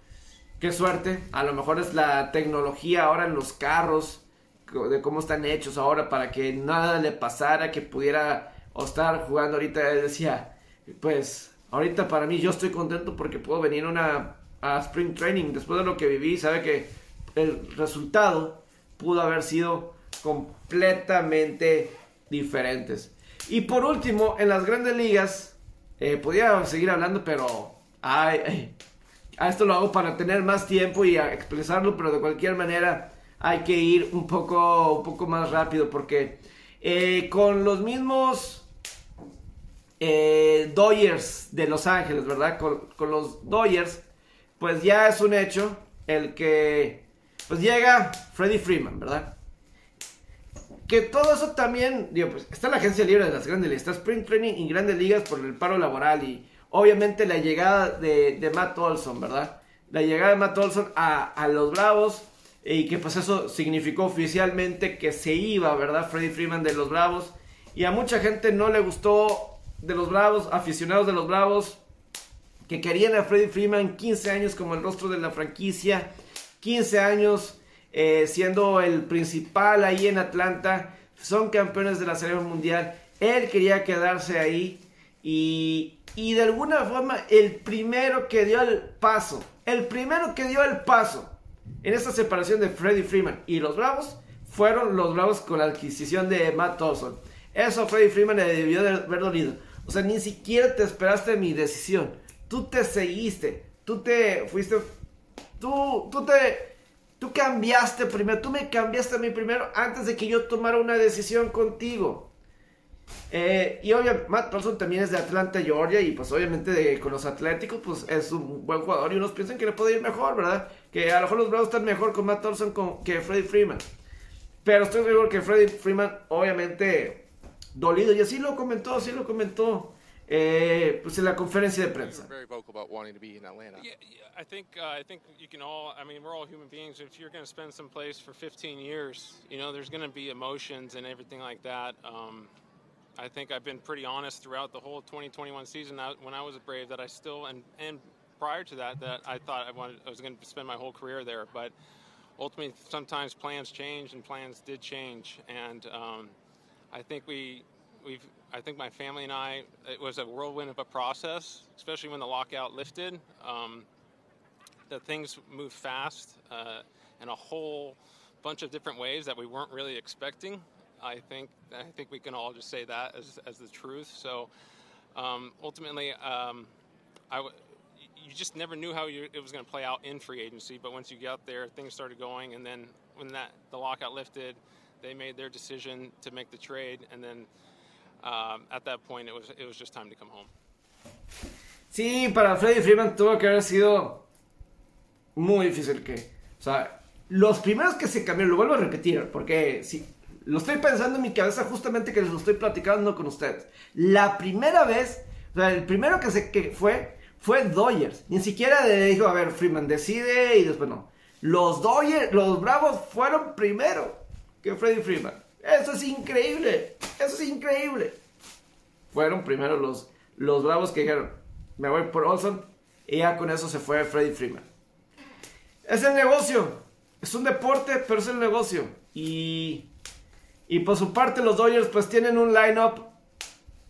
Qué suerte. A lo mejor es la tecnología ahora en los carros, de cómo están hechos ahora para que nada le pasara, que pudiera o estar jugando ahorita. Él decía, pues ahorita para mí yo estoy contento porque puedo venir una, a Spring Training después de lo que viví. Sabe que el resultado pudo haber sido completamente diferentes. Y por último, en las grandes ligas, eh, podía seguir hablando, pero ay, a esto lo hago para tener más tiempo y expresarlo, pero de cualquier manera hay que ir un poco, un poco más rápido porque eh, con los mismos eh, Dodgers de Los Ángeles, ¿verdad? Con, los Dodgers, pues ya es un hecho el que pues llega Freddie Freeman, ¿verdad? Que todo eso también, digo, pues está la agencia libre de las grandes ligas, está Spring Training y grandes ligas por el paro laboral y obviamente la llegada de, Matt Olson, ¿verdad? La llegada de Matt Olson a los Bravos y que pues eso significó oficialmente que se iba, ¿verdad? Freddie Freeman de los Bravos y a mucha gente no le gustó de los Bravos, aficionados de los Bravos, que querían a Freddie Freeman 15 años como el rostro de la franquicia, 15 años eh, siendo el principal ahí en Atlanta, son campeones de la Serie Mundial, él quería quedarse ahí y, y de alguna forma el primero que dio el paso, el primero que dio el paso en esta separación de Freddie Freeman y los Bravos fueron los Bravos con la adquisición de Matt Olson. Eso Freddie Freeman le debió de haber dolido. O sea, ni siquiera te esperaste mi decisión. Tú te seguiste. Tú te fuiste. Tú, tú te. Tú cambiaste primero. Tú me cambiaste a mí primero antes de que yo tomara una decisión contigo. Eh, y obviamente, Matt Olson también es de Atlanta, Georgia. Y pues obviamente de- con los Atléticos, pues es un buen jugador. Y unos piensan que le puede ir mejor, ¿verdad? Que a lo mejor los Bravos están mejor con Matt Olson con- que Freddie Freeman. Pero estoy seguro que Freddie Freeman, obviamente, dolido. Y así lo comentó, así lo comentó. eh, pues en la conferencia de prensa. very vocal about wanting to be in Atlanta. Yeah, yeah, I think uh, I think you can all. I mean, we're all human beings. If you're going to spend some place for 15 years, you know, there's going to be emotions and everything like that. Um, I think I've been pretty honest throughout the whole 2021 season. I, when I was a Brave, that I still and and prior to that, that I thought I wanted I was going to spend my whole career there. But ultimately, sometimes plans change, and plans did change. And um, I think we we've I think my family and I it was a whirlwind of a process, especially when the lockout lifted. Um, that things moved fast uh, in a whole bunch of different ways that we weren't really expecting. I think I think we can all just say that as, as the truth. So um, ultimately, um, I w- you just never knew how you, it was going to play out in free agency. But once you got there, things started going, and then when that the lockout lifted, they made their decision to make the trade, and then um, at that point, it was it was just time to come home. Sí, para Freddie Freeman tuvo que haber sido muy difícil que, o sea, los primeros que se cambiaron, lo vuelvo a repetir, porque sí, lo estoy pensando en mi cabeza justamente que les lo estoy platicando con ustedes. La primera vez, o sea, el primero que se que fue fue Dodgers. Ni siquiera le dijo, a ver, Freeman decide y después no. Los Dodgers, los Bravos fueron primero que Freddie Freeman. Eso es increíble. Eso es increíble. Fueron primero los, los Bravos que dijeron, me voy por Olson. Y ya con eso se fue Freddie Freeman. Es el negocio. Es un deporte, pero es el negocio. Y, y por su parte los Dodgers pues tienen un lineup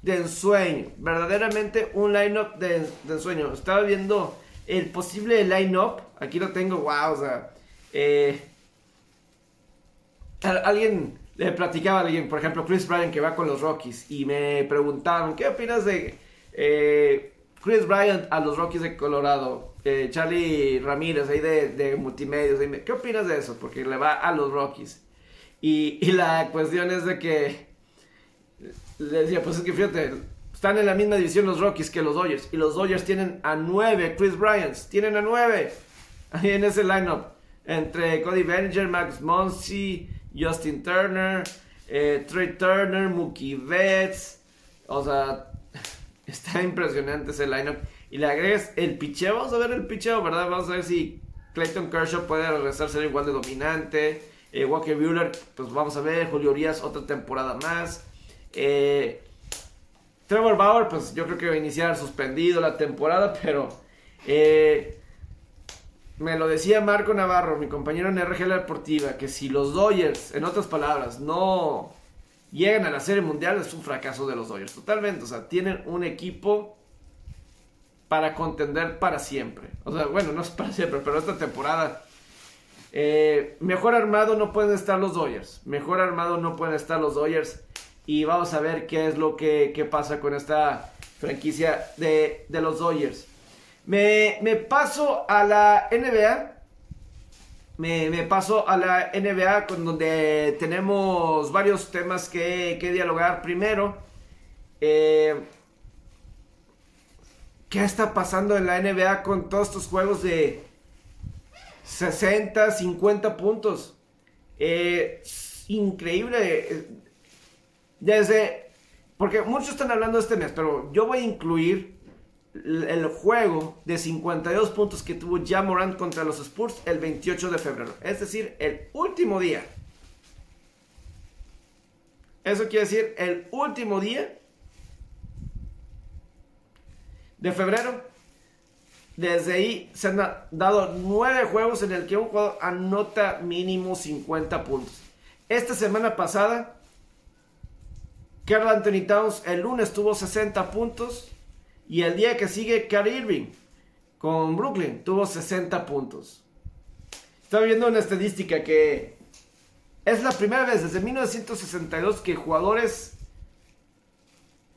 de ensueño. Verdaderamente un lineup de, de ensueño. Estaba viendo el posible lineup. Aquí lo tengo. Wow, o sea. Eh, alguien le platicaba a alguien, por ejemplo, Chris Bryan que va con los Rockies. Y me preguntaban, ¿qué opinas de eh, Chris Bryan a los Rockies de Colorado? Eh, Charlie Ramírez ahí de, de multimedios. ¿Qué opinas de eso? Porque le va a los Rockies. Y, la cuestión es de que le decía, pues es que fíjate, están en la misma división los Rockies que los Dodgers. Y los Dodgers tienen a nueve Chris Bryants. Tienen a nueve ahí en ese lineup. Entre Cody Bellinger, Max Monsi, Justin Turner, eh, Trey Turner, Mookie Betts. O sea, está impresionante ese lineup. Y le agregas el picheo. Vamos a ver el picheo, ¿verdad? Vamos a ver si Clayton Kershaw puede regresar a ser igual de dominante. Eh, Walker Buehler, pues vamos a ver. Julio Urias, otra temporada más. Eh, Trevor Bauer, pues yo creo que va a iniciar suspendido la temporada, pero eh, me lo decía Marco Navarro, mi compañero en RG La Deportiva, que si los Dodgers, en otras palabras, no llegan a la Serie Mundial, es un fracaso de los Dodgers, totalmente. O sea, tienen un equipo para contender para siempre. O sea, bueno, no es para siempre, pero esta temporada. Eh, mejor armado no pueden estar los Dodgers. Mejor armado no pueden estar los Dodgers y vamos a ver qué es lo que, pasa con esta franquicia de, los Dodgers. Me, paso a la NBA. Me, paso a la NBA con donde tenemos varios temas que, dialogar. Primero, eh, ¿qué está pasando en la NBA con todos estos juegos de 60, 50 puntos? Eh, increíble desde, porque muchos están hablando este mes, pero yo voy a incluir el juego de 52 puntos que tuvo Jamorant contra los Spurs el 28 de febrero. Es decir, el último día. Eso quiere decir el último día de febrero. Desde ahí se han dado nueve juegos en el que un jugador anota mínimo 50 puntos. Esta semana pasada Carl Anthony Towns el lunes tuvo 60 puntos. Y el día que sigue, Kyrie Irving con Brooklyn tuvo 60 puntos. Estaba viendo una estadística que es la primera vez desde 1962 que jugadores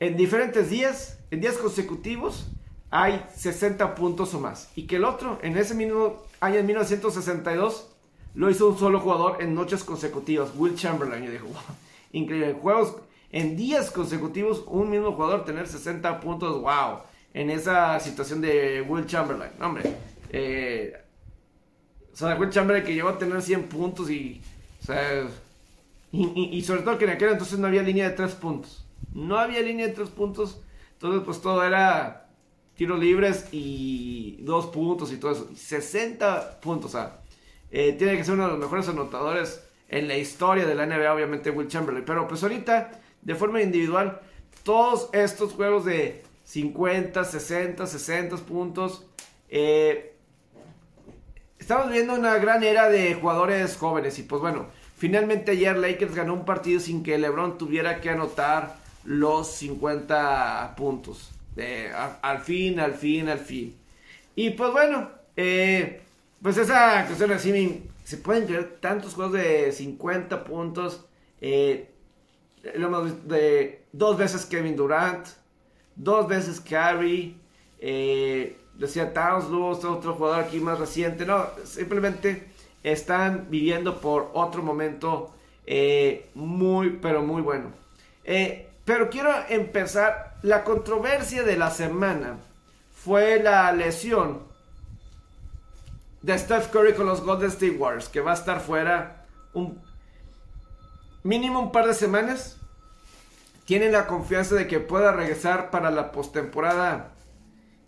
en diferentes días, en días consecutivos, hay 60 puntos o más. Y que el otro, en ese mismo año, en 1962, lo hizo un solo jugador en noches consecutivas, Will Chamberlain. Y dijo, increíble. Juegos en días consecutivos un mismo jugador tener 60 puntos, wow, en esa situación de Will Chamberlain. hombre, eh, o sea, Will Chamberlain que llegó a tener 100 puntos y, o sea, y, sobre todo que en aquel entonces no había línea de 3 puntos. No había línea de 3 puntos, entonces pues todo era tiros libres y 2 puntos y todo eso. 60 puntos, o sea, eh, tiene que ser uno de los mejores anotadores en la historia de la NBA, obviamente Will Chamberlain. Pero pues ahorita de forma individual todos estos juegos de 50, 60, 60 puntos. Eh, estamos viendo una gran era de jugadores jóvenes y pues bueno, finalmente ayer Lakers ganó un partido sin que LeBron tuviera que anotar los 50 puntos. Al fin, al fin, al fin. Y pues bueno, eh, pues esa cuestión así, se pueden creer tantos juegos de 50 puntos. Eh, de dos veces Kevin Durant, dos veces Curry, eh, decía Towns, otro jugador aquí más reciente. No, simplemente están viviendo por otro momento muy, pero muy bueno. Pero quiero empezar. La controversia de la semana fue la lesión de Steph Curry con los Golden State Warriors, que va a estar fuera un mínimo un par de semanas. Tienen la confianza de que pueda regresar para la postemporada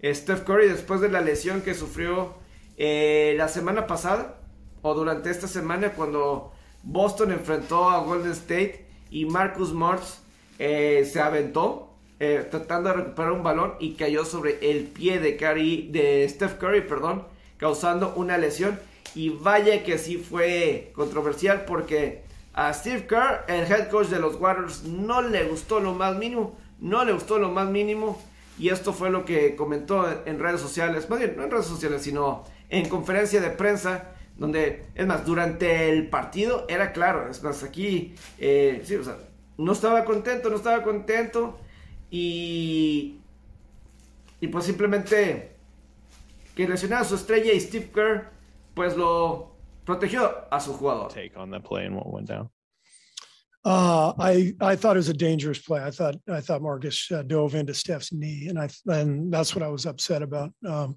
Steph Curry después de la lesión que sufrió eh, la semana pasada o durante esta semana cuando Boston enfrentó a Golden State y Marcus Morris eh, se aventó eh, tratando de recuperar un balón y cayó sobre el pie de, Curry, de Steph Curry, perdón, causando una lesión. Y vaya que sí fue controversial porque a Steve Kerr, el head coach de los Warriors, no le gustó lo más mínimo. No le gustó lo más mínimo. Y esto fue lo que comentó en redes sociales, más bien no en redes sociales, sino en conferencia de prensa, donde, es más, durante el partido era claro, es más, aquí, eh, sí, o sea, no estaba contento, no estaba contento, y, y pues simplemente que lesionara a su estrella y Steve Kerr, pues lo protegió a su jugador. Take on the play and what went down. Uh, I I thought it was a dangerous play. I thought I thought Marcus uh, dove into Steph's knee, and I and that's what I was upset about. Um,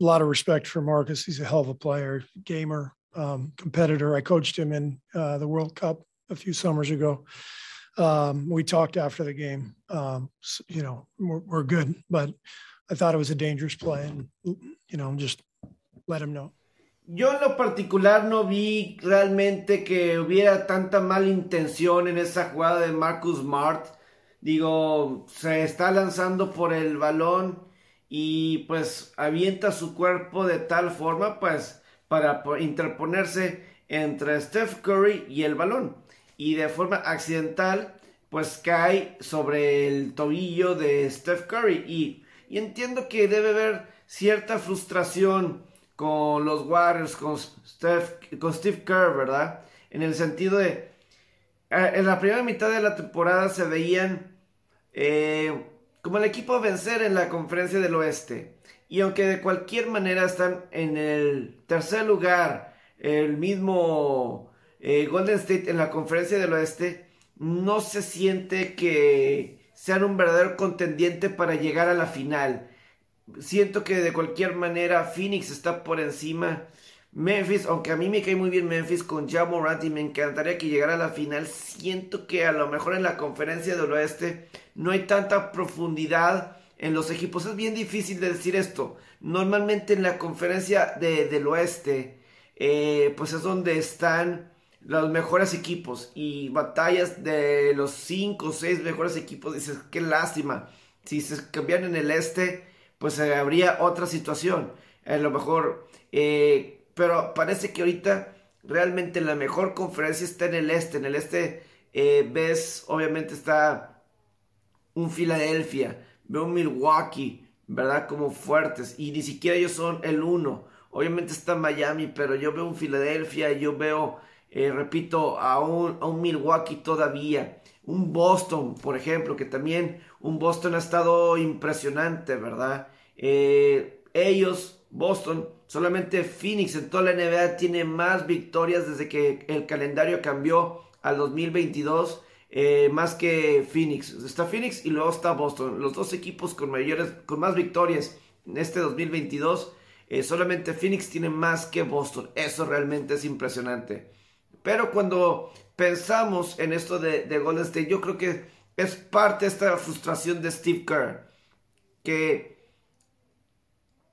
a lot of respect for Marcus. He's a hell of a player, gamer, um, competitor. I coached him in uh, the World Cup a few summers ago. Um, we talked after the game. Um, you know, we're, we're good, but I thought it was a dangerous play, and you know, just let him know. Yo en lo particular no vi realmente que hubiera tanta mala intención en esa jugada de Marcus Mart. Digo, se está lanzando por el balón y pues avienta su cuerpo de tal forma pues para interponerse entre Steph Curry y el balón. Y de forma accidental pues cae sobre el tobillo de Steph Curry. Y, y entiendo que debe haber cierta frustración con los Warriors, con, con Steve Kerr, ¿verdad? En el sentido de, eh, en la primera mitad de la temporada se veían eh, como el equipo a vencer en la conferencia del oeste. Y aunque de cualquier manera están en el tercer lugar, el mismo eh, Golden State en la conferencia del oeste, no se siente que sean un verdadero contendiente para llegar a la final siento que de cualquier manera Phoenix está por encima. Memphis, aunque a mí me cae muy bien Memphis con Ja Morant y me encantaría que llegara a la final, siento que a lo mejor en la conferencia del oeste no hay tanta profundidad en los equipos. Es bien difícil de decir esto. Normalmente en la conferencia del oeste, eh, pues es donde están los mejores equipos y batallas de los 5 o 6 mejores equipos. Dices, qué lástima. Si se cambian en el este, pues eh, habría otra situación. A lo mejor, eh, pero parece que ahorita realmente la mejor conferencia está en el este. En el este eh, ves, obviamente está un Filadelfia, veo un Milwaukee, ¿verdad? Como fuertes. Y ni siquiera ellos son el uno. Obviamente está Miami, pero yo veo un Filadelfia, yo veo, repito, a un, a un Milwaukee todavía. Un Boston, por ejemplo, que también un Boston ha estado impresionante, ¿verdad? Eh, ellos, Boston, solamente Phoenix en toda la NBA tiene más victorias desde que el calendario cambió al 2022. Eh, más que Phoenix. Está Phoenix y luego está Boston. Los dos equipos con mayores, con más victorias en este 2022. Eh, solamente Phoenix tiene más que Boston. Eso realmente es impresionante. Pero cuando pensamos en esto de, de Golden State, yo creo que es parte de esta frustración de Steve Kerr. Que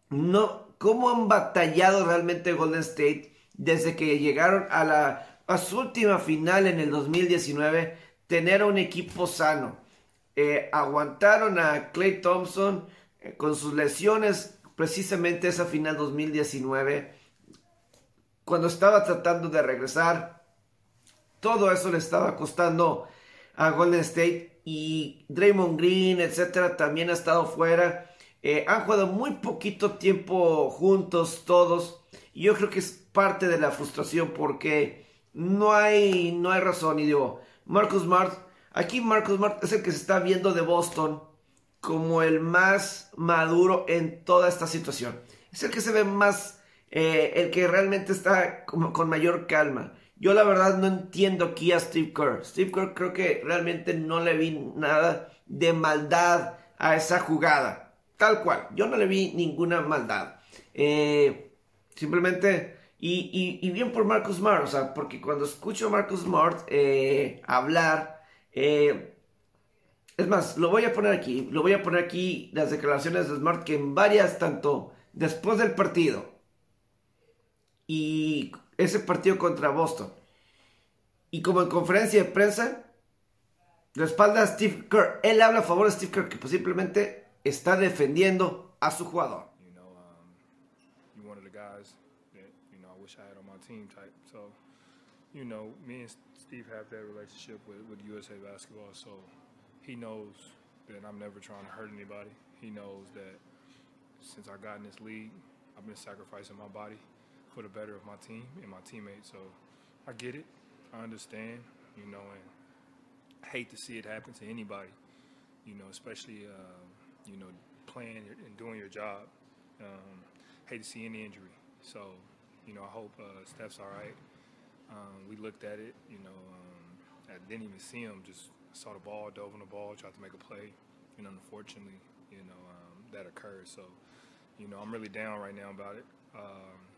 no, cómo han batallado realmente Golden State desde que llegaron a, la, a su última final en el 2019, tener un equipo sano. Eh, aguantaron a Clay Thompson eh, con sus lesiones precisamente esa final 2019, cuando estaba tratando de regresar. Todo eso le estaba costando a Golden State y Draymond Green, etcétera, también ha estado fuera. Eh, han jugado muy poquito tiempo juntos todos. Y yo creo que es parte de la frustración porque no hay, no hay razón. Y digo, Marcus Smart, aquí Marcus Smart es el que se está viendo de Boston. como el más maduro en toda esta situación. Es el que se ve más, eh, el que realmente está como con mayor calma. Yo la verdad no entiendo aquí a Steve Kerr. Steve Kerr creo que realmente no le vi nada de maldad a esa jugada. Tal cual. Yo no le vi ninguna maldad. Eh, simplemente... Y, bien por Marcus Smart. O sea, porque cuando escucho a Marcus Smart eh, hablar... Eh, es más, lo voy a poner aquí. Lo voy a poner aquí las declaraciones de Smart que en varias, tanto después del partido y ese partido contra Boston. Y como en conferencia de prensa, respalda a Steve Kerr. Él habla a favor de Steve Kerr, que pues simplemente está defendiendo a su jugador. You know, um, one of the guys that you know I wish I had on my team type. So, you know, me and Steve have that relationship with, with USA Basketball. So he knows that I'm never trying to hurt anybody. He knows that since I got in this league, I've been sacrificing my body for the better of my team and my teammates. So I get it. I understand, you know, and I hate to see it happen to anybody, you know, especially, uh, you know, playing and doing your job. Um, hate to see any injury. So, you know, I hope uh, Steph's all right. Um, we looked at it, you know, um, I didn't even see him, just saw the ball, dove on the ball, tried to make a play. And unfortunately, you know, um, that occurred. So, you know, I'm really down right now about it. Um,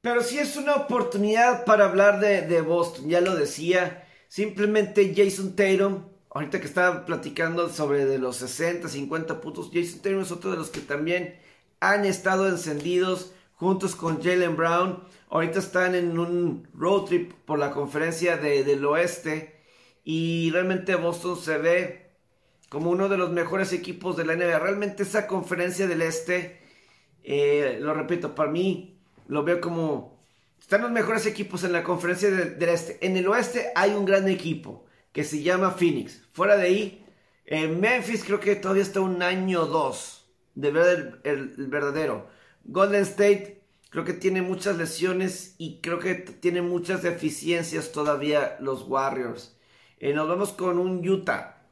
Pero sí es una oportunidad para hablar de, de, Boston, ya lo decía. Simplemente Jason Tatum, ahorita que estaba platicando sobre de los 60, 50 puntos, Jason Tatum es otro de los que también han estado encendidos juntos con Jalen Brown. Ahorita están en un road trip por la conferencia de, del oeste y realmente Boston se ve como uno de los mejores equipos de la NBA. Realmente esa conferencia del este, eh, lo repito, para mí lo veo como... Están los mejores equipos en la conferencia del, este. En el oeste hay un gran equipo que se llama Phoenix. Fuera de ahí, en Memphis creo que todavía está un año o dos de ver el, verdadero. Golden State creo que tiene muchas lesiones y creo que tiene muchas deficiencias todavía los Warriors. Eh, nos vamos con un Utah.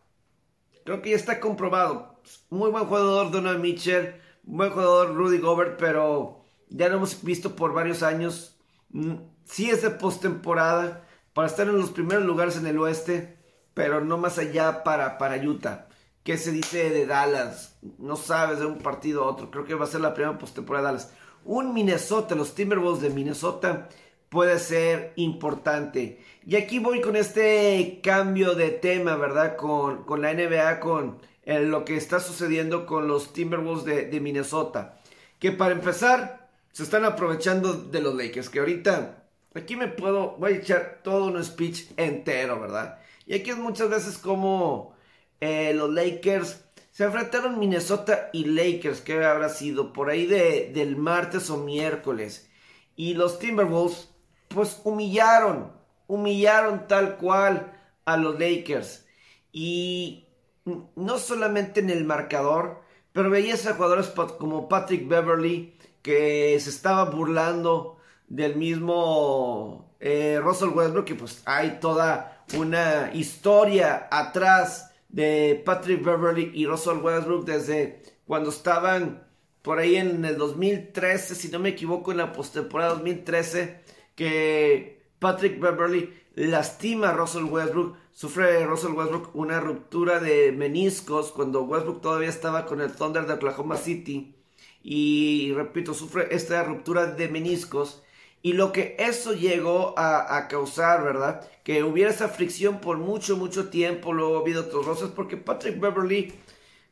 Creo que ya está comprobado. Muy buen jugador Donovan Mitchell. Buen jugador Rudy Gobert, pero ya lo hemos visto por varios años. Mm, sí es de postemporada para estar en los primeros lugares en el oeste, pero no más allá para, para Utah. ¿Qué se dice de Dallas? No sabes de un partido a otro. Creo que va a ser la primera postemporada de Dallas. Un Minnesota, los Timberwolves de Minnesota, puede ser importante. Y aquí voy con este cambio de tema, ¿verdad? Con, con la NBA, con eh, lo que está sucediendo con los Timberwolves de, de Minnesota. Que para empezar, se están aprovechando de los Lakers, que ahorita aquí me puedo, voy a echar todo un speech entero, ¿verdad? Y aquí es muchas veces como eh, los Lakers se enfrentaron Minnesota y Lakers, que habrá sido por ahí de, del martes o miércoles. Y los Timberwolves, pues humillaron, humillaron tal cual a los Lakers. Y no solamente en el marcador, pero veías a jugadores como Patrick Beverly, que se estaba burlando del mismo eh, Russell Westbrook y pues hay toda una historia atrás de Patrick Beverly y Russell Westbrook desde cuando estaban por ahí en el 2013, si no me equivoco, en la postemporada 2013, que Patrick Beverly lastima a Russell Westbrook, sufre Russell Westbrook una ruptura de meniscos cuando Westbrook todavía estaba con el Thunder de Oklahoma City y repito, sufre esta ruptura de meniscos y lo que eso llegó a, causar, ¿verdad? Que hubiera esa fricción por mucho, mucho tiempo, luego ha habido otros roces, porque Patrick Beverly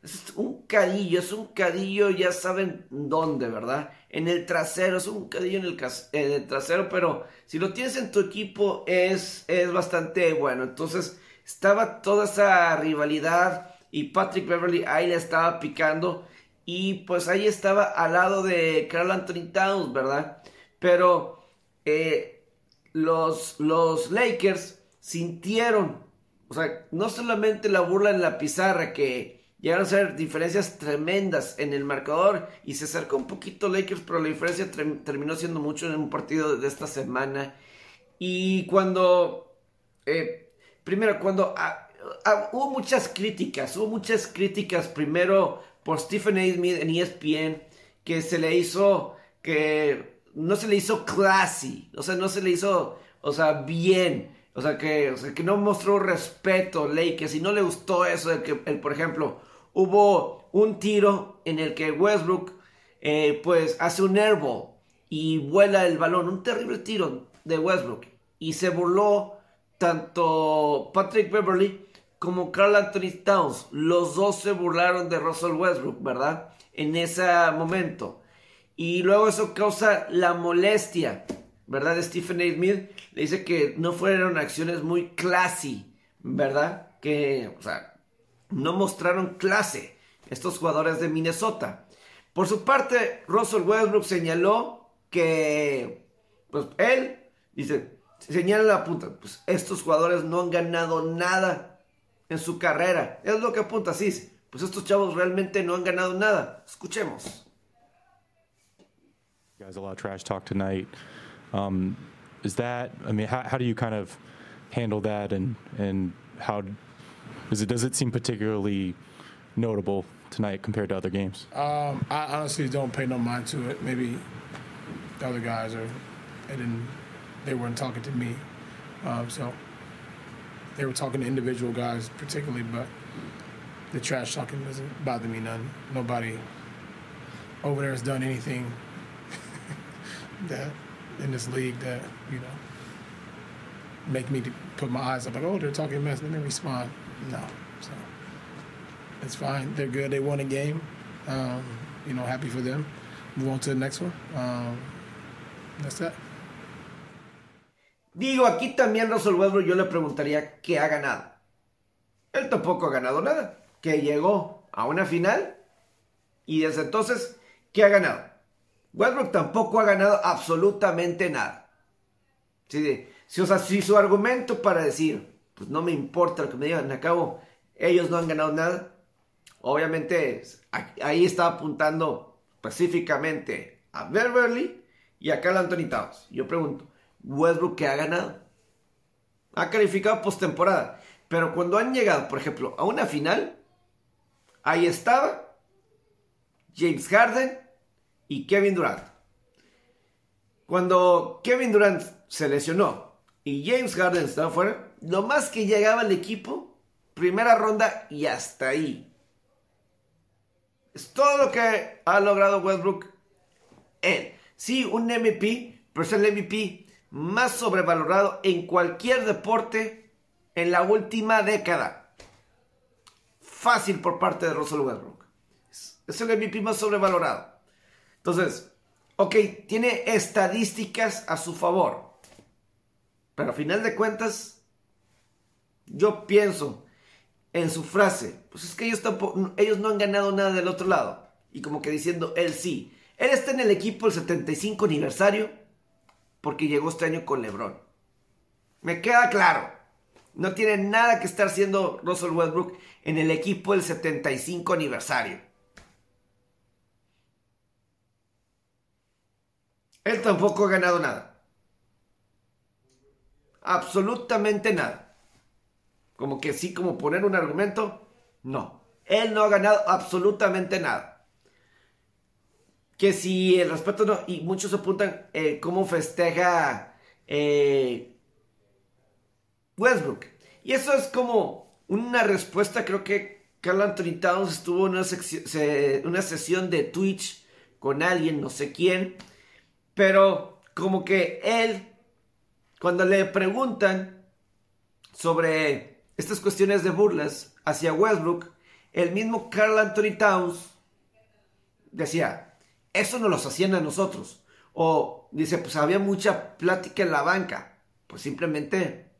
es un cadillo, es un cadillo, ya saben dónde, ¿verdad? En el trasero, es un cadillo en el, trasero, pero si lo tienes en tu equipo es, es bastante bueno. Entonces estaba toda esa rivalidad y Patrick Beverly ahí le estaba picando y pues ahí estaba al lado de Carl Anthony Towns, ¿verdad? Pero eh, los, los Lakers sintieron, o sea, no solamente la burla en la pizarra, que llegaron a ser diferencias tremendas en el marcador y se acercó un poquito Lakers, pero la diferencia terminó siendo mucho en un partido de esta semana. Y cuando, eh, primero, cuando, ah, ah, hubo muchas críticas, hubo muchas críticas primero por Stephen A. Smith en ESPN que se le hizo que no se le hizo classy, o sea, no se le hizo, o sea, bien, o sea, que, o sea, que no mostró respeto, que si no le gustó eso, de que, el, por ejemplo, hubo un tiro en el que Westbrook, eh, pues, hace un airball y vuela el balón, un terrible tiro de Westbrook, y se burló tanto Patrick Beverly como Carl Anthony Towns, los dos se burlaron de Russell Westbrook, ¿verdad? En ese momento. Y luego eso causa la molestia, ¿verdad? Stephen A. Smith le dice que no fueron acciones muy classy, ¿verdad? Que, o sea, no mostraron clase estos jugadores de Minnesota. Por su parte, Russell Westbrook señaló que, pues él, dice, señala la punta, pues estos jugadores no han ganado nada en su carrera. Es lo que apunta así. Pues estos chavos realmente no han ganado nada. Escuchemos. guys a lot of trash talk tonight. Um, is that? I mean, how, do you kind of handle that, and how is it? Does it seem particularly notable tonight compared to other games? Um, I honestly don't pay no mind to it. Maybe the other guys are, they they weren't talking to me, um, so they were talking to individual guys particularly, but the trash talking doesn't bother me none. Nobody over there has done anything that in this league that you know make me put my eyes up like, oh, they're talking mess. Let me respond. No, so it's fine. They're good. They won a game. Um, you know, happy for them. Move on to the next one. Um, that's that. Digo, aquí también Russell Westbrook yo le preguntaría qué ha ganado. Él tampoco ha ganado nada. Que llegó a una final y desde entonces, ¿qué ha ganado? Westbrook tampoco ha ganado absolutamente nada. ¿Sí? Si, o sea, si su argumento para decir, pues no me importa lo que me digan, acabo, ellos no han ganado nada, obviamente ahí está apuntando específicamente a Beverly y a Carl Anthony Towns. Yo pregunto, ¿Westbrook qué ha ganado? Ha calificado postemporada. Pero cuando han llegado, por ejemplo, a una final, ahí estaba James Harden y Kevin Durant. Cuando Kevin Durant se lesionó y James Harden estaba fuera, lo más que llegaba el equipo, primera ronda y hasta ahí. Es todo lo que ha logrado Westbrook. Él, sí, un MVP, pero es el MVP más sobrevalorado en cualquier deporte en la última década. Fácil por parte de Russell Westbrook. Es el MVP más sobrevalorado. Entonces, ok, tiene estadísticas a su favor. Pero a final de cuentas, yo pienso en su frase, pues es que ellos, no han ganado nada del otro lado. Y como que diciendo, él sí. Él está en el equipo el 75 aniversario porque llegó este año con Lebron. Me queda claro. No tiene nada que estar haciendo Russell Westbrook en el equipo el 75 aniversario. Él tampoco ha ganado nada. Absolutamente nada. Como que sí, como poner un argumento. No. Él no ha ganado absolutamente nada. Que si el respeto no. Y muchos apuntan eh, cómo festeja eh, Westbrook. Y eso es como una respuesta. Creo que Carl Anthony Towns estuvo en una, una sesión de Twitch con alguien, no sé quién pero como que él, cuando le preguntan sobre estas cuestiones de burlas hacia Westbrook, el mismo Carl Anthony Towns decía, eso no los hacían a nosotros. O dice, pues había mucha plática en la banca. Pues simplemente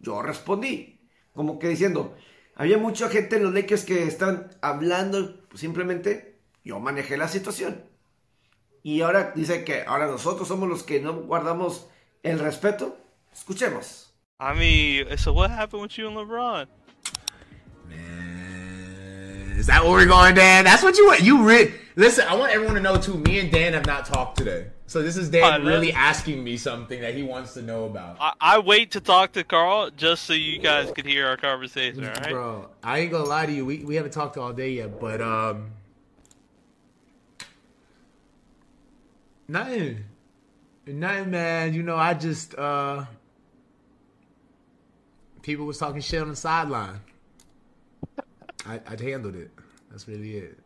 yo respondí. Como que diciendo, había mucha gente en los Lakers que están hablando, pues simplemente yo manejé la situación. Y ahora dice que ahora nosotros somos los que no guardamos el respeto. Escuchemos. I mean, so what happened with you and LeBron? Man, Is that what we're going, Dan? That's what you want. You re- listen. I want everyone to know too. Me and Dan have not talked today, so this is Dan Fine, really asking me something that he wants to know about. I, I wait to talk to Carl just so you guys can hear our conversation. All right. Bro, I ain't gonna lie to you. We we haven't talked all day yet, but um, nothing, nothing, man. You know, I just uh, people was talking shit on the sideline. I I handled it. That's really it.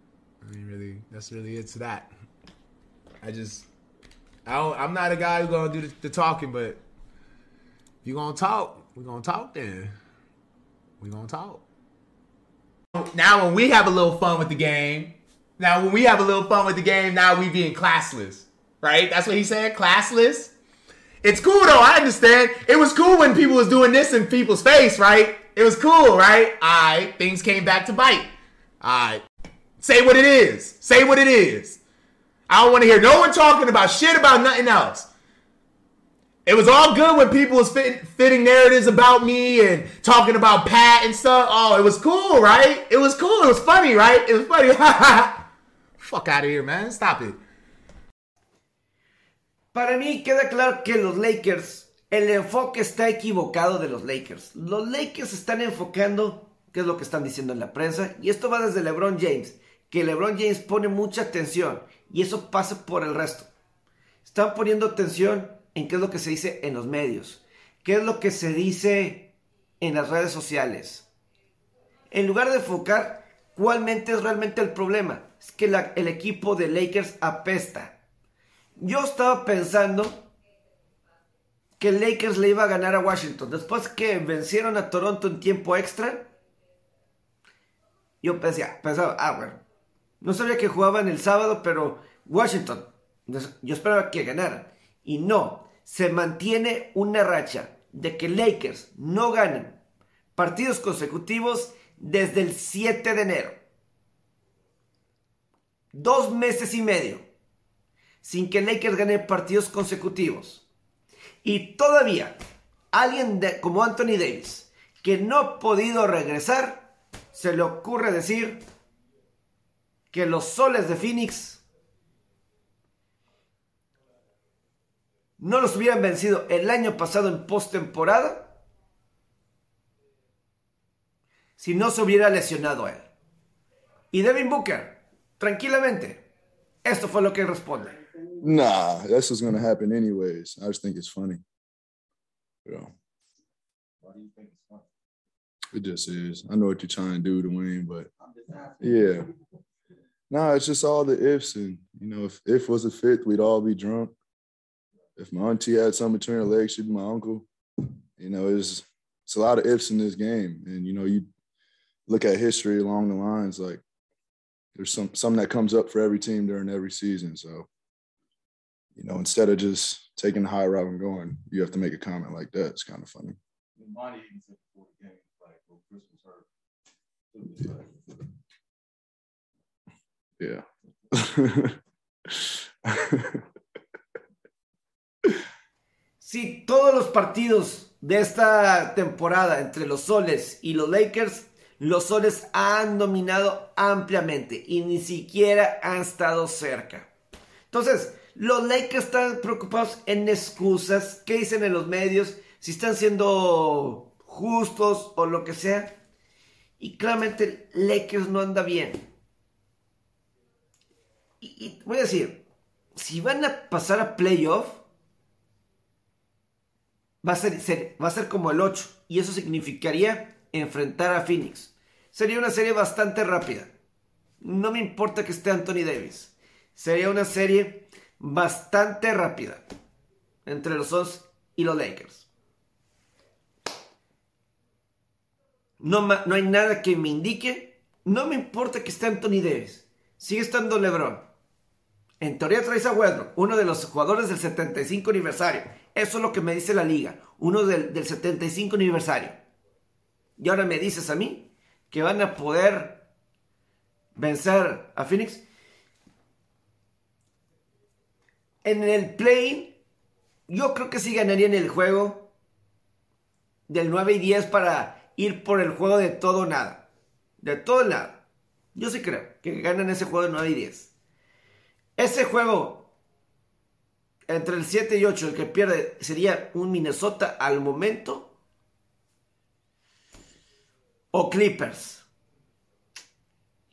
I mean, really, that's really it to that. I just, I don't, I'm not a guy who's gonna do the, the talking, but if you gonna talk, we gonna talk then. We gonna talk. Now when we have a little fun with the game, now when we have a little fun with the game, now we being classless, right? That's what he said, classless. It's cool though. I understand. It was cool when people was doing this in people's face, right? It was cool, right? Alright, things came back to bite. Alright, say what it is. Say what it is. I don't want to hear no one talking about shit about nothing else. It was all good when people was fit, fitting narratives about me and talking about Pat and stuff. Oh, it was cool, right? It was cool. It was funny, right? It was funny. Fuck out of here, man. Stop it. Para mí queda claro que los Lakers, el enfoque está equivocado de los Lakers. Los Lakers están enfocando, que es lo que están diciendo en la prensa, y esto va desde LeBron James, que LeBron James pone mucha atención y eso pasa por el resto. Están poniendo atención en qué es lo que se dice en los medios, qué es lo que se dice en las redes sociales. En lugar de enfocar cuálmente es realmente el problema, es que el equipo de Lakers apesta. Yo estaba pensando que Lakers le iba a ganar a Washington. Después que vencieron a Toronto en tiempo extra, yo pensé, pensaba, ah, bueno, no sabía que jugaban el sábado, pero Washington, yo esperaba que ganaran. Y no, se mantiene una racha de que Lakers no ganan partidos consecutivos desde el 7 de enero. Dos meses y medio sin que Lakers gane partidos consecutivos. Y todavía alguien como Anthony Davis, que no ha podido regresar, se le ocurre decir que los soles de Phoenix no los hubieran vencido el año pasado en postemporada si no se hubiera lesionado a él. Y Devin Booker, tranquilamente, esto fue lo que responde. Nah, that's what's gonna happen anyways. I just think it's funny. Yeah. Why do you know. It just is. I know what you're trying to do to win, but yeah. Nah, it's just all the ifs, and you know, if if was a fifth, we'd all be drunk. If my auntie had something between her legs, she'd be my uncle. You know, it's it's a lot of ifs in this game, and you know, you look at history along the lines like there's some something that comes up for every team during every season. So, you know, instead of just taking the high route and going, you have to make a comment like that. It's kind of funny. Monty even said before the game, like, well, Chris was hurt. Yeah. Si todos los partidos de esta temporada entre los Soles y los Lakers, los Soles han dominado ampliamente y ni siquiera han estado cerca. Entonces, los Lakers están preocupados en excusas, qué dicen en los medios, si están siendo justos o lo que sea. Y claramente Lakers no anda bien. Y, voy a decir, si van a pasar a playoff, va a ser- va a ser como el 8 y eso significaría enfrentar a Phoenix. Sería una serie bastante rápida. No me importa que esté Anthony Davis. Sería una serie bastante rápida entre los Suns y los Lakers. No, hay nada que me indique. No me importa que esté Anthony Davis. Sigue estando LeBron. En teoría traes a Westbrook, uno de los jugadores del 75 aniversario. Eso es lo que me dice la liga. Uno del, del 75 aniversario. Y ahora me dices a mí que van a poder vencer a Phoenix. En el play, yo creo que sí ganarían el juego del 9 y 10 para ir por el juego de todo nada. De todo nada. Yo sí creo que ganan ese juego de 9 y 10. Ese juego entre el 7 y 8, el que pierde sería un Minnesota al momento. O Clippers.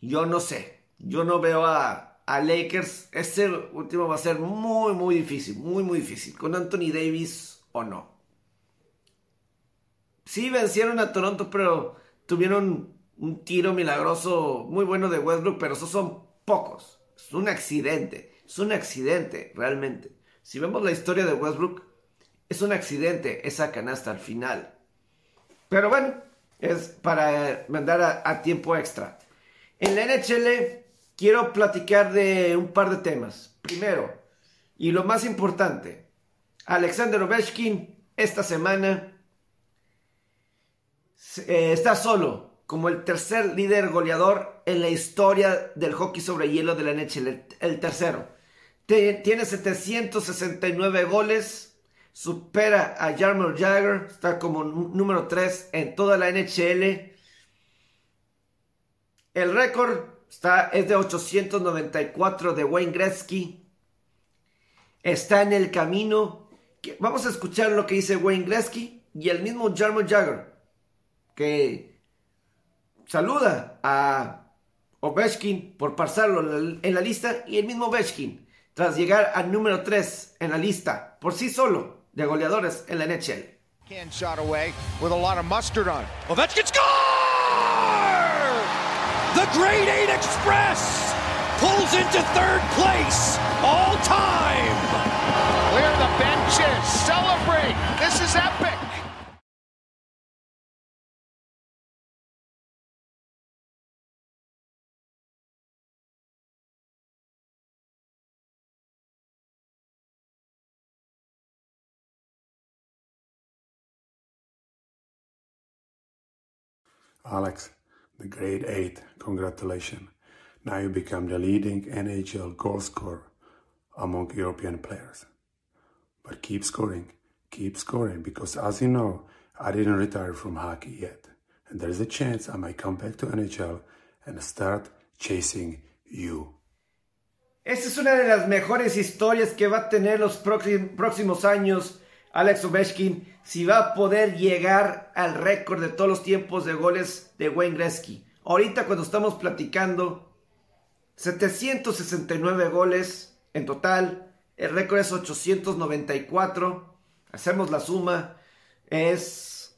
Yo no sé. Yo no veo a, a Lakers. Ese último va a ser muy, muy difícil. Muy, muy difícil. Con Anthony Davis o no. Sí vencieron a Toronto, pero tuvieron un tiro milagroso muy bueno de Westbrook, pero esos son pocos. Es un accidente. Es un accidente, realmente. Si vemos la historia de Westbrook, es un accidente esa canasta al final. Pero bueno, es para mandar a, a tiempo extra. En la NHL quiero platicar de un par de temas. Primero, y lo más importante, Alexander Ovechkin esta semana eh, está solo como el tercer líder goleador en la historia del hockey sobre hielo de la NHL. El, tercero. Te- tiene 769 goles. Supera a Jarmer Jagger. Está como número 3 en toda la NHL. El récord está, es de 894 de Wayne Gretzky. Está en el camino. Vamos a escuchar lo que dice Wayne Gretzky y el mismo Jarmer Jagger. Que saluda a Ovechkin por pasarlo en la, en la lista y el mismo Ovechkin tras llegar al número 3 en la lista por sí solo de goleadores en la NHL. Can shot away with a lot of mustard on it. Ovechkin score! The Great Eight Express pulls into third place all time. Clear the benches. Celebrate. This is epic. Alex, the grade 8, congratulations. Now you become the leading NHL goal scorer among European players. But keep scoring, keep scoring, because as you know, I didn't retire from hockey yet. And there's a chance I might come back to NHL and start chasing you. Esta es una de las mejores historias que va a tener los próxim- próximos años Alex Ovechkin si va a poder llegar al récord de todos los tiempos de goles de Wayne Gretzky. Ahorita cuando estamos platicando 769 goles en total, el récord es 894. Hacemos la suma, es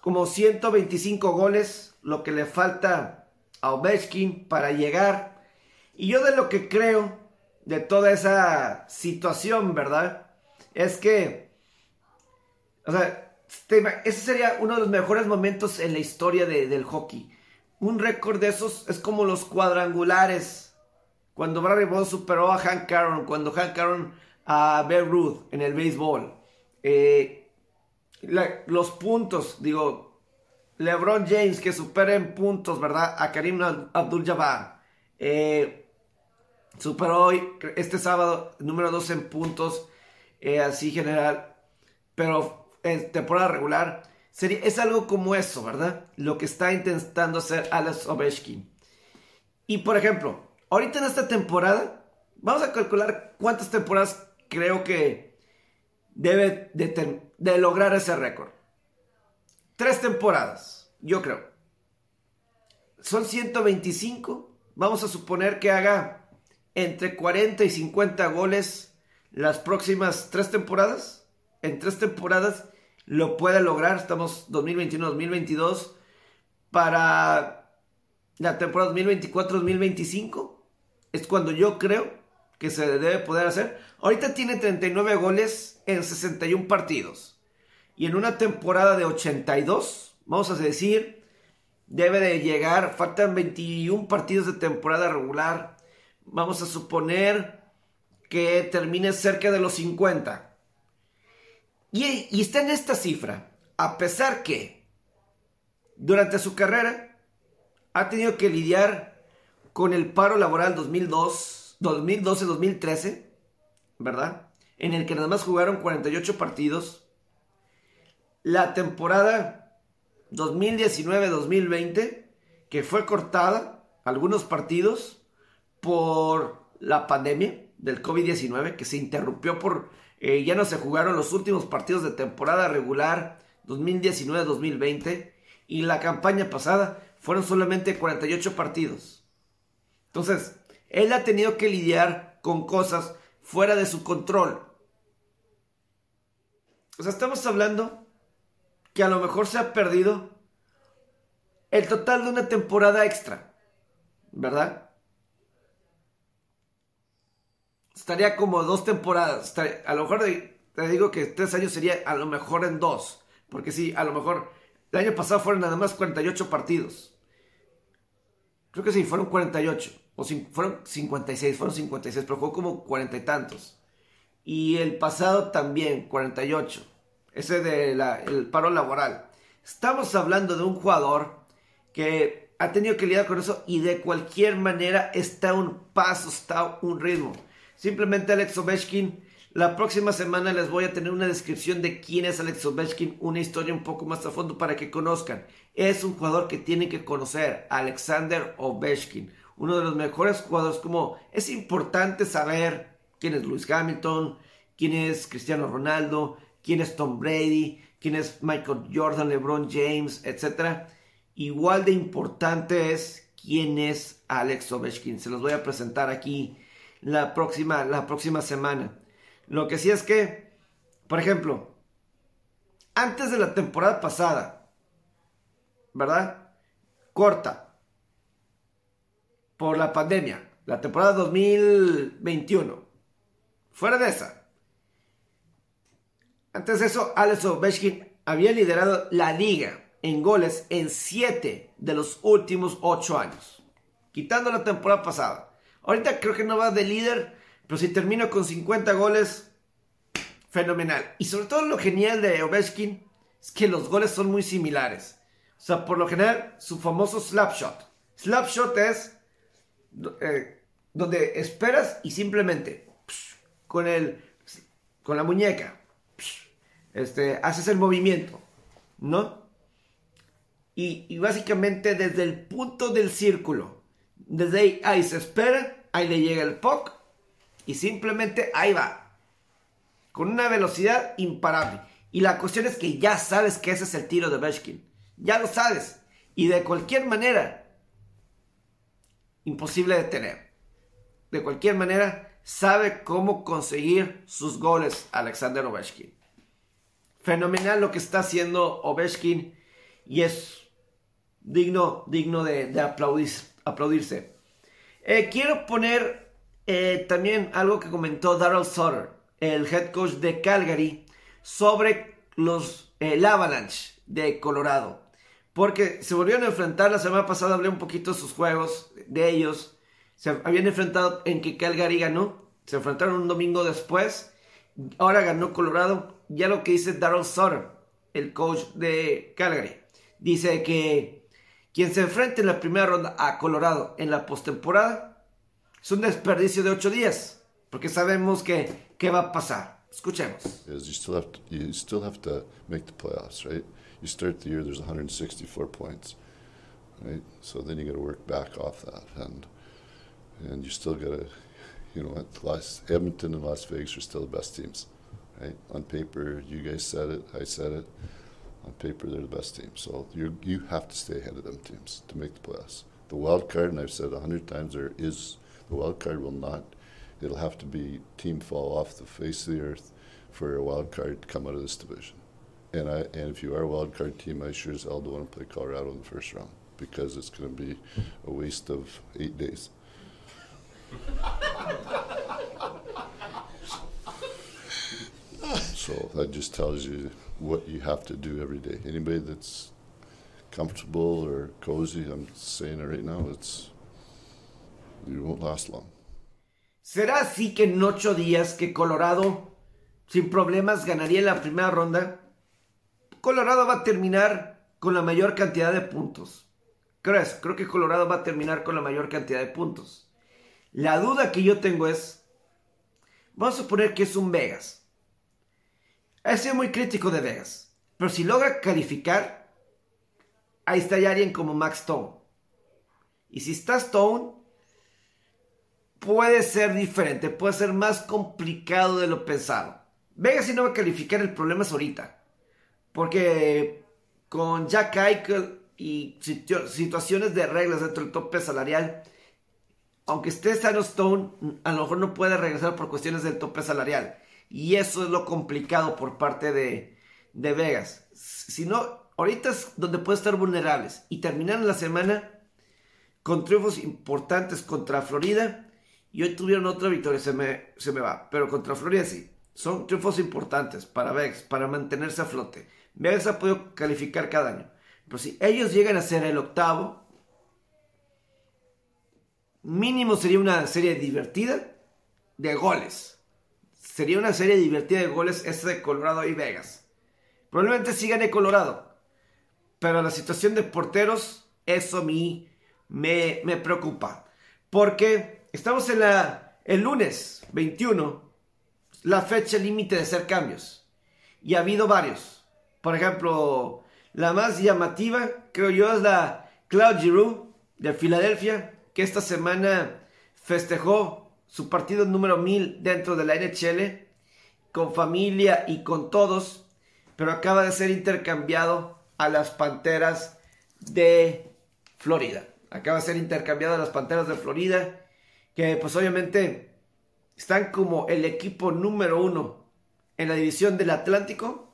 como 125 goles lo que le falta a Ovechkin para llegar y yo de lo que creo de toda esa situación, ¿verdad? Es que, o sea, ese sería uno de los mejores momentos en la historia de- del hockey. Un récord de esos es como los cuadrangulares. Cuando Barry Bonds superó a Hank Aaron, cuando Hank Aaron a Babe Ruth en el béisbol. Eh, los puntos, digo, LeBron James que supera en puntos, ¿verdad? A Karim Abdul-Jabbar. Eh, superó hoy, este sábado, número 2 en puntos, eh, así general, pero en temporada regular. Es algo como eso, ¿verdad? Lo que está intentando hacer Alex Ovechkin. Y por ejemplo, ahorita en esta temporada, vamos a calcular cuántas temporadas creo que debe de lograr ese récord. Tres temporadas, yo creo. Son 125. Vamos a suponer que haga entre 40 y 50 goles las próximas tres temporadas. En tres temporadas lo puede lograr. Estamos 2021-2022 para la temporada 2024-2025. Es cuando yo creo que se debe poder hacer. Ahorita tiene 39 goles en 61 partidos. Y en una temporada de 82, vamos a decir, debe de llegar, faltan 21 partidos de temporada regular. Vamos a suponer que termine cerca de los 50. Y, está en esta cifra, a pesar que durante su carrera ha tenido que lidiar con el paro laboral 2002, 2012-2013, ¿verdad? En el que nada más jugaron 48 partidos. La temporada 2019-2020, que fue cortada algunos partidos por la pandemia del COVID-19 que se interrumpió por, eh, ya no se jugaron los últimos partidos de temporada regular 2019-2020 y la campaña pasada fueron solamente 48 partidos. Entonces, él ha tenido que lidiar con cosas fuera de su control. O sea, estamos hablando que a lo mejor se ha perdido el total de una temporada extra, ¿verdad? Estaría como dos temporadas. a lo mejor te digo que tres años sería a lo mejor en dos. Porque sí, a lo mejor el año pasado fueron nada más 48 partidos. Creo que sí, fueron 48. O fueron 56, fueron 56, pero jugó como cuarenta y tantos. Y el pasado también, 48. Ese del paro laboral. Estamos hablando de un jugador que ha tenido que lidiar con eso y de cualquier manera está un paso, está un ritmo. Simplemente Alex Ovechkin, la próxima semana les voy a tener una descripción de quién es Alex Ovechkin, una historia un poco más a fondo para que conozcan. Es un jugador que tienen que conocer, Alexander Ovechkin, uno de los mejores jugadores como es importante saber quién es Lewis Hamilton, quién es Cristiano Ronaldo, quién es Tom Brady, quién es Michael Jordan, LeBron James, etc igual de importante es quién es Alex Ovechkin. Se los voy a presentar aquí la próxima, la próxima semana. Lo que sí es que, por ejemplo, antes de la temporada pasada, ¿verdad? Corta. Por la pandemia. La temporada 2021. Fuera de esa. Antes de eso, Alex Ovechkin había liderado la liga en goles en 7 de los últimos 8 años. Quitando la temporada pasada. Ahorita creo que no va de líder, pero si termino con 50 goles, fenomenal. Y sobre todo lo genial de Ovechkin es que los goles son muy similares. O sea, por lo general, su famoso slap shot. Slap shot es eh, donde esperas y simplemente con, el, con la muñeca este, haces el movimiento, ¿no? Y, básicamente desde el punto del círculo, desde ahí, ahí se espera, ahí le llega el puck y simplemente ahí va. Con una velocidad imparable. Y la cuestión es que ya sabes que ese es el tiro de Beshkin. Ya lo sabes. Y de cualquier manera, imposible de tener. De cualquier manera, sabe cómo conseguir sus goles Alexander Ovechkin. Fenomenal lo que está haciendo Ovechkin y es digno, digno de, aplaudirse. Eh, quiero poner eh, también algo que comentó Daryl Sutter, el head coach de Calgary, sobre los, el Avalanche de Colorado. Porque se volvieron a enfrentar, la semana pasada hablé un poquito de sus juegos, de ellos. Se habían enfrentado en que Calgary ganó. Se enfrentaron un domingo después. Ahora ganó Colorado. Ya lo que dice Daryl Sutter, el coach de Calgary. Dice que quien se enfrente en la primera ronda a Colorado en la postemporada es un desperdicio de ocho días, porque sabemos que qué va a pasar. Escuchemos. Is you still have to, you still have to make the playoffs, right? You start the year there's 164 points, right? So then you got to work back off that, and and you still got to, you know, Las, Edmonton and Las Vegas are still the best teams, right? On paper, you guys said it, I said it on paper they're the best team. So you you have to stay ahead of them teams to make the playoffs. The wild card, and I've said a hundred times, there is the wild card will not. It'll have to be team fall off the face of the earth for a wild card to come out of this division. And I and if you are a wild card team, I sure as hell don't want to play Colorado in the first round because it's going to be a waste of eight days. so that just tells you what you have to do every day. Anybody that's comfortable or cozy, I'm saying it right now, it's you won't last long. ¿Será así que en ocho días que Colorado sin problemas ganaría la primera ronda? Colorado va a terminar con la mayor cantidad de puntos. ¿Crees? Creo que Colorado va a terminar con la mayor cantidad de puntos. La duda que yo tengo es, vamos a suponer que es un Vegas. Ha sido muy crítico de Vegas. Pero si logra calificar, ahí está alguien como Max Stone. Y si está Stone, puede ser diferente, puede ser más complicado de lo pensado. Vegas si no va a calificar, el problema es ahorita. Porque con Jack Eichel y situaciones de reglas dentro del tope salarial, aunque esté sano Stone, a lo mejor no puede regresar por cuestiones del tope salarial. Y eso es lo complicado por parte de, de Vegas. Si no, ahorita es donde puede estar vulnerables. Y terminar la semana con triunfos importantes contra Florida. Y hoy tuvieron otra victoria, se me, se me va. Pero contra Florida sí. Son triunfos importantes para Vegas, para mantenerse a flote. Vegas ha podido calificar cada año. Pero si ellos llegan a ser el octavo, mínimo sería una serie divertida de goles. Sería una serie divertida de goles esta de Colorado y Vegas. Probablemente sí gane Colorado. Pero la situación de porteros, eso a mí me, me preocupa. Porque estamos en la, el lunes 21, la fecha límite de hacer cambios. Y ha habido varios. Por ejemplo, la más llamativa, creo yo, es la Claude Giroux de Filadelfia, que esta semana festejó su partido número 1000 dentro de la NHL, con familia y con todos, pero acaba de ser intercambiado a las Panteras de Florida. Acaba de ser intercambiado a las Panteras de Florida, que pues obviamente están como el equipo número uno en la división del Atlántico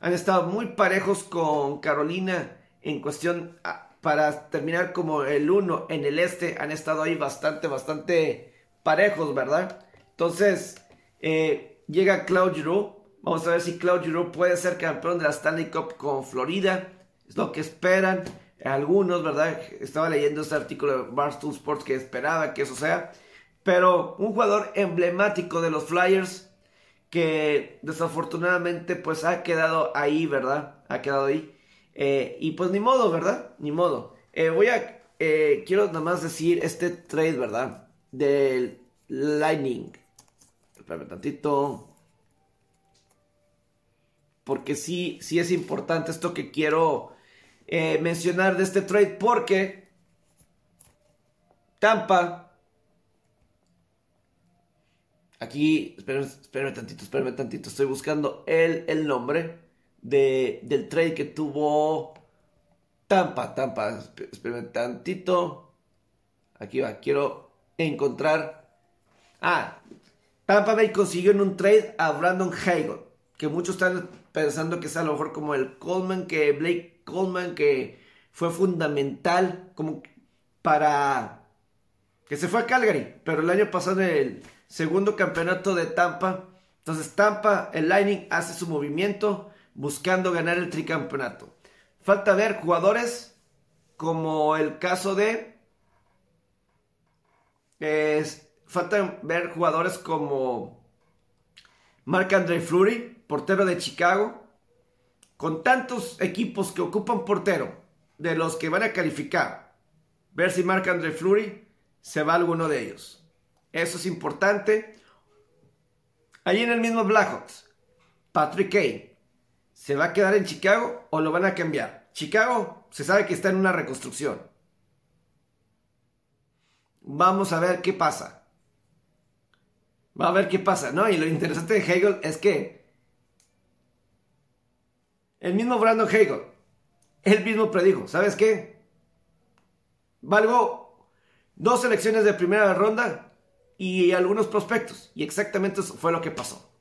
han estado muy parejos con Carolina en cuestión ah, para terminar como el uno en el este. Han estado ahí bastante, bastante parejos, ¿verdad? Entonces, eh, llega Claude Giroux. Vamos a ver si Claude Giroux puede ser campeón de la Stanley Cup con Florida. Es lo que esperan algunos, ¿verdad? Estaba leyendo este artículo de Barstool Sports que esperaba que eso sea. Pero un jugador emblemático de los Flyers que desafortunadamente pues ha quedado ahí, ¿verdad? Ha quedado ahí. Eh, y pues ni modo, ¿verdad? Ni modo. Eh, voy a, quiero nada más decir este trade, ¿verdad? Del Lightning. Espérame tantito. Porque sí, sí es importante esto que quiero mencionar de este trade. Porque Tampa Aquí, espérenme, tantito, espérenme tantito. Estoy buscando el, el nombre de, del trade que tuvo Tampa. Tampa, espérenme tantito. Aquí va, quiero encontrar. Ah, Tampa Bay consiguió en un trade a Brandon Hagel. Que muchos están pensando que es a lo mejor como el Coleman, que Blake Coleman, que fue fundamental como para que se fue a Calgary. Pero el año pasado el segundo campeonato de Tampa. Entonces Tampa, el Lightning hace su movimiento buscando ganar el tricampeonato. Falta ver jugadores como el caso de... Falta ver jugadores como Marc-André Fleury, portero de Chicago. Con tantos equipos que ocupan portero, de los que van a calificar, ver si Marc-André Fleury se va alguno de ellos. Eso es importante. Allí en el mismo Blackhawks, Patrick Kane, ¿se va a quedar en Chicago o lo van a cambiar? Chicago se sabe que está en una reconstrucción. Vamos a ver qué pasa. Va a ver qué pasa, ¿no? Y lo interesante de Hegel es que el mismo Brandon Hegel, él mismo predijo, ¿sabes qué? Valgo dos selecciones de primera ronda y algunos prospectos. Y exactamente eso fue lo que pasó.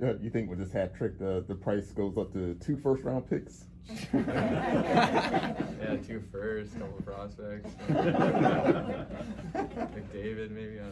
Yeah, you think with this hat trick, the, the price goes up to two first round picks? yeah, two first, couple prospects. McDavid, maybe.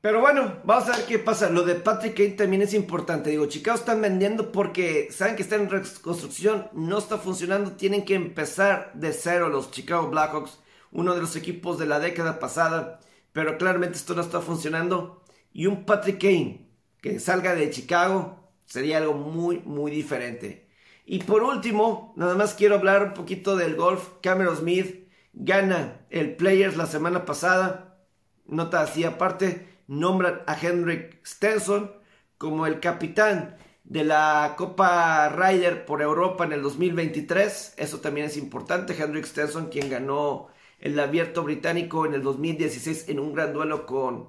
Pero bueno, vamos a ver qué pasa. Lo de Patrick Kane también es importante. Digo, Chicago están vendiendo porque saben que están en reconstrucción, no está funcionando. Tienen que empezar de cero los Chicago Blackhawks, uno de los equipos de la década pasada. Pero claramente esto no está funcionando. Y un Patrick Kane que salga de Chicago sería algo muy, muy diferente. Y por último, nada más quiero hablar un poquito del golf. Cameron Smith gana el Players la semana pasada. Nota así aparte nombran a Henrik Stenson como el capitán de la Copa Ryder por Europa en el 2023. Eso también es importante. Hendrik Stenson, quien ganó el abierto británico en el 2016 en un gran duelo con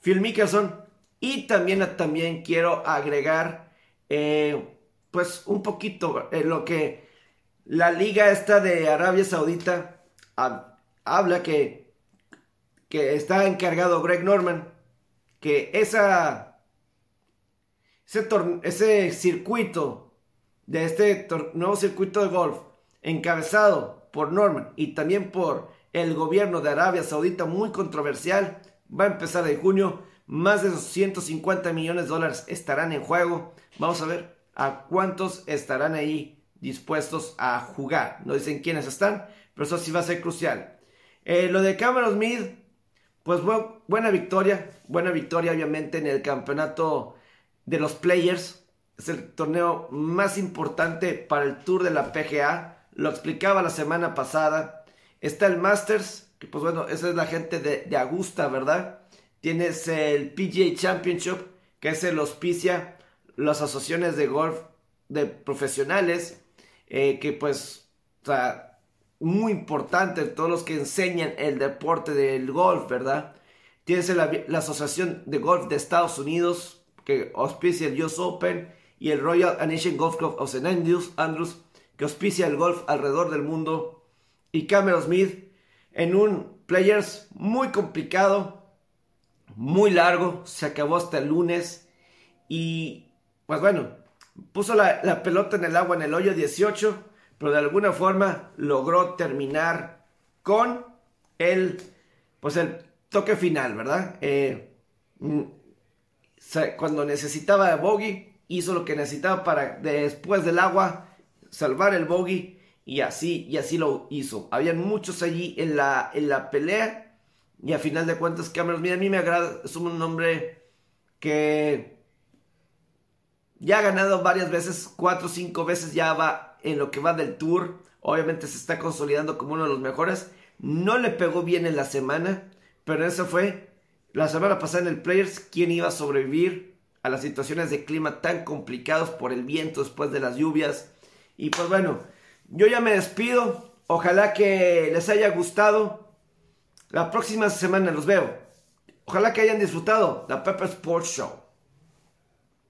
Phil Mickelson. Y también, también quiero agregar, eh, pues un poquito en lo que la liga esta de Arabia Saudita habla que, que está encargado Greg Norman, que esa, ese, ese circuito, de este nuevo circuito de golf, encabezado por Norman y también por el gobierno de Arabia Saudita, muy controversial, va a empezar en junio. Más de 150 millones de dólares estarán en juego. Vamos a ver a cuántos estarán ahí dispuestos a jugar. No dicen quiénes están, pero eso sí va a ser crucial. Eh, lo de Cameron Smith, pues buena victoria, buena victoria obviamente en el campeonato de los Players. Es el torneo más importante para el Tour de la PGA. Lo explicaba la semana pasada. Está el Masters, que pues bueno, esa es la gente de, de Augusta, ¿verdad? Tienes el PGA Championship, que es el auspicia las asociaciones de golf de profesionales, eh, que pues, o sea, muy importante, todos los que enseñan el deporte del golf, ¿verdad? Tienes la, Asociación de Golf de Estados Unidos, que auspicia el US Open, y el Royal Nation Golf Club of St. Andrews, Andrews, que auspicia el golf alrededor del mundo, y Cameron Smith en un Players muy complicado, muy largo, se acabó hasta el lunes, y pues bueno, puso la, pelota en el agua en el hoyo 18, pero de alguna forma logró terminar con el, pues el toque final, ¿verdad? Eh, mm, cuando necesitaba bogey, hizo lo que necesitaba para después del agua salvar el bogey y así y así lo hizo. Habían muchos allí en la, en la pelea y a final de cuentas Cameron, mira, a mí me agrada, es un hombre que ya ha ganado varias veces, cuatro o cinco veces ya va en lo que va del tour. Obviamente se está consolidando como uno de los mejores. No le pegó bien en la semana, pero eso fue la semana pasada en el Players quién iba a sobrevivir a las situaciones de clima tan complicados por el viento después de las lluvias. Y pues bueno, yo ya me despido. Ojalá que les haya gustado. La próxima semana los veo. Ojalá que hayan disfrutado la Pepper Sports Show.